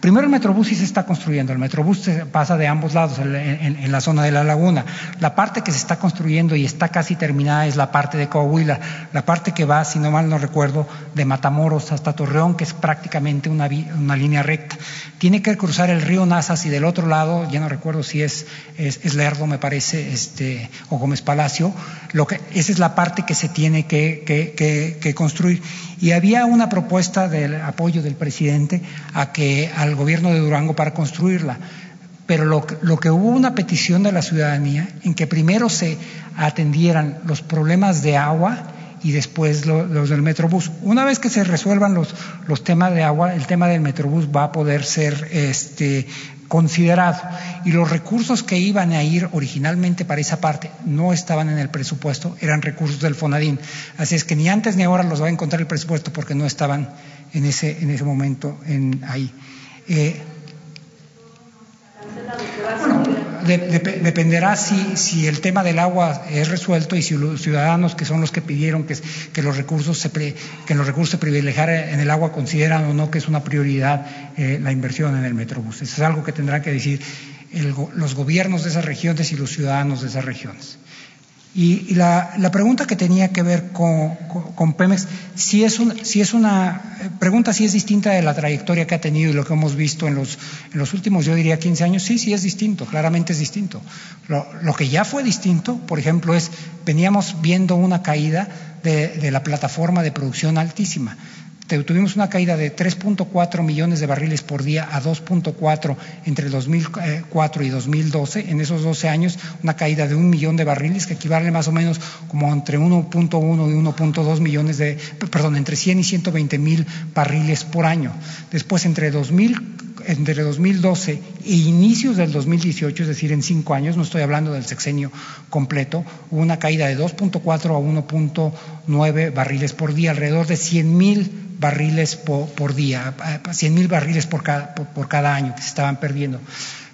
Primero el Metrobús sí se está construyendo, el Metrobús pasa de ambos lados, en, la zona de la laguna. La parte que se está construyendo y está casi terminada es la parte de Coahuila, la parte que va, si no mal no recuerdo, de Matamoros hasta Torreón, que es prácticamente una, línea recta. Tiene que cruzar el río Nazas y del otro lado, ya no recuerdo si es, es, Lerdo, me parece, este, o Gómez Palacio, lo que, esa es la parte que se tiene que, que, que construir. Y había una propuesta del apoyo del presidente a que al gobierno de Durango para construirla. Pero lo, que hubo una petición de la ciudadanía en que primero se atendieran los problemas de agua y después lo, los del Metrobús. Una vez que se resuelvan los, los temas de agua, el tema del Metrobús va a poder ser este, considerado y los recursos que iban a ir originalmente para esa parte no estaban en el presupuesto, eran recursos del Fonadín. Así es que ni antes ni ahora los va a encontrar el presupuesto porque no estaban en ese, en ese momento en, ahí. Eh, dependerá si, si, el tema del agua es resuelto y si los ciudadanos que son los que pidieron que, que los recursos se pre, que los recursos se privilegiaran en el agua consideran o no que es una prioridad eh, la inversión en el Metrobús. Eso es algo que tendrán que decir el, los gobiernos de esas regiones y los ciudadanos de esas regiones. Y, la, la, pregunta que tenía que ver con, Pemex, si es, un, si es una pregunta, si es distinta de la trayectoria que ha tenido y lo que hemos visto en los, en los últimos, yo diría, 15 años, sí, sí es distinto, claramente es distinto. Lo, que ya fue distinto, por ejemplo, es, veníamos viendo una caída de la plataforma de producción altísima tuvimos una caída de 3.4 millones de barriles por día a 2.4 entre 2004 y 2012. En esos 12 años, una caída de un millón de barriles, que equivale más o menos como entre 1.1 y 1.2 millones de, perdón, entre 100 y 120 mil barriles por año. Después, entre 2000 entre 2012 e inicios del 2018, es decir, en cinco años, no estoy hablando del sexenio completo, hubo una caída de 2.4 a 1.9 barriles por día, alrededor de 100 mil barriles por, por día, 100 mil barriles por cada, por, por cada año que se estaban perdiendo.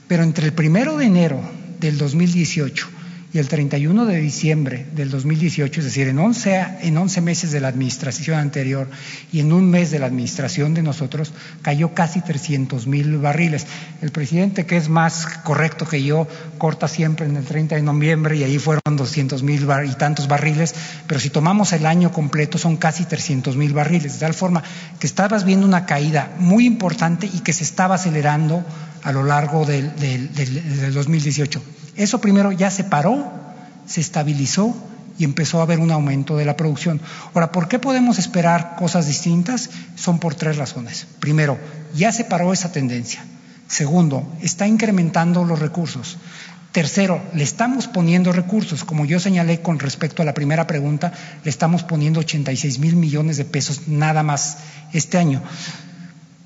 Pero entre el primero de enero del 2018 y el 31 de diciembre del 2018, es decir, en 11, en 11 meses de la administración anterior y en un mes de la administración de nosotros, cayó casi 300 mil barriles. El presidente, que es más correcto que yo, corta siempre en el 30 de noviembre y ahí fueron 200 mil y tantos barriles, pero si tomamos el año completo son casi 300 mil barriles, de tal forma que estabas viendo una caída muy importante y que se estaba acelerando a lo largo del, del, del, del 2018. Eso primero ya se paró, se estabilizó y empezó a haber un aumento de la producción. Ahora, ¿por qué podemos esperar cosas distintas? Son por tres razones. Primero, ya se paró esa tendencia. Segundo, está incrementando los recursos. Tercero, le estamos poniendo recursos. Como yo señalé con respecto a la primera pregunta, le estamos poniendo 86 mil millones de pesos nada más este año.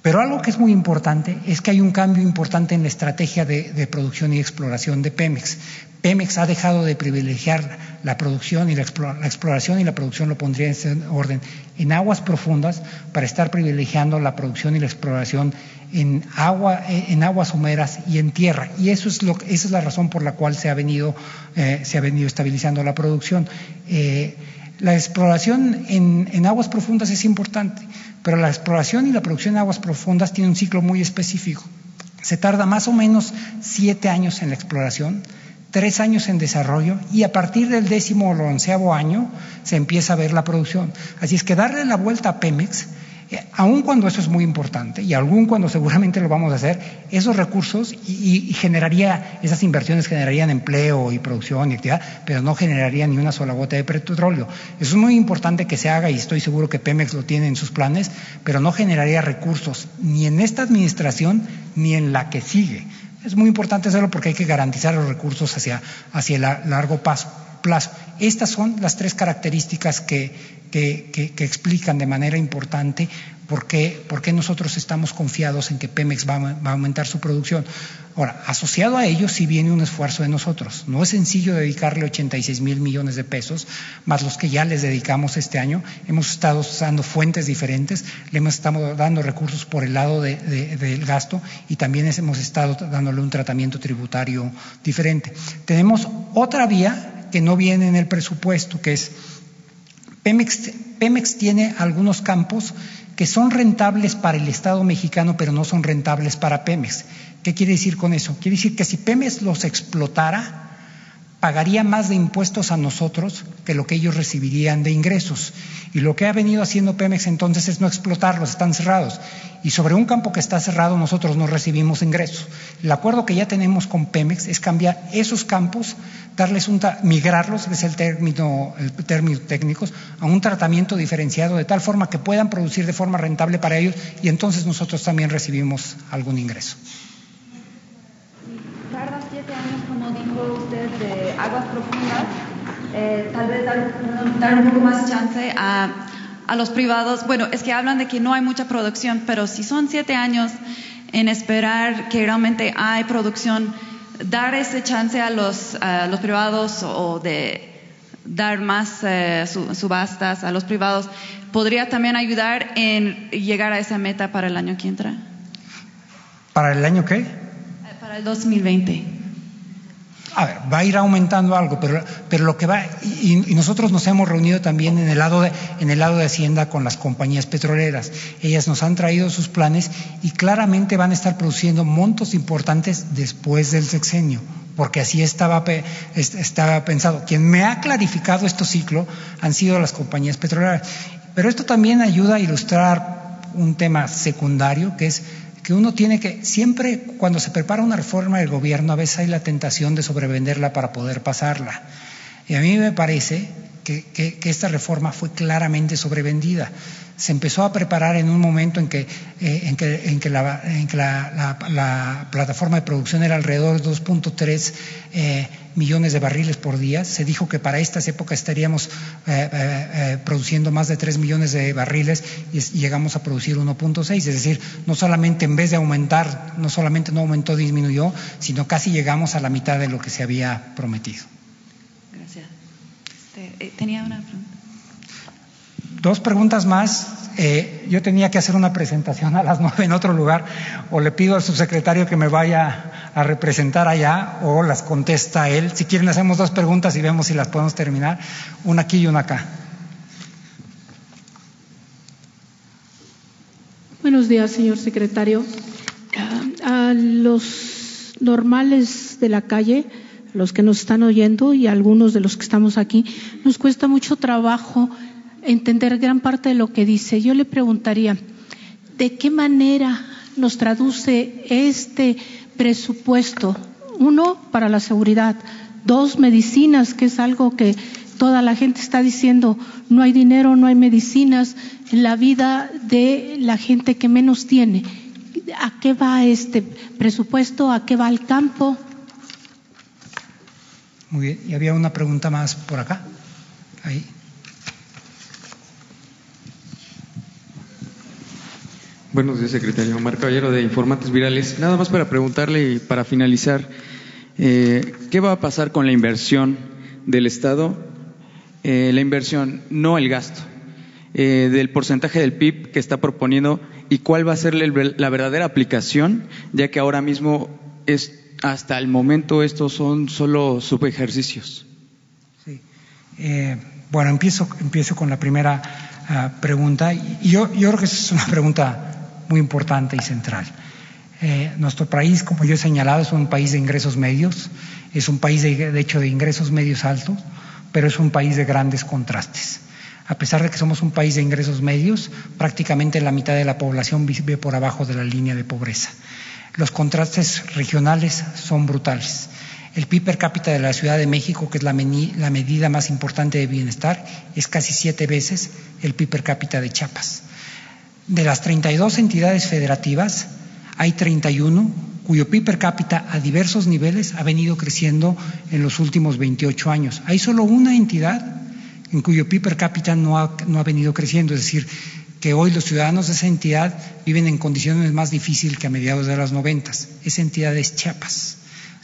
Pero algo que es muy importante es que hay un cambio importante en la estrategia de, producción y exploración de Pemex. Pemex ha dejado de privilegiar la producción y la, explora, la exploración y la producción lo pondría en ese orden en aguas profundas para estar privilegiando la producción y la exploración en, agua, en aguas humeras y en tierra. Y eso es lo, esa es la razón por la cual se ha venido, eh, se ha venido estabilizando la producción. Eh, la exploración en, aguas profundas es importante, pero la exploración y la producción en aguas profundas tiene un ciclo muy específico. Se tarda más o menos siete años en la exploración, tres años en desarrollo y a partir del décimo o onceavo año se empieza a ver la producción. Así es que darle la vuelta a Pemex, eh, aun cuando eso es muy importante y aun cuando seguramente lo vamos a hacer, esos recursos y, generaría, esas inversiones generarían empleo y producción y actividad, pero no generaría ni una sola gota de petróleo. Eso es muy importante que se haga y estoy seguro que Pemex lo tiene en sus planes, pero no generaría recursos ni en esta administración ni en la que sigue. Es muy importante hacerlo porque hay que garantizar los recursos hacia, hacia el largo plazo. Estas son las tres características que, explican de manera importante por qué, nosotros estamos confiados en que Pemex va, a aumentar su producción. Ahora, asociado a ello sí viene un esfuerzo de nosotros. No es sencillo dedicarle 86 mil millones de pesos, más los que ya les dedicamos este año. Hemos estado usando fuentes diferentes, le hemos estado dando recursos por el lado de, de, del gasto y también hemos estado dándole un tratamiento tributario diferente. Tenemos otra vía que no viene en el presupuesto, que es Pemex, Pemex tiene algunos campos que son rentables para el Estado mexicano, pero no son rentables para Pemex. ¿Qué quiere decir con eso? Quiere decir que si Pemex los explotara, pagaría más de impuestos a nosotros que lo que ellos recibirían de ingresos. Y lo que ha venido haciendo Pemex entonces es no explotarlos, están cerrados. Y sobre un campo que está cerrado nosotros no recibimos ingresos. El acuerdo que ya tenemos con Pemex es cambiar esos campos, darles un migrarlos, es el término, el término técnico, a un tratamiento diferenciado de tal forma que puedan producir de forma rentable para ellos y entonces nosotros también recibimos algún ingreso. Tarda siete años, como dijo usted, de aguas profundas. Eh, tal vez dar, dar, un poco más chance a, a, los privados. Bueno, es que hablan de que no hay mucha producción, pero si son siete años en esperar que realmente hay producción, dar ese chance a los, a los privados o de dar más eh, subastas a los privados, podría también ayudar en llegar a esa meta para el año que entra. ¿Para el año qué? Para el 2020. A ver, va a ir aumentando algo, pero, lo que va, y, y, nosotros nos hemos reunido también en el, lado de, en el lado de Hacienda con las compañías petroleras. Ellas nos han traído sus planes y claramente van a estar produciendo montos importantes después del sexenio, porque así estaba, estaba pensado. Quien me ha clarificado este ciclo han sido las compañías petroleras. Pero esto también ayuda a ilustrar un tema secundario, que es que uno tiene que, siempre cuando se prepara una reforma del gobierno, a veces hay la tentación de sobrevenderla para poder pasarla. Y a mí me parece que, que, esta reforma fue claramente sobrevendida. Se empezó a preparar en un momento en que, eh, en que, en que, la, plataforma de producción era alrededor de 2.3 eh, millones de barriles por día. Se dijo que para estas épocas estaríamos eh, eh, produciendo más de 3 millones de barriles y, y llegamos a producir 1.6. Es decir, no solamente en vez de aumentar, no solamente no aumentó, disminuyó, sino casi llegamos a la mitad de lo que se había prometido. Gracias. Este, tenía una pregunta. Dos preguntas más. Eh, yo tenía que hacer una presentación a las nueve en otro lugar, o le pido al subsecretario que me vaya a representar allá, o las contesta él. Si quieren, hacemos dos preguntas y vemos si las podemos terminar, una aquí y una acá. Buenos días, señor secretario. A los normales de la calle, los que nos están oyendo y algunos de los que estamos aquí, nos cuesta mucho trabajo entender gran parte de lo que dice. Yo le preguntaría, ¿de qué manera nos traduce este presupuesto? Uno, para la seguridad. Dos, medicinas, que es algo que toda la gente está diciendo, no hay dinero, no hay medicinas en la vida de la gente que menos tiene. ¿A qué va este presupuesto? ¿A qué va el campo? Muy bien. Y había una pregunta más por acá. Ahí. Buenos días, secretario. Omar Caballero de Informantes Virales. Nada más para preguntarle y para finalizar, eh, ¿qué va a pasar con la inversión del Estado? Eh, la inversión, no el gasto, eh, del porcentaje del PIB que está proponiendo y cuál va a ser la verdadera aplicación, ya que ahora mismo es, hasta el momento estos son solo subejercicios. Sí. bueno, empiezo, empiezo con la primera uh, pregunta yo, yo creo que es una pregunta muy importante y central. Eh, nuestro país, como yo he señalado, es un país de ingresos medios. es un país de, hecho de ingresos medios altos, pero es un país de grandes contrastes. A pesar de que somos un país de ingresos medios, prácticamente la mitad de la población vive por abajo de la línea de pobreza. Los contrastes regionales son brutales. El PIB per cápita de la Ciudad de México, que es la, la medida más importante de bienestar, es casi siete veces el PIB per cápita de Chiapas. De las 32 entidades federativas, hay 31 cuyo PIB per cápita a diversos niveles ha venido creciendo en los últimos 28 años. Hay solo una entidad en cuyo PIB per cápita no ha, venido creciendo, es decir, que hoy los ciudadanos de esa entidad viven en condiciones más difíciles que a mediados de los noventas. Esa entidad es Chiapas.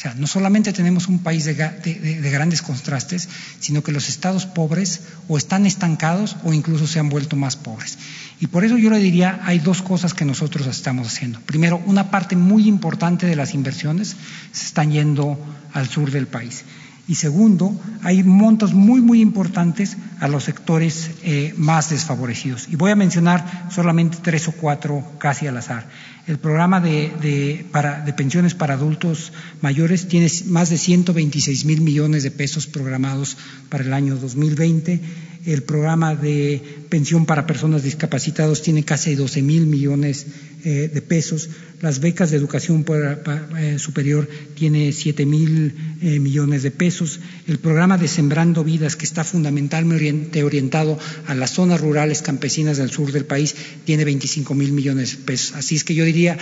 Sea, no solamente tenemos un país de, de, de, grandes contrastes, sino que los estados pobres o están estancados o incluso se han vuelto más pobres. Y por eso yo le diría, hay dos cosas que nosotros estamos haciendo. Primero, una parte muy importante de las inversiones se están yendo al sur del país. Y segundo, hay montos muy, muy importantes a los sectores eh, más desfavorecidos. Y voy a mencionar solamente tres o cuatro casi al azar. El programa de, de, pensiones para adultos mayores tiene más de 126 mil millones de pesos programados para el año 2020. El programa de pensión para personas discapacitadas tiene casi 12 mil millones eh, de pesos. Las becas de educación para, eh, superior tiene 7 mil eh, millones de pesos. El programa de Sembrando Vidas, que está fundamentalmente orientado a las zonas rurales campesinas del sur del país, tiene 25 mil millones de pesos. Así es que yo diría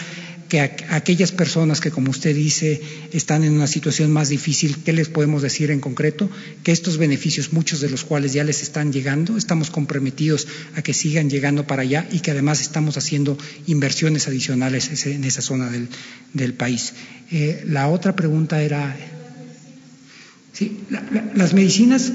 que a, aquellas personas que, como usted dice, están en una situación más difícil, ¿qué les podemos decir en concreto? Que estos beneficios, muchos de los cuales ya les están llegando, estamos comprometidos a que sigan llegando para allá y que además estamos haciendo inversiones adicionales en esa zona del, país. Eh, la otra pregunta era. Sí, la, la, las medicinas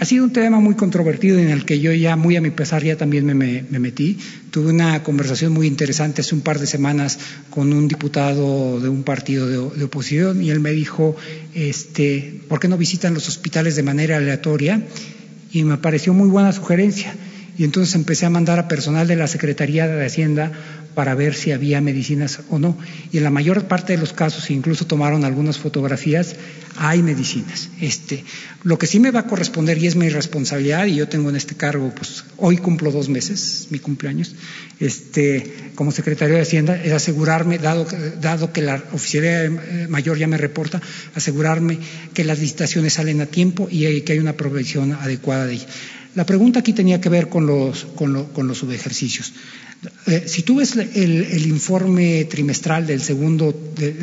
ha sido un tema muy controvertido en el que yo ya, muy a mi pesar, ya también me, me, me, metí. Tuve una conversación muy interesante hace un par de semanas con un diputado de un partido de, de oposición y él me dijo, este, ¿por qué no visitan los hospitales de manera aleatoria? Y me pareció muy buena sugerencia. Y entonces empecé a mandar a personal de la Secretaría de Hacienda para ver si había medicinas o no. Y en la mayor parte de los casos, incluso tomaron algunas fotografías, hay medicinas. Este, lo que sí me va a corresponder y es mi responsabilidad, y yo tengo en este cargo, pues hoy cumplo dos meses, mi cumpleaños, este, como secretario de Hacienda, es asegurarme, dado, que la oficialía mayor ya me reporta, asegurarme que las licitaciones salen a tiempo y que hay una provisión adecuada de ellas. La pregunta aquí tenía que ver con los, subejercicios. Eh, si tú ves el, informe trimestral del segundo,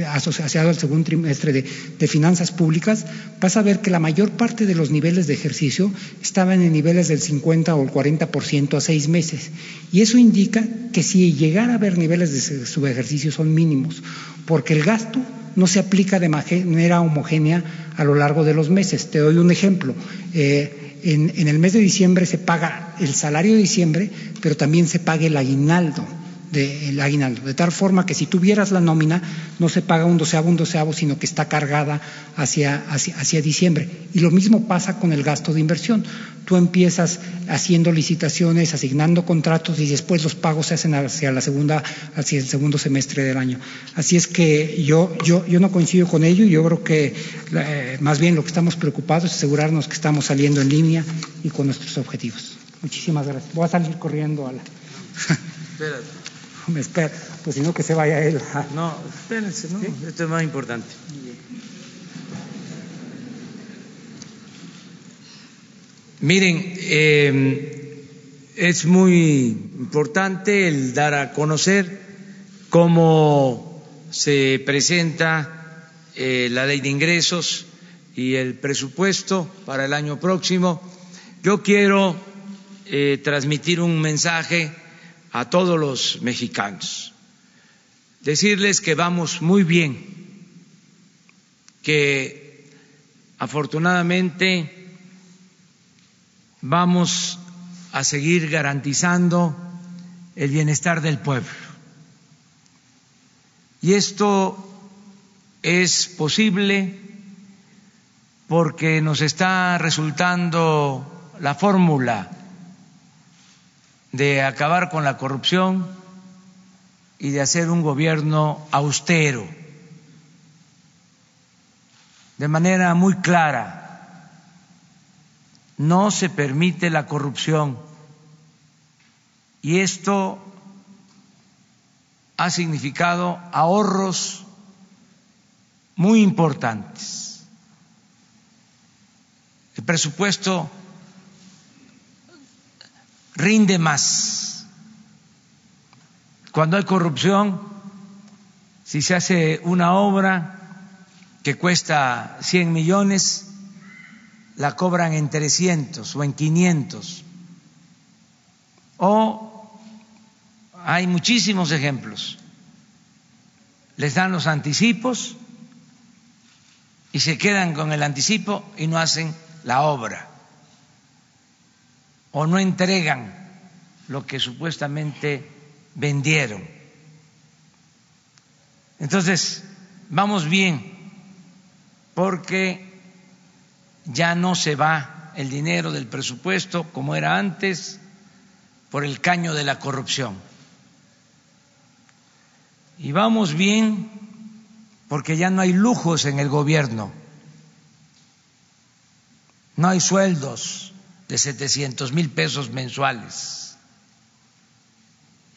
asociado al segundo trimestre de, finanzas públicas, vas a ver que la mayor parte de los niveles de ejercicio estaban en niveles del 50 o el 40% a seis meses. Y eso indica que si llegara a haber niveles de subejercicio son mínimos, porque el gasto no se aplica de manera homogénea a lo largo de los meses. Te doy un ejemplo. Eh, en, en, el mes de diciembre se paga el salario de diciembre, pero también se paga el aguinaldo. De, el aguinaldo, de tal forma que si tuvieras la nómina no se paga un doceavo, un doceavo, sino que está cargada hacia, hacia, hacia diciembre. Y lo mismo pasa con el gasto de inversión. Tú empiezas haciendo licitaciones, asignando contratos y después los pagos se hacen hacia la segunda, hacia el segundo semestre del año. Así es que yo, yo, yo no coincido con ello y yo creo que eh, más bien lo que estamos preocupados es asegurarnos que estamos saliendo en línea y con nuestros objetivos. Muchísimas gracias. Voy a salir corriendo a la. Me espera, pues si no que se vaya él. No, espérense, no, ¿Sí? esto es más importante. Miren, eh, es muy importante el dar a conocer cómo se presenta eh, la ley de ingresos y el presupuesto para el año próximo. Yo quiero eh, transmitir un mensaje a todos los mexicanos, decirles que vamos muy bien, que afortunadamente vamos a seguir garantizando el bienestar del pueblo. Y esto es posible porque nos está resultando la fórmula de acabar con la corrupción y de hacer un gobierno austero. de manera muy clara. No se permite la corrupción. Y esto ha significado ahorros muy importantes. El presupuesto rinde más. Cuando hay corrupción, si se hace una obra que cuesta 100 millones, la cobran en 300 o en 500. O hay muchísimos ejemplos. Les dan los anticipos y se quedan con el anticipo y no hacen la obra. O no entregan lo que supuestamente vendieron. Entonces, vamos bien porque ya no se va el dinero del presupuesto como era antes por el caño de la corrupción. Y vamos bien porque ya no hay lujos en el gobierno, no hay sueldos de 700 mil pesos mensuales,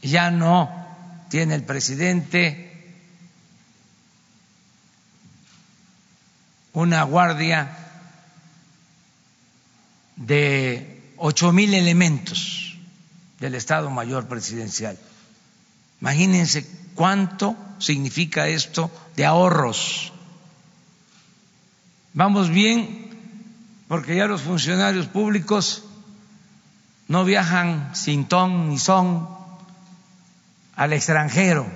ya no tiene el presidente una guardia de ocho mil elementos del Estado Mayor Presidencial. Imagínense cuánto significa esto de ahorros. Vamos bien porque ya los funcionarios públicos no viajan sin ton ni son al extranjero.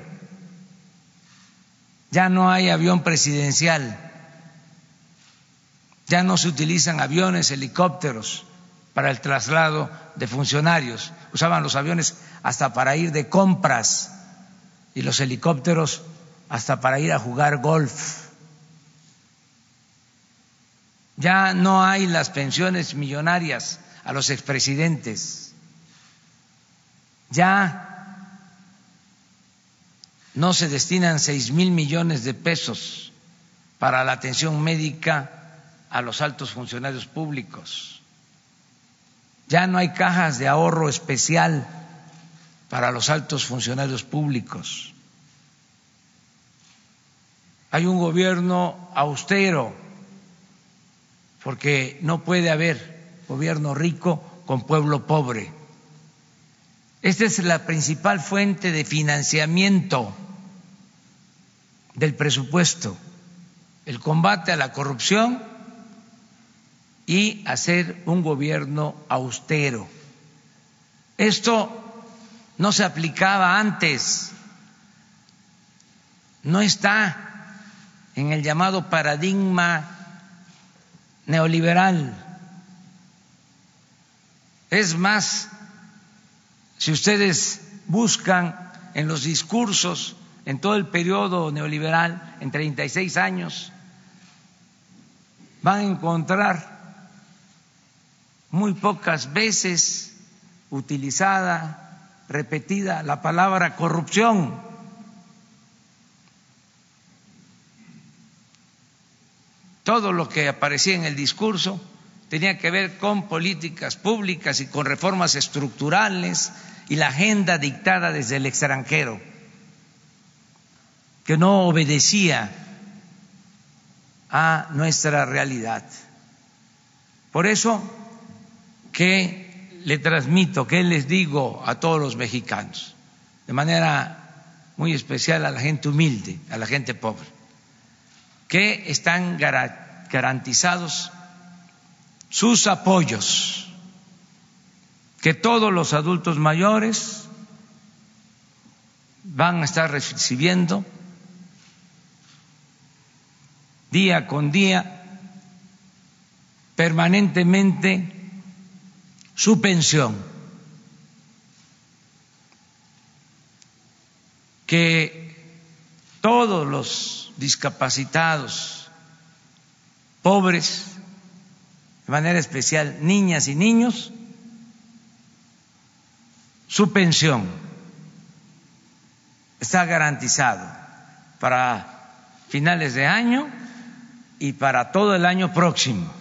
Ya no hay avión presidencial ya no se utilizan aviones, helicópteros para el traslado de funcionarios. Usaban los aviones hasta para ir de compras y los helicópteros hasta para ir a jugar golf. Ya no hay las pensiones millonarias a los expresidentes. Ya no se destinan seis mil millones de pesos para la atención médica a los altos funcionarios públicos. Ya no hay cajas de ahorro especial para los altos funcionarios públicos. Hay un gobierno austero, porque no puede haber gobierno rico con pueblo pobre. Esta es la principal fuente de financiamiento del presupuesto, el combate a la corrupción y hacer un gobierno austero. Esto no se aplicaba antes, no está en el llamado paradigma neoliberal. Es más, si ustedes buscan en los discursos en todo el periodo neoliberal, en 36 años, van a encontrar muy pocas veces utilizada, repetida la palabra corrupción. Todo lo que aparecía en el discurso tenía que ver con políticas públicas y con reformas estructurales y la agenda dictada desde el extranjero, que no obedecía a nuestra realidad. Por eso ¿Qué le transmito, qué les digo a todos los mexicanos, de manera muy especial a la gente humilde, a la gente pobre, que están garantizados sus apoyos, que todos los adultos mayores van a estar recibiendo día con día, permanentemente, su pensión, que todos los discapacitados, pobres, de manera especial niñas y niños, su pensión está garantizado para finales de año y para todo el año próximo.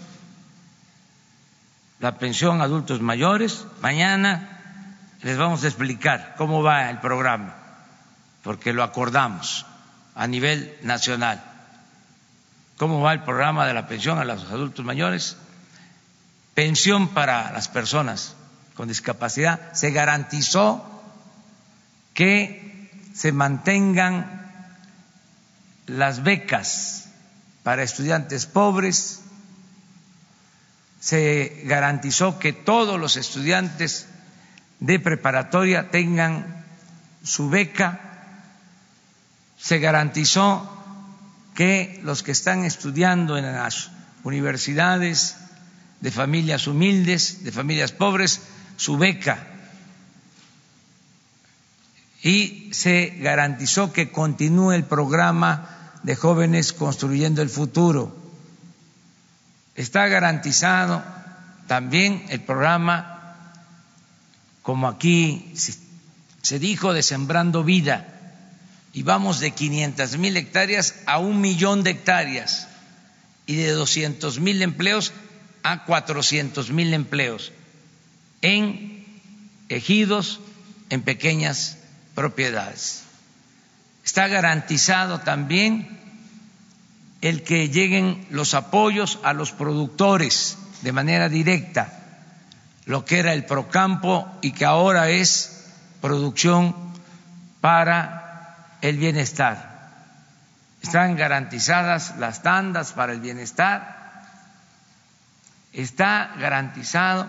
La pensión a adultos mayores, mañana les vamos a explicar cómo va el programa, porque lo acordamos a nivel nacional. ¿Cómo va el programa de la pensión a los adultos mayores? Pensión para las personas con discapacidad. Se garantizó que se mantengan las becas para estudiantes pobres, se garantizó que todos los estudiantes de preparatoria tengan su beca, se garantizó que los que están estudiando en las universidades de familias humildes, de familias pobres, su beca. Y se garantizó que continúe el programa de jóvenes construyendo el futuro. Está garantizado también el programa, como aquí se dijo, de Sembrando Vida, y vamos de 500 mil hectáreas a un millón de hectáreas y de 200 mil empleos a 400 mil empleos en ejidos, en pequeñas propiedades. Está garantizado también el que lleguen los apoyos a los productores de manera directa, lo que era el Procampo y que ahora es producción para el bienestar. Están garantizadas las tandas para el bienestar, está garantizado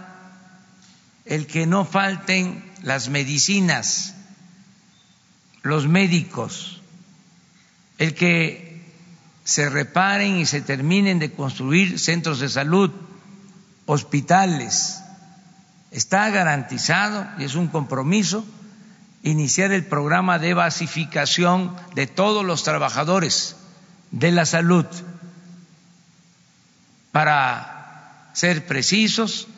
el que no falten las medicinas, los médicos, el que se reparen y se terminen de construir centros de salud, hospitales. Está garantizado y es un compromiso iniciar el programa de basificación de todos los trabajadores de la salud. Para ser precisos,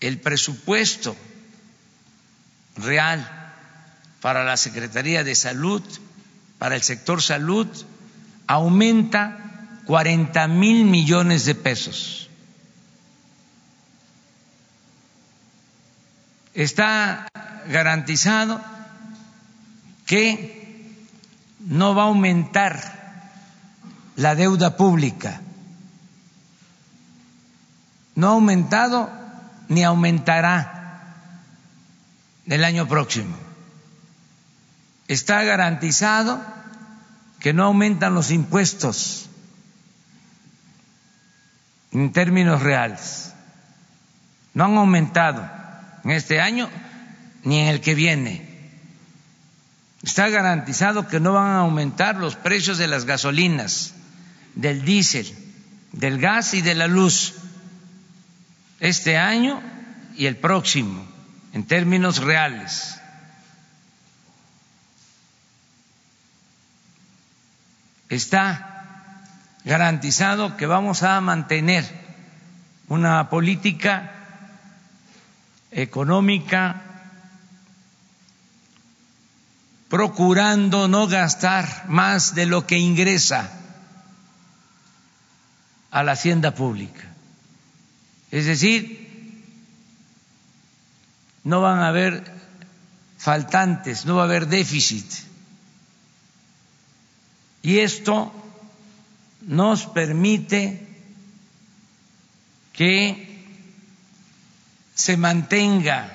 el presupuesto real para la Secretaría de Salud para el sector salud aumenta 40 mil millones de pesos. Está garantizado que no va a aumentar la deuda pública. No ha aumentado ni aumentará el año próximo está garantizado que no aumentan los impuestos en términos reales. No han aumentado en este año ni en el que viene. Está garantizado que no van a aumentar los precios de las gasolinas, del diésel, del gas y de la luz este año y el próximo en términos reales. está garantizado que vamos a mantener una política económica procurando no gastar más de lo que ingresa a la hacienda pública. Es decir, no van a haber faltantes, no va a haber déficit y esto nos permite que se mantenga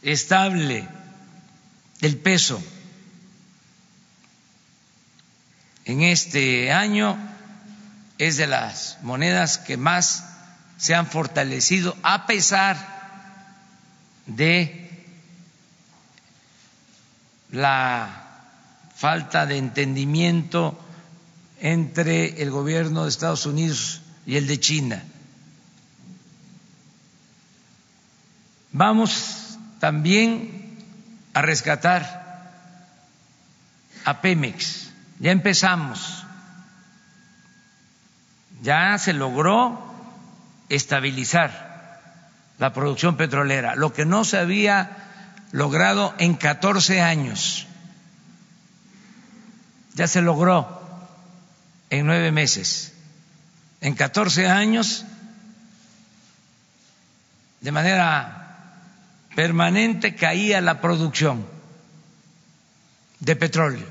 estable el peso. En este año es de las monedas que más se han fortalecido a pesar de la falta de entendimiento entre el gobierno de Estados Unidos y el de China. Vamos también a rescatar a Pemex. Ya empezamos. Ya se logró estabilizar la producción petrolera, lo que no se había logrado en 14 años ya se logró en nueve meses. En 14 años, de manera permanente, caía la producción de petróleo.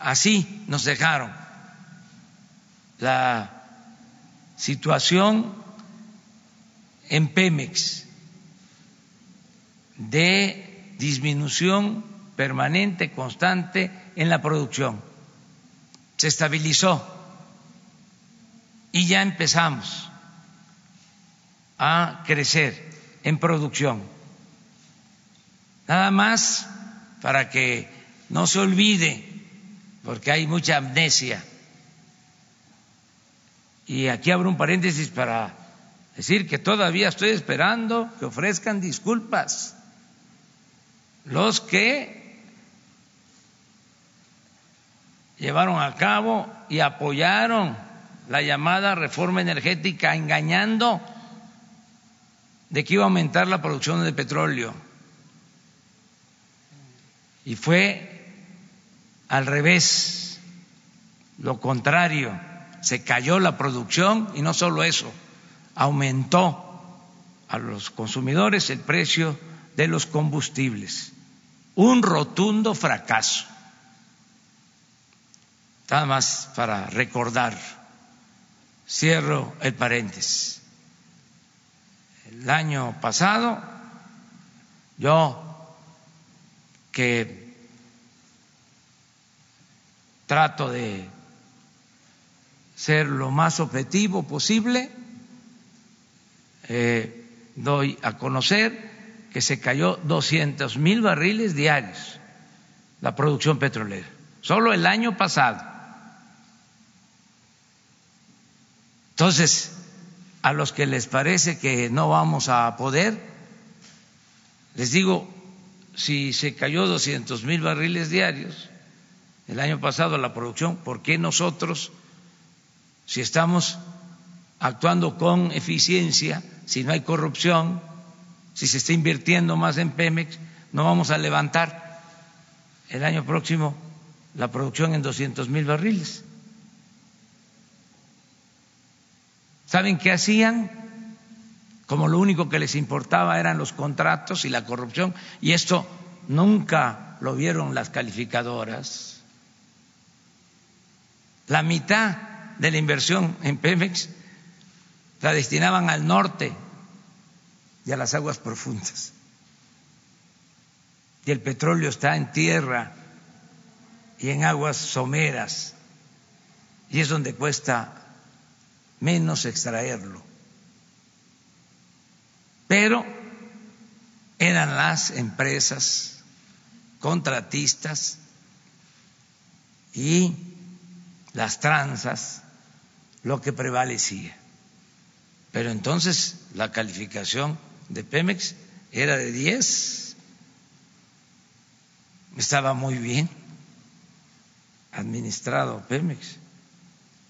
Así nos dejaron la situación en Pemex de disminución permanente, constante en la producción. Se estabilizó y ya empezamos a crecer en producción. Nada más para que no se olvide, porque hay mucha amnesia. Y aquí abro un paréntesis para decir que todavía estoy esperando que ofrezcan disculpas los que llevaron a cabo y apoyaron la llamada reforma energética engañando de que iba a aumentar la producción de petróleo. Y fue al revés, lo contrario, se cayó la producción y no solo eso, aumentó a los consumidores el precio de los combustibles. Un rotundo fracaso. Nada más para recordar, cierro el paréntesis. El año pasado, yo que trato de ser lo más objetivo posible, eh, doy a conocer que se cayó 200 mil barriles diarios la producción petrolera, solo el año pasado. Entonces, a los que les parece que no vamos a poder, les digo, si se cayó 200 mil barriles diarios el año pasado la producción, ¿por qué nosotros, si estamos actuando con eficiencia, si no hay corrupción, si se está invirtiendo más en Pemex, no vamos a levantar el año próximo la producción en 200 mil barriles? ¿Saben qué hacían? Como lo único que les importaba eran los contratos y la corrupción, y esto nunca lo vieron las calificadoras la mitad de la inversión en Pemex la destinaban al norte y a las aguas profundas. Y el petróleo está en tierra y en aguas someras. Y es donde cuesta menos extraerlo. Pero eran las empresas contratistas y las tranzas, lo que prevalecía. Pero entonces la calificación de Pemex era de 10, estaba muy bien administrado Pemex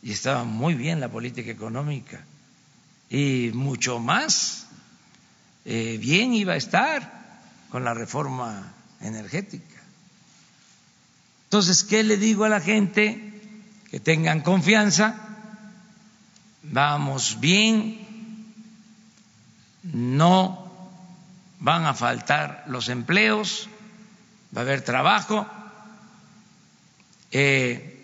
y estaba muy bien la política económica y mucho más eh, bien iba a estar con la reforma energética. Entonces, ¿qué le digo a la gente? que tengan confianza, vamos bien, no van a faltar los empleos, va a haber trabajo. Eh,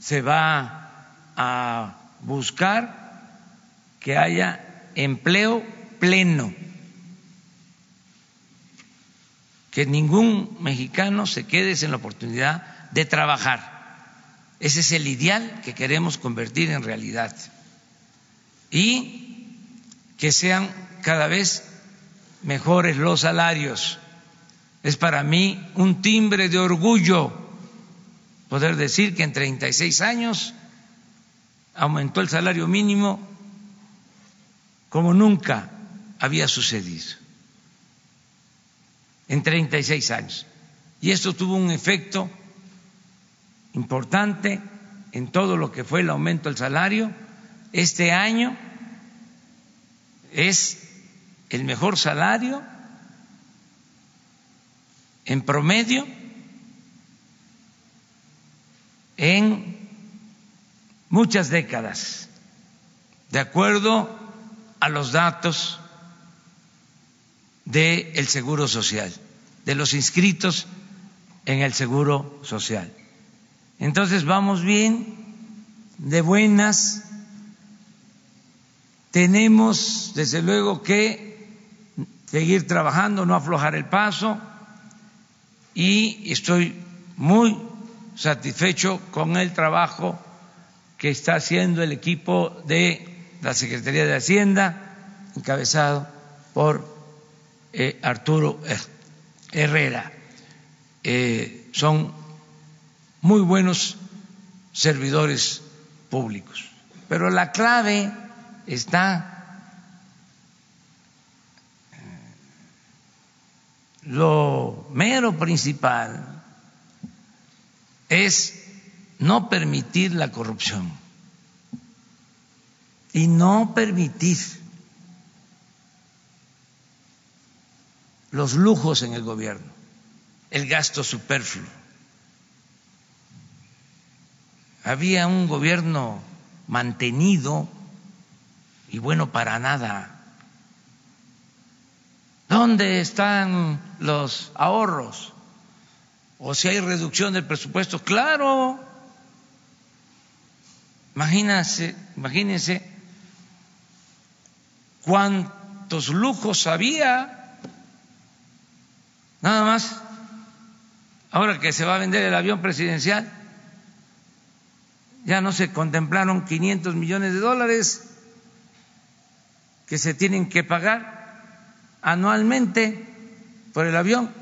se va a buscar que haya empleo pleno, que ningún mexicano se quede sin la oportunidad de trabajar. Ese es el ideal que queremos convertir en realidad. Y que sean cada vez mejores los salarios. Es para mí un timbre de orgullo poder decir que en 36 años aumentó el salario mínimo como nunca había sucedido. En 36 años. Y esto tuvo un efecto importante en todo lo que fue el aumento del salario. Este año es el mejor salario en promedio en muchas décadas, de acuerdo a los datos del Seguro Social, de los inscritos en el Seguro Social. Entonces vamos bien, de buenas. Tenemos, desde luego, que seguir trabajando, no aflojar el paso y estoy muy satisfecho con el trabajo que está haciendo el equipo de la Secretaría de Hacienda, encabezado por eh, Arturo Herrera. Eh, son muy buenos servidores públicos. Pero la clave está eh, lo mero principal es no permitir la corrupción y no permitir los lujos en el gobierno, el gasto superfluo. Había un gobierno mantenido y bueno para nada. ¿Dónde están los ahorros? O si hay reducción del presupuesto, claro. Imagínense, imagínense cuántos lujos había. Nada más. Ahora que se va a vender el avión presidencial, ya no se contemplaron 500 millones de dólares que se tienen que pagar anualmente por el avión.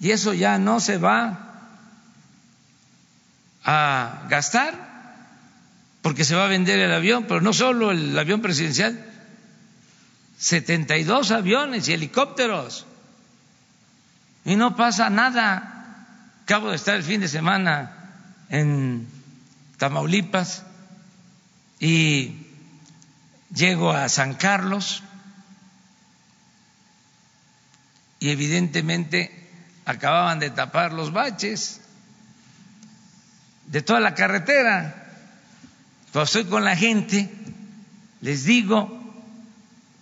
Y eso ya no se va a gastar porque se va a vender el avión, pero no solo el avión presidencial, 72 aviones y helicópteros. Y no pasa nada. Acabo de estar el fin de semana en Tamaulipas y llego a San Carlos y evidentemente acababan de tapar los baches de toda la carretera. Cuando estoy con la gente, les digo,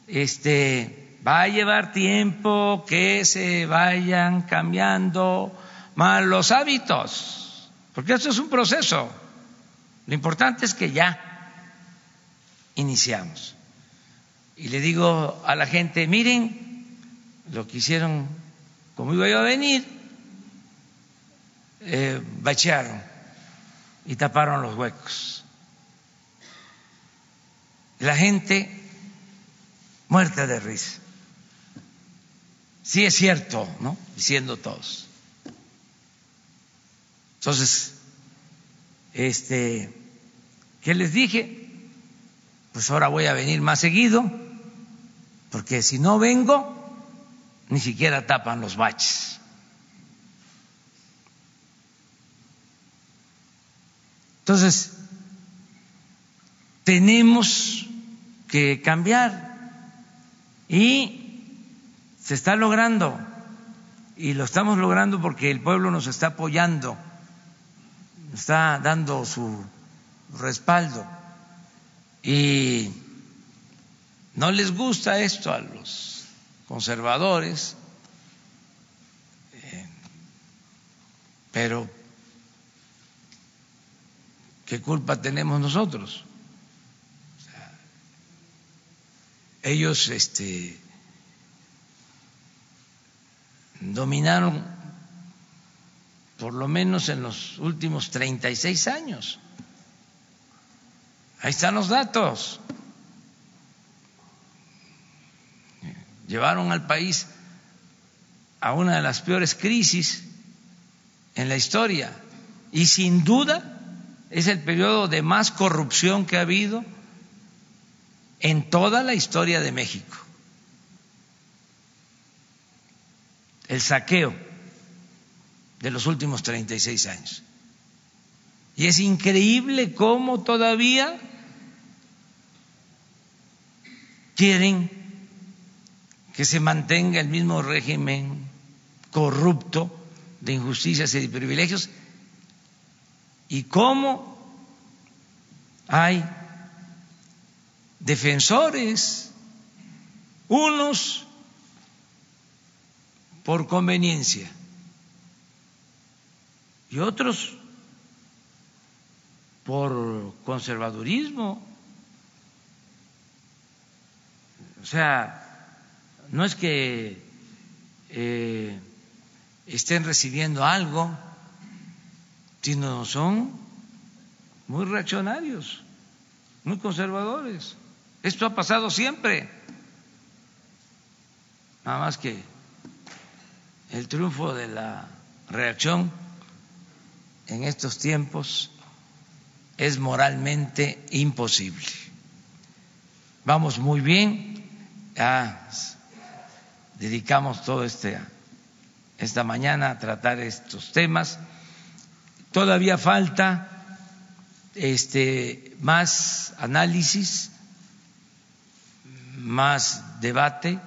este, va a llevar tiempo que se vayan cambiando malos hábitos, porque esto es un proceso. Lo importante es que ya iniciamos. Y le digo a la gente, miren lo que hicieron, como iba yo a venir, eh, bachearon y taparon los huecos. La gente muerta de risa. Sí es cierto, ¿no? Diciendo todos. Entonces, este, ¿qué les dije? Pues ahora voy a venir más seguido, porque si no vengo, ni siquiera tapan los baches. Entonces, tenemos que cambiar y se está logrando, y lo estamos logrando porque el pueblo nos está apoyando está dando su respaldo y no les gusta esto a los conservadores, eh, pero ¿qué culpa tenemos nosotros? ellos este, dominaron por lo menos en los últimos 36 años. Ahí están los datos. Llevaron al país a una de las peores crisis en la historia y sin duda es el periodo de más corrupción que ha habido en toda la historia de México. El saqueo de los últimos 36 años. Y es increíble cómo todavía quieren que se mantenga el mismo régimen corrupto de injusticias y de privilegios y cómo hay defensores, unos por conveniencia y otros por conservadurismo. O sea, no es que eh, estén recibiendo algo, sino son muy reaccionarios, muy conservadores. Esto ha pasado siempre. Nada más que el triunfo de la reacción en estos tiempos es moralmente imposible. Vamos muy bien, ya dedicamos todo este esta mañana a tratar estos temas. Todavía falta este más análisis, más debate,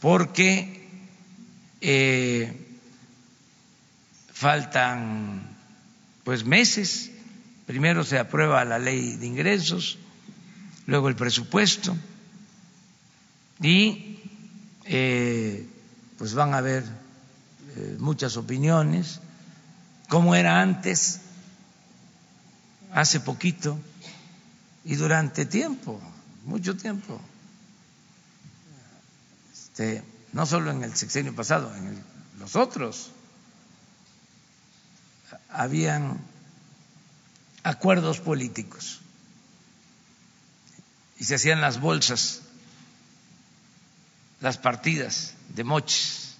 porque eh, faltan pues meses Primero se aprueba la ley de ingresos, luego el presupuesto y eh, pues van a haber eh, muchas opiniones, como era antes, hace poquito y durante tiempo, mucho tiempo. Este, no solo en el sexenio pasado, en los otros habían acuerdos políticos y se hacían las bolsas, las partidas de moches.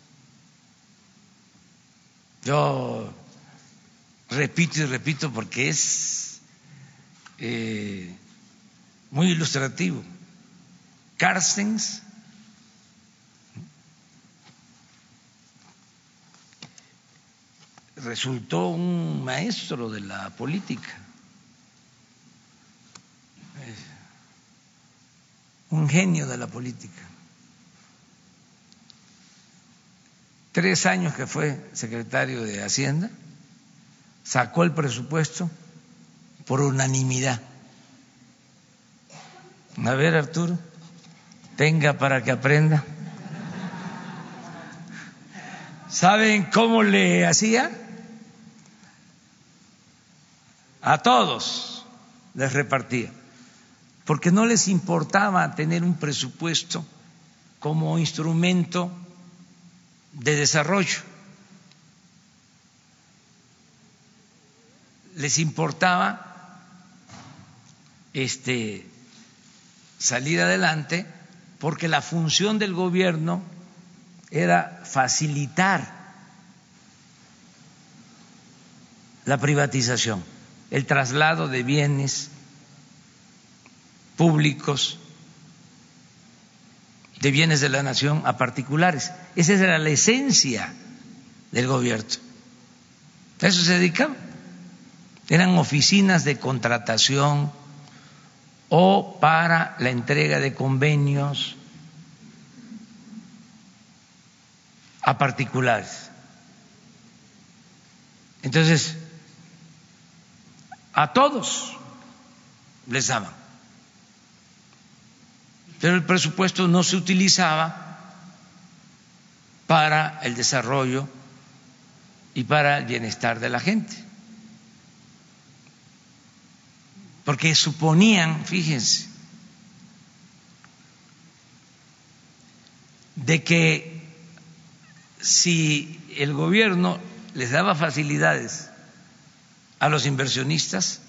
Yo repito y repito porque es eh, muy ilustrativo. Carstens resultó un maestro de la política un genio de la política. Tres años que fue secretario de Hacienda, sacó el presupuesto por unanimidad. A ver, Arturo, tenga para que aprenda. ¿Saben cómo le hacía? A todos les repartía porque no les importaba tener un presupuesto como instrumento de desarrollo. Les importaba este salir adelante porque la función del gobierno era facilitar la privatización, el traslado de bienes públicos de bienes de la nación a particulares. Esa era la esencia del gobierno. A eso se dedicaban. Eran oficinas de contratación o para la entrega de convenios a particulares. Entonces, a todos les daban pero el presupuesto no se utilizaba para el desarrollo y para el bienestar de la gente. Porque suponían, fíjense, de que si el gobierno les daba facilidades a los inversionistas,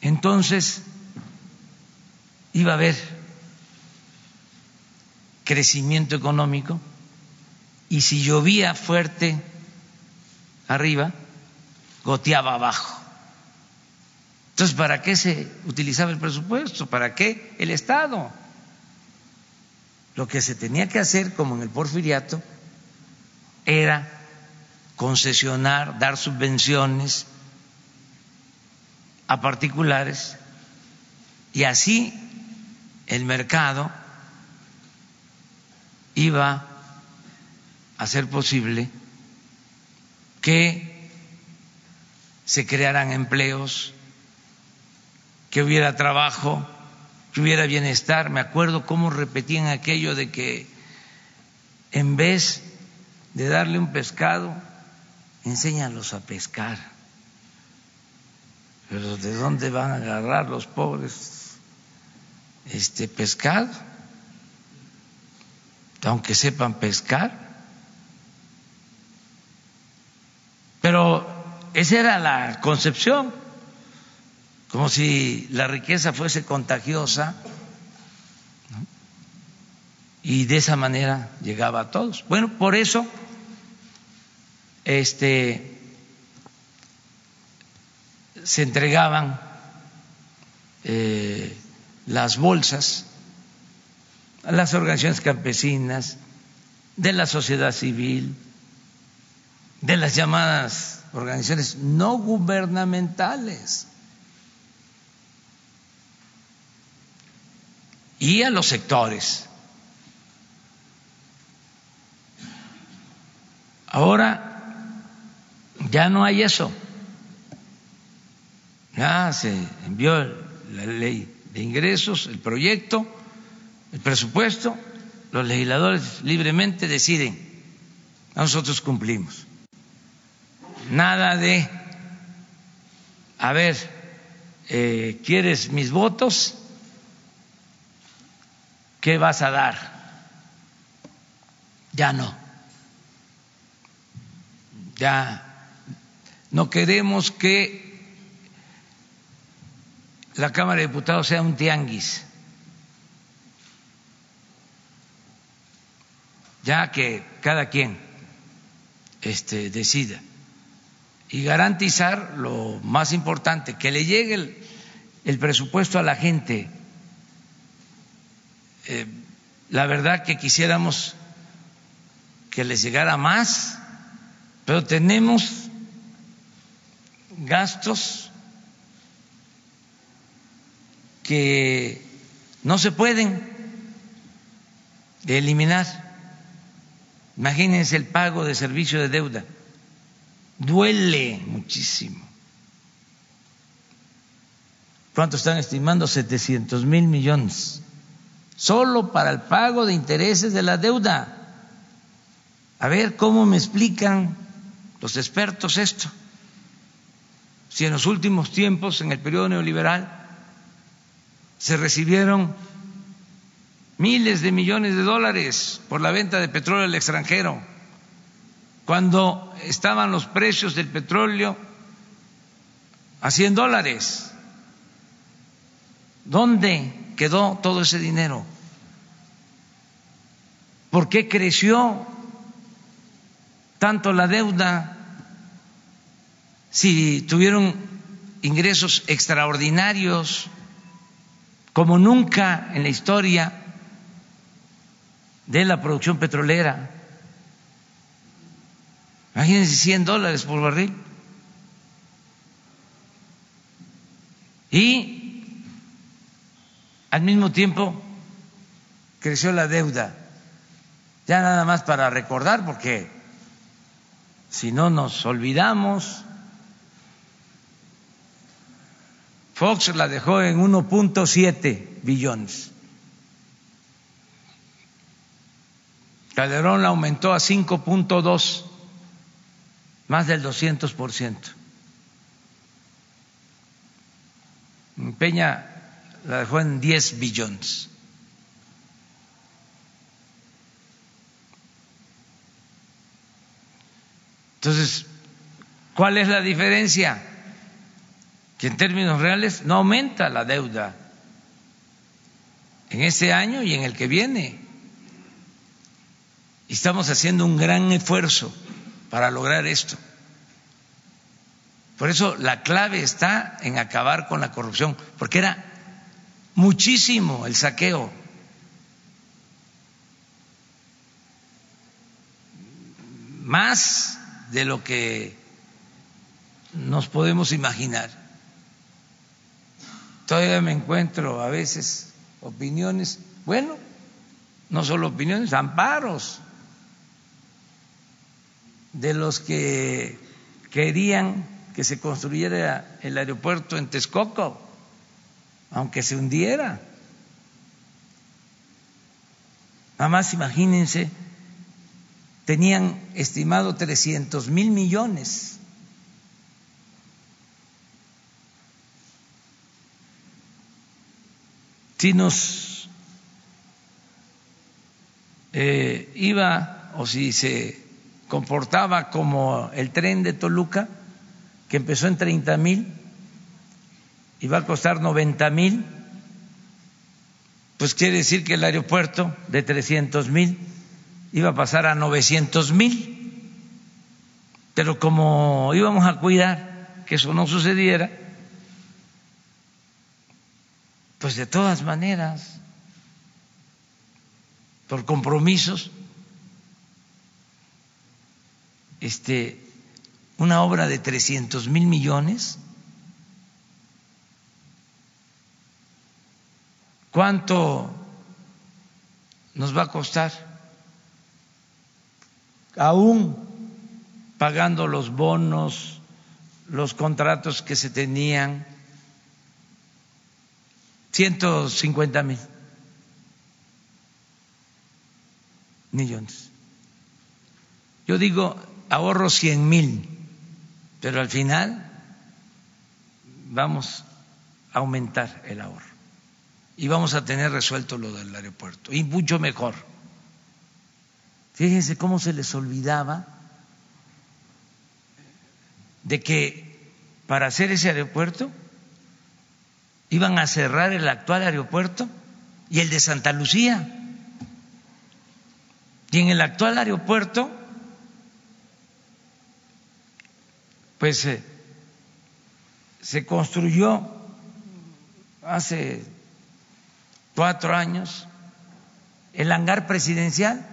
entonces iba a haber crecimiento económico y si llovía fuerte arriba, goteaba abajo. Entonces, ¿para qué se utilizaba el presupuesto? ¿Para qué el Estado? Lo que se tenía que hacer, como en el porfiriato, era concesionar, dar subvenciones a particulares y así el mercado iba a ser posible que se crearan empleos, que hubiera trabajo, que hubiera bienestar. Me acuerdo cómo repetían aquello de que en vez de darle un pescado, enséñalos a pescar. Pero ¿de dónde van a agarrar los pobres este pescado? Aunque sepan pescar. Pero esa era la concepción, como si la riqueza fuese contagiosa y de esa manera llegaba a todos. Bueno, por eso este se entregaban eh, las bolsas las organizaciones campesinas, de la sociedad civil, de las llamadas organizaciones no gubernamentales y a los sectores. Ahora ya no hay eso. Ya se envió la ley de ingresos, el proyecto, el presupuesto, los legisladores libremente deciden, nosotros cumplimos nada de, a ver, eh, ¿quieres mis votos? ¿Qué vas a dar? Ya no. Ya no queremos que la Cámara de Diputados sea un tianguis. Ya que cada quien este, decida y garantizar lo más importante, que le llegue el, presupuesto a la gente. Eh, la verdad que quisiéramos que les llegara más, pero tenemos gastos que no se pueden eliminar. Imagínense el pago de servicio de deuda duele muchísimo. ¿Cuánto están estimando? 700 mil millones. Solo para el pago de intereses de la deuda. A ver cómo me explican los expertos esto. Si en los últimos tiempos, en el periodo neoliberal, se recibieron miles de millones de dólares por la venta de petróleo al extranjero cuando estaban los precios del petróleo a 100 dólares. ¿Dónde quedó todo ese dinero? ¿Por qué creció tanto la deuda si tuvieron ingresos extraordinarios como nunca en la historia de la producción petrolera? Imagínense 100 dólares por barril. Y al mismo tiempo creció la deuda. Ya nada más para recordar, porque si no nos olvidamos, Fox la dejó en 1.7 billones. Calderón la aumentó a 5.2 más del 200%. Peña la dejó en 10 billones. Entonces, ¿cuál es la diferencia? Que en términos reales no aumenta la deuda en este año y en el que viene. Y estamos haciendo un gran esfuerzo para lograr esto. Por eso la clave está en acabar con la corrupción, porque era muchísimo el saqueo. Más de lo que nos podemos imaginar. Todavía me encuentro a veces opiniones, bueno, no solo opiniones, amparos de los que querían que se construyera el aeropuerto en Texcoco, aunque se hundiera. Nada imagínense, tenían estimado 300 mil millones. Si nos eh, iba o si se comportaba como el tren de Toluca, que empezó en 30 mil y va a costar 90 mil, pues quiere decir que el aeropuerto de 300 mil iba a pasar a 900 mil. Pero como íbamos a cuidar que eso no sucediera, pues de todas maneras, por compromisos, este, una obra de 300 mil millones, ¿cuánto nos va a costar? Aún pagando los bonos, los contratos que se tenían, 150 mil millones. Yo digo, ahorro 100 mil, pero al final vamos a aumentar el ahorro y vamos a tener resuelto lo del aeropuerto y mucho mejor. Fíjense cómo se les olvidaba de que para hacer ese aeropuerto iban a cerrar el actual aeropuerto y el de Santa Lucía. Y en el actual aeropuerto pues eh, se construyó hace cuatro años el hangar presidencial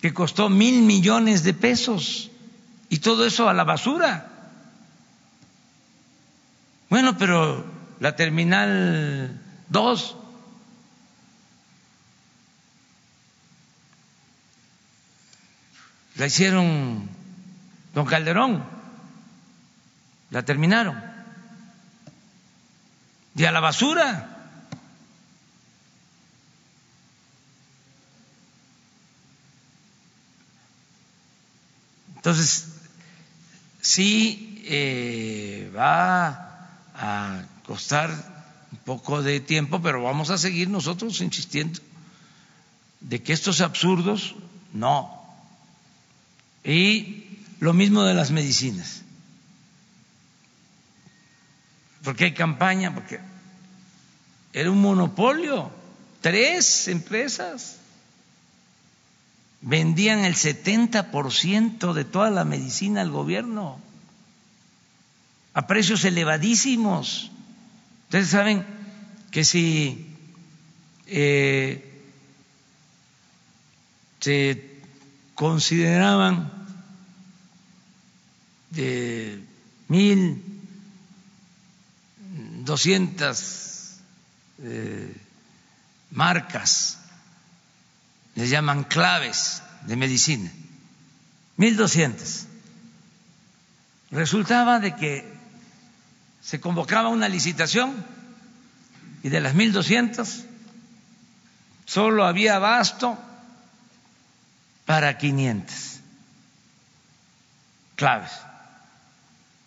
que costó mil millones de pesos y todo eso a la basura. Bueno, pero la terminal 2 la hicieron don Calderón, la terminaron. Y a la basura. Entonces, sí eh, va a costar un poco de tiempo, pero vamos a seguir nosotros insistiendo de que estos absurdos no. Y lo mismo de las medicinas. Porque hay campaña, porque era un monopolio. Tres empresas vendían el 70% de toda la medicina al gobierno a precios elevadísimos. Ustedes saben que si eh, se consideraban de mil doscientas eh, marcas, les llaman claves de medicina, mil doscientas. Resultaba de que se convocaba una licitación y de las mil doscientas solo había abasto para quinientas claves.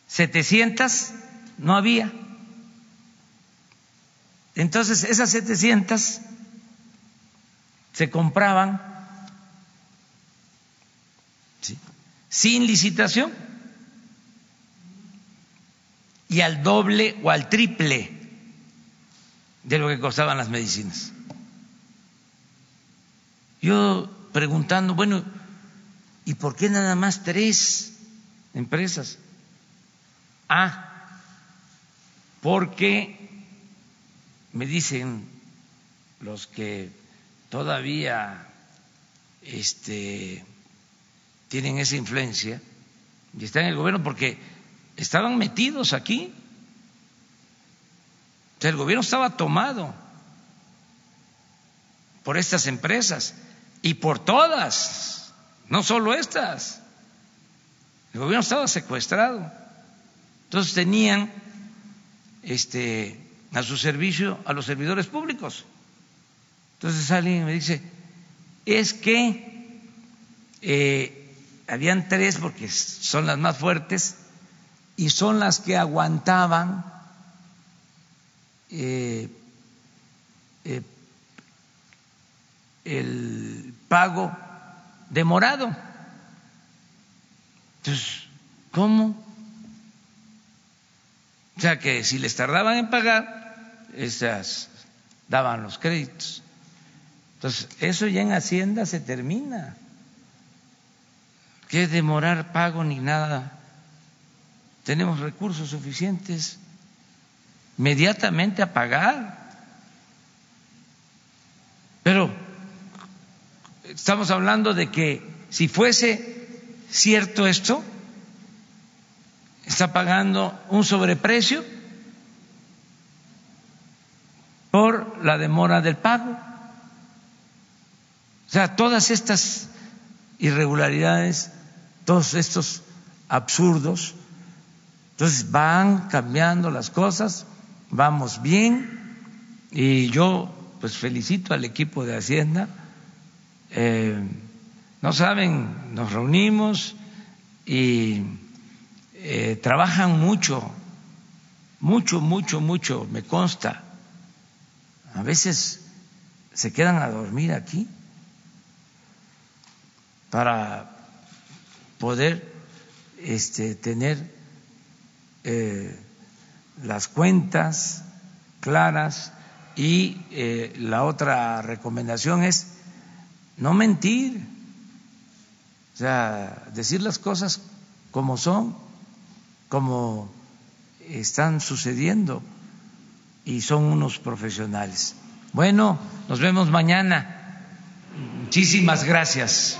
700 no había. Entonces esas 700 se compraban sin licitación y al doble o al triple de lo que costaban las medicinas. Yo preguntando, bueno, ¿y por qué nada más tres empresas? Ah, porque me dicen los que todavía este, tienen esa influencia y están en el gobierno porque estaban metidos aquí. O sea, el gobierno estaba tomado por estas empresas y por todas, no solo estas El gobierno estaba secuestrado. Entonces tenían este, a su servicio a los servidores públicos. Entonces alguien me dice, es que eh, habían tres, porque son las más fuertes, y son las que aguantaban eh, eh, el pago demorado. Entonces, ¿cómo? O sea que si les tardaban en pagar, esas daban los créditos. Entonces, eso ya en Hacienda se termina. ¿Qué demorar pago ni nada? Tenemos recursos suficientes inmediatamente a pagar. Pero estamos hablando de que si fuese cierto esto, está pagando un sobreprecio por la demora del pago. O sea, todas estas irregularidades, todos estos absurdos, entonces van cambiando las cosas, vamos bien y yo pues felicito al equipo de Hacienda. Eh, no saben, nos reunimos y eh, trabajan mucho, mucho, mucho, mucho, me consta. A veces se quedan a dormir aquí para poder este, tener eh, las cuentas claras y eh, la otra recomendación es no mentir, o sea, decir las cosas como son como están sucediendo y son unos profesionales. Bueno, nos vemos mañana. Muchísimas gracias.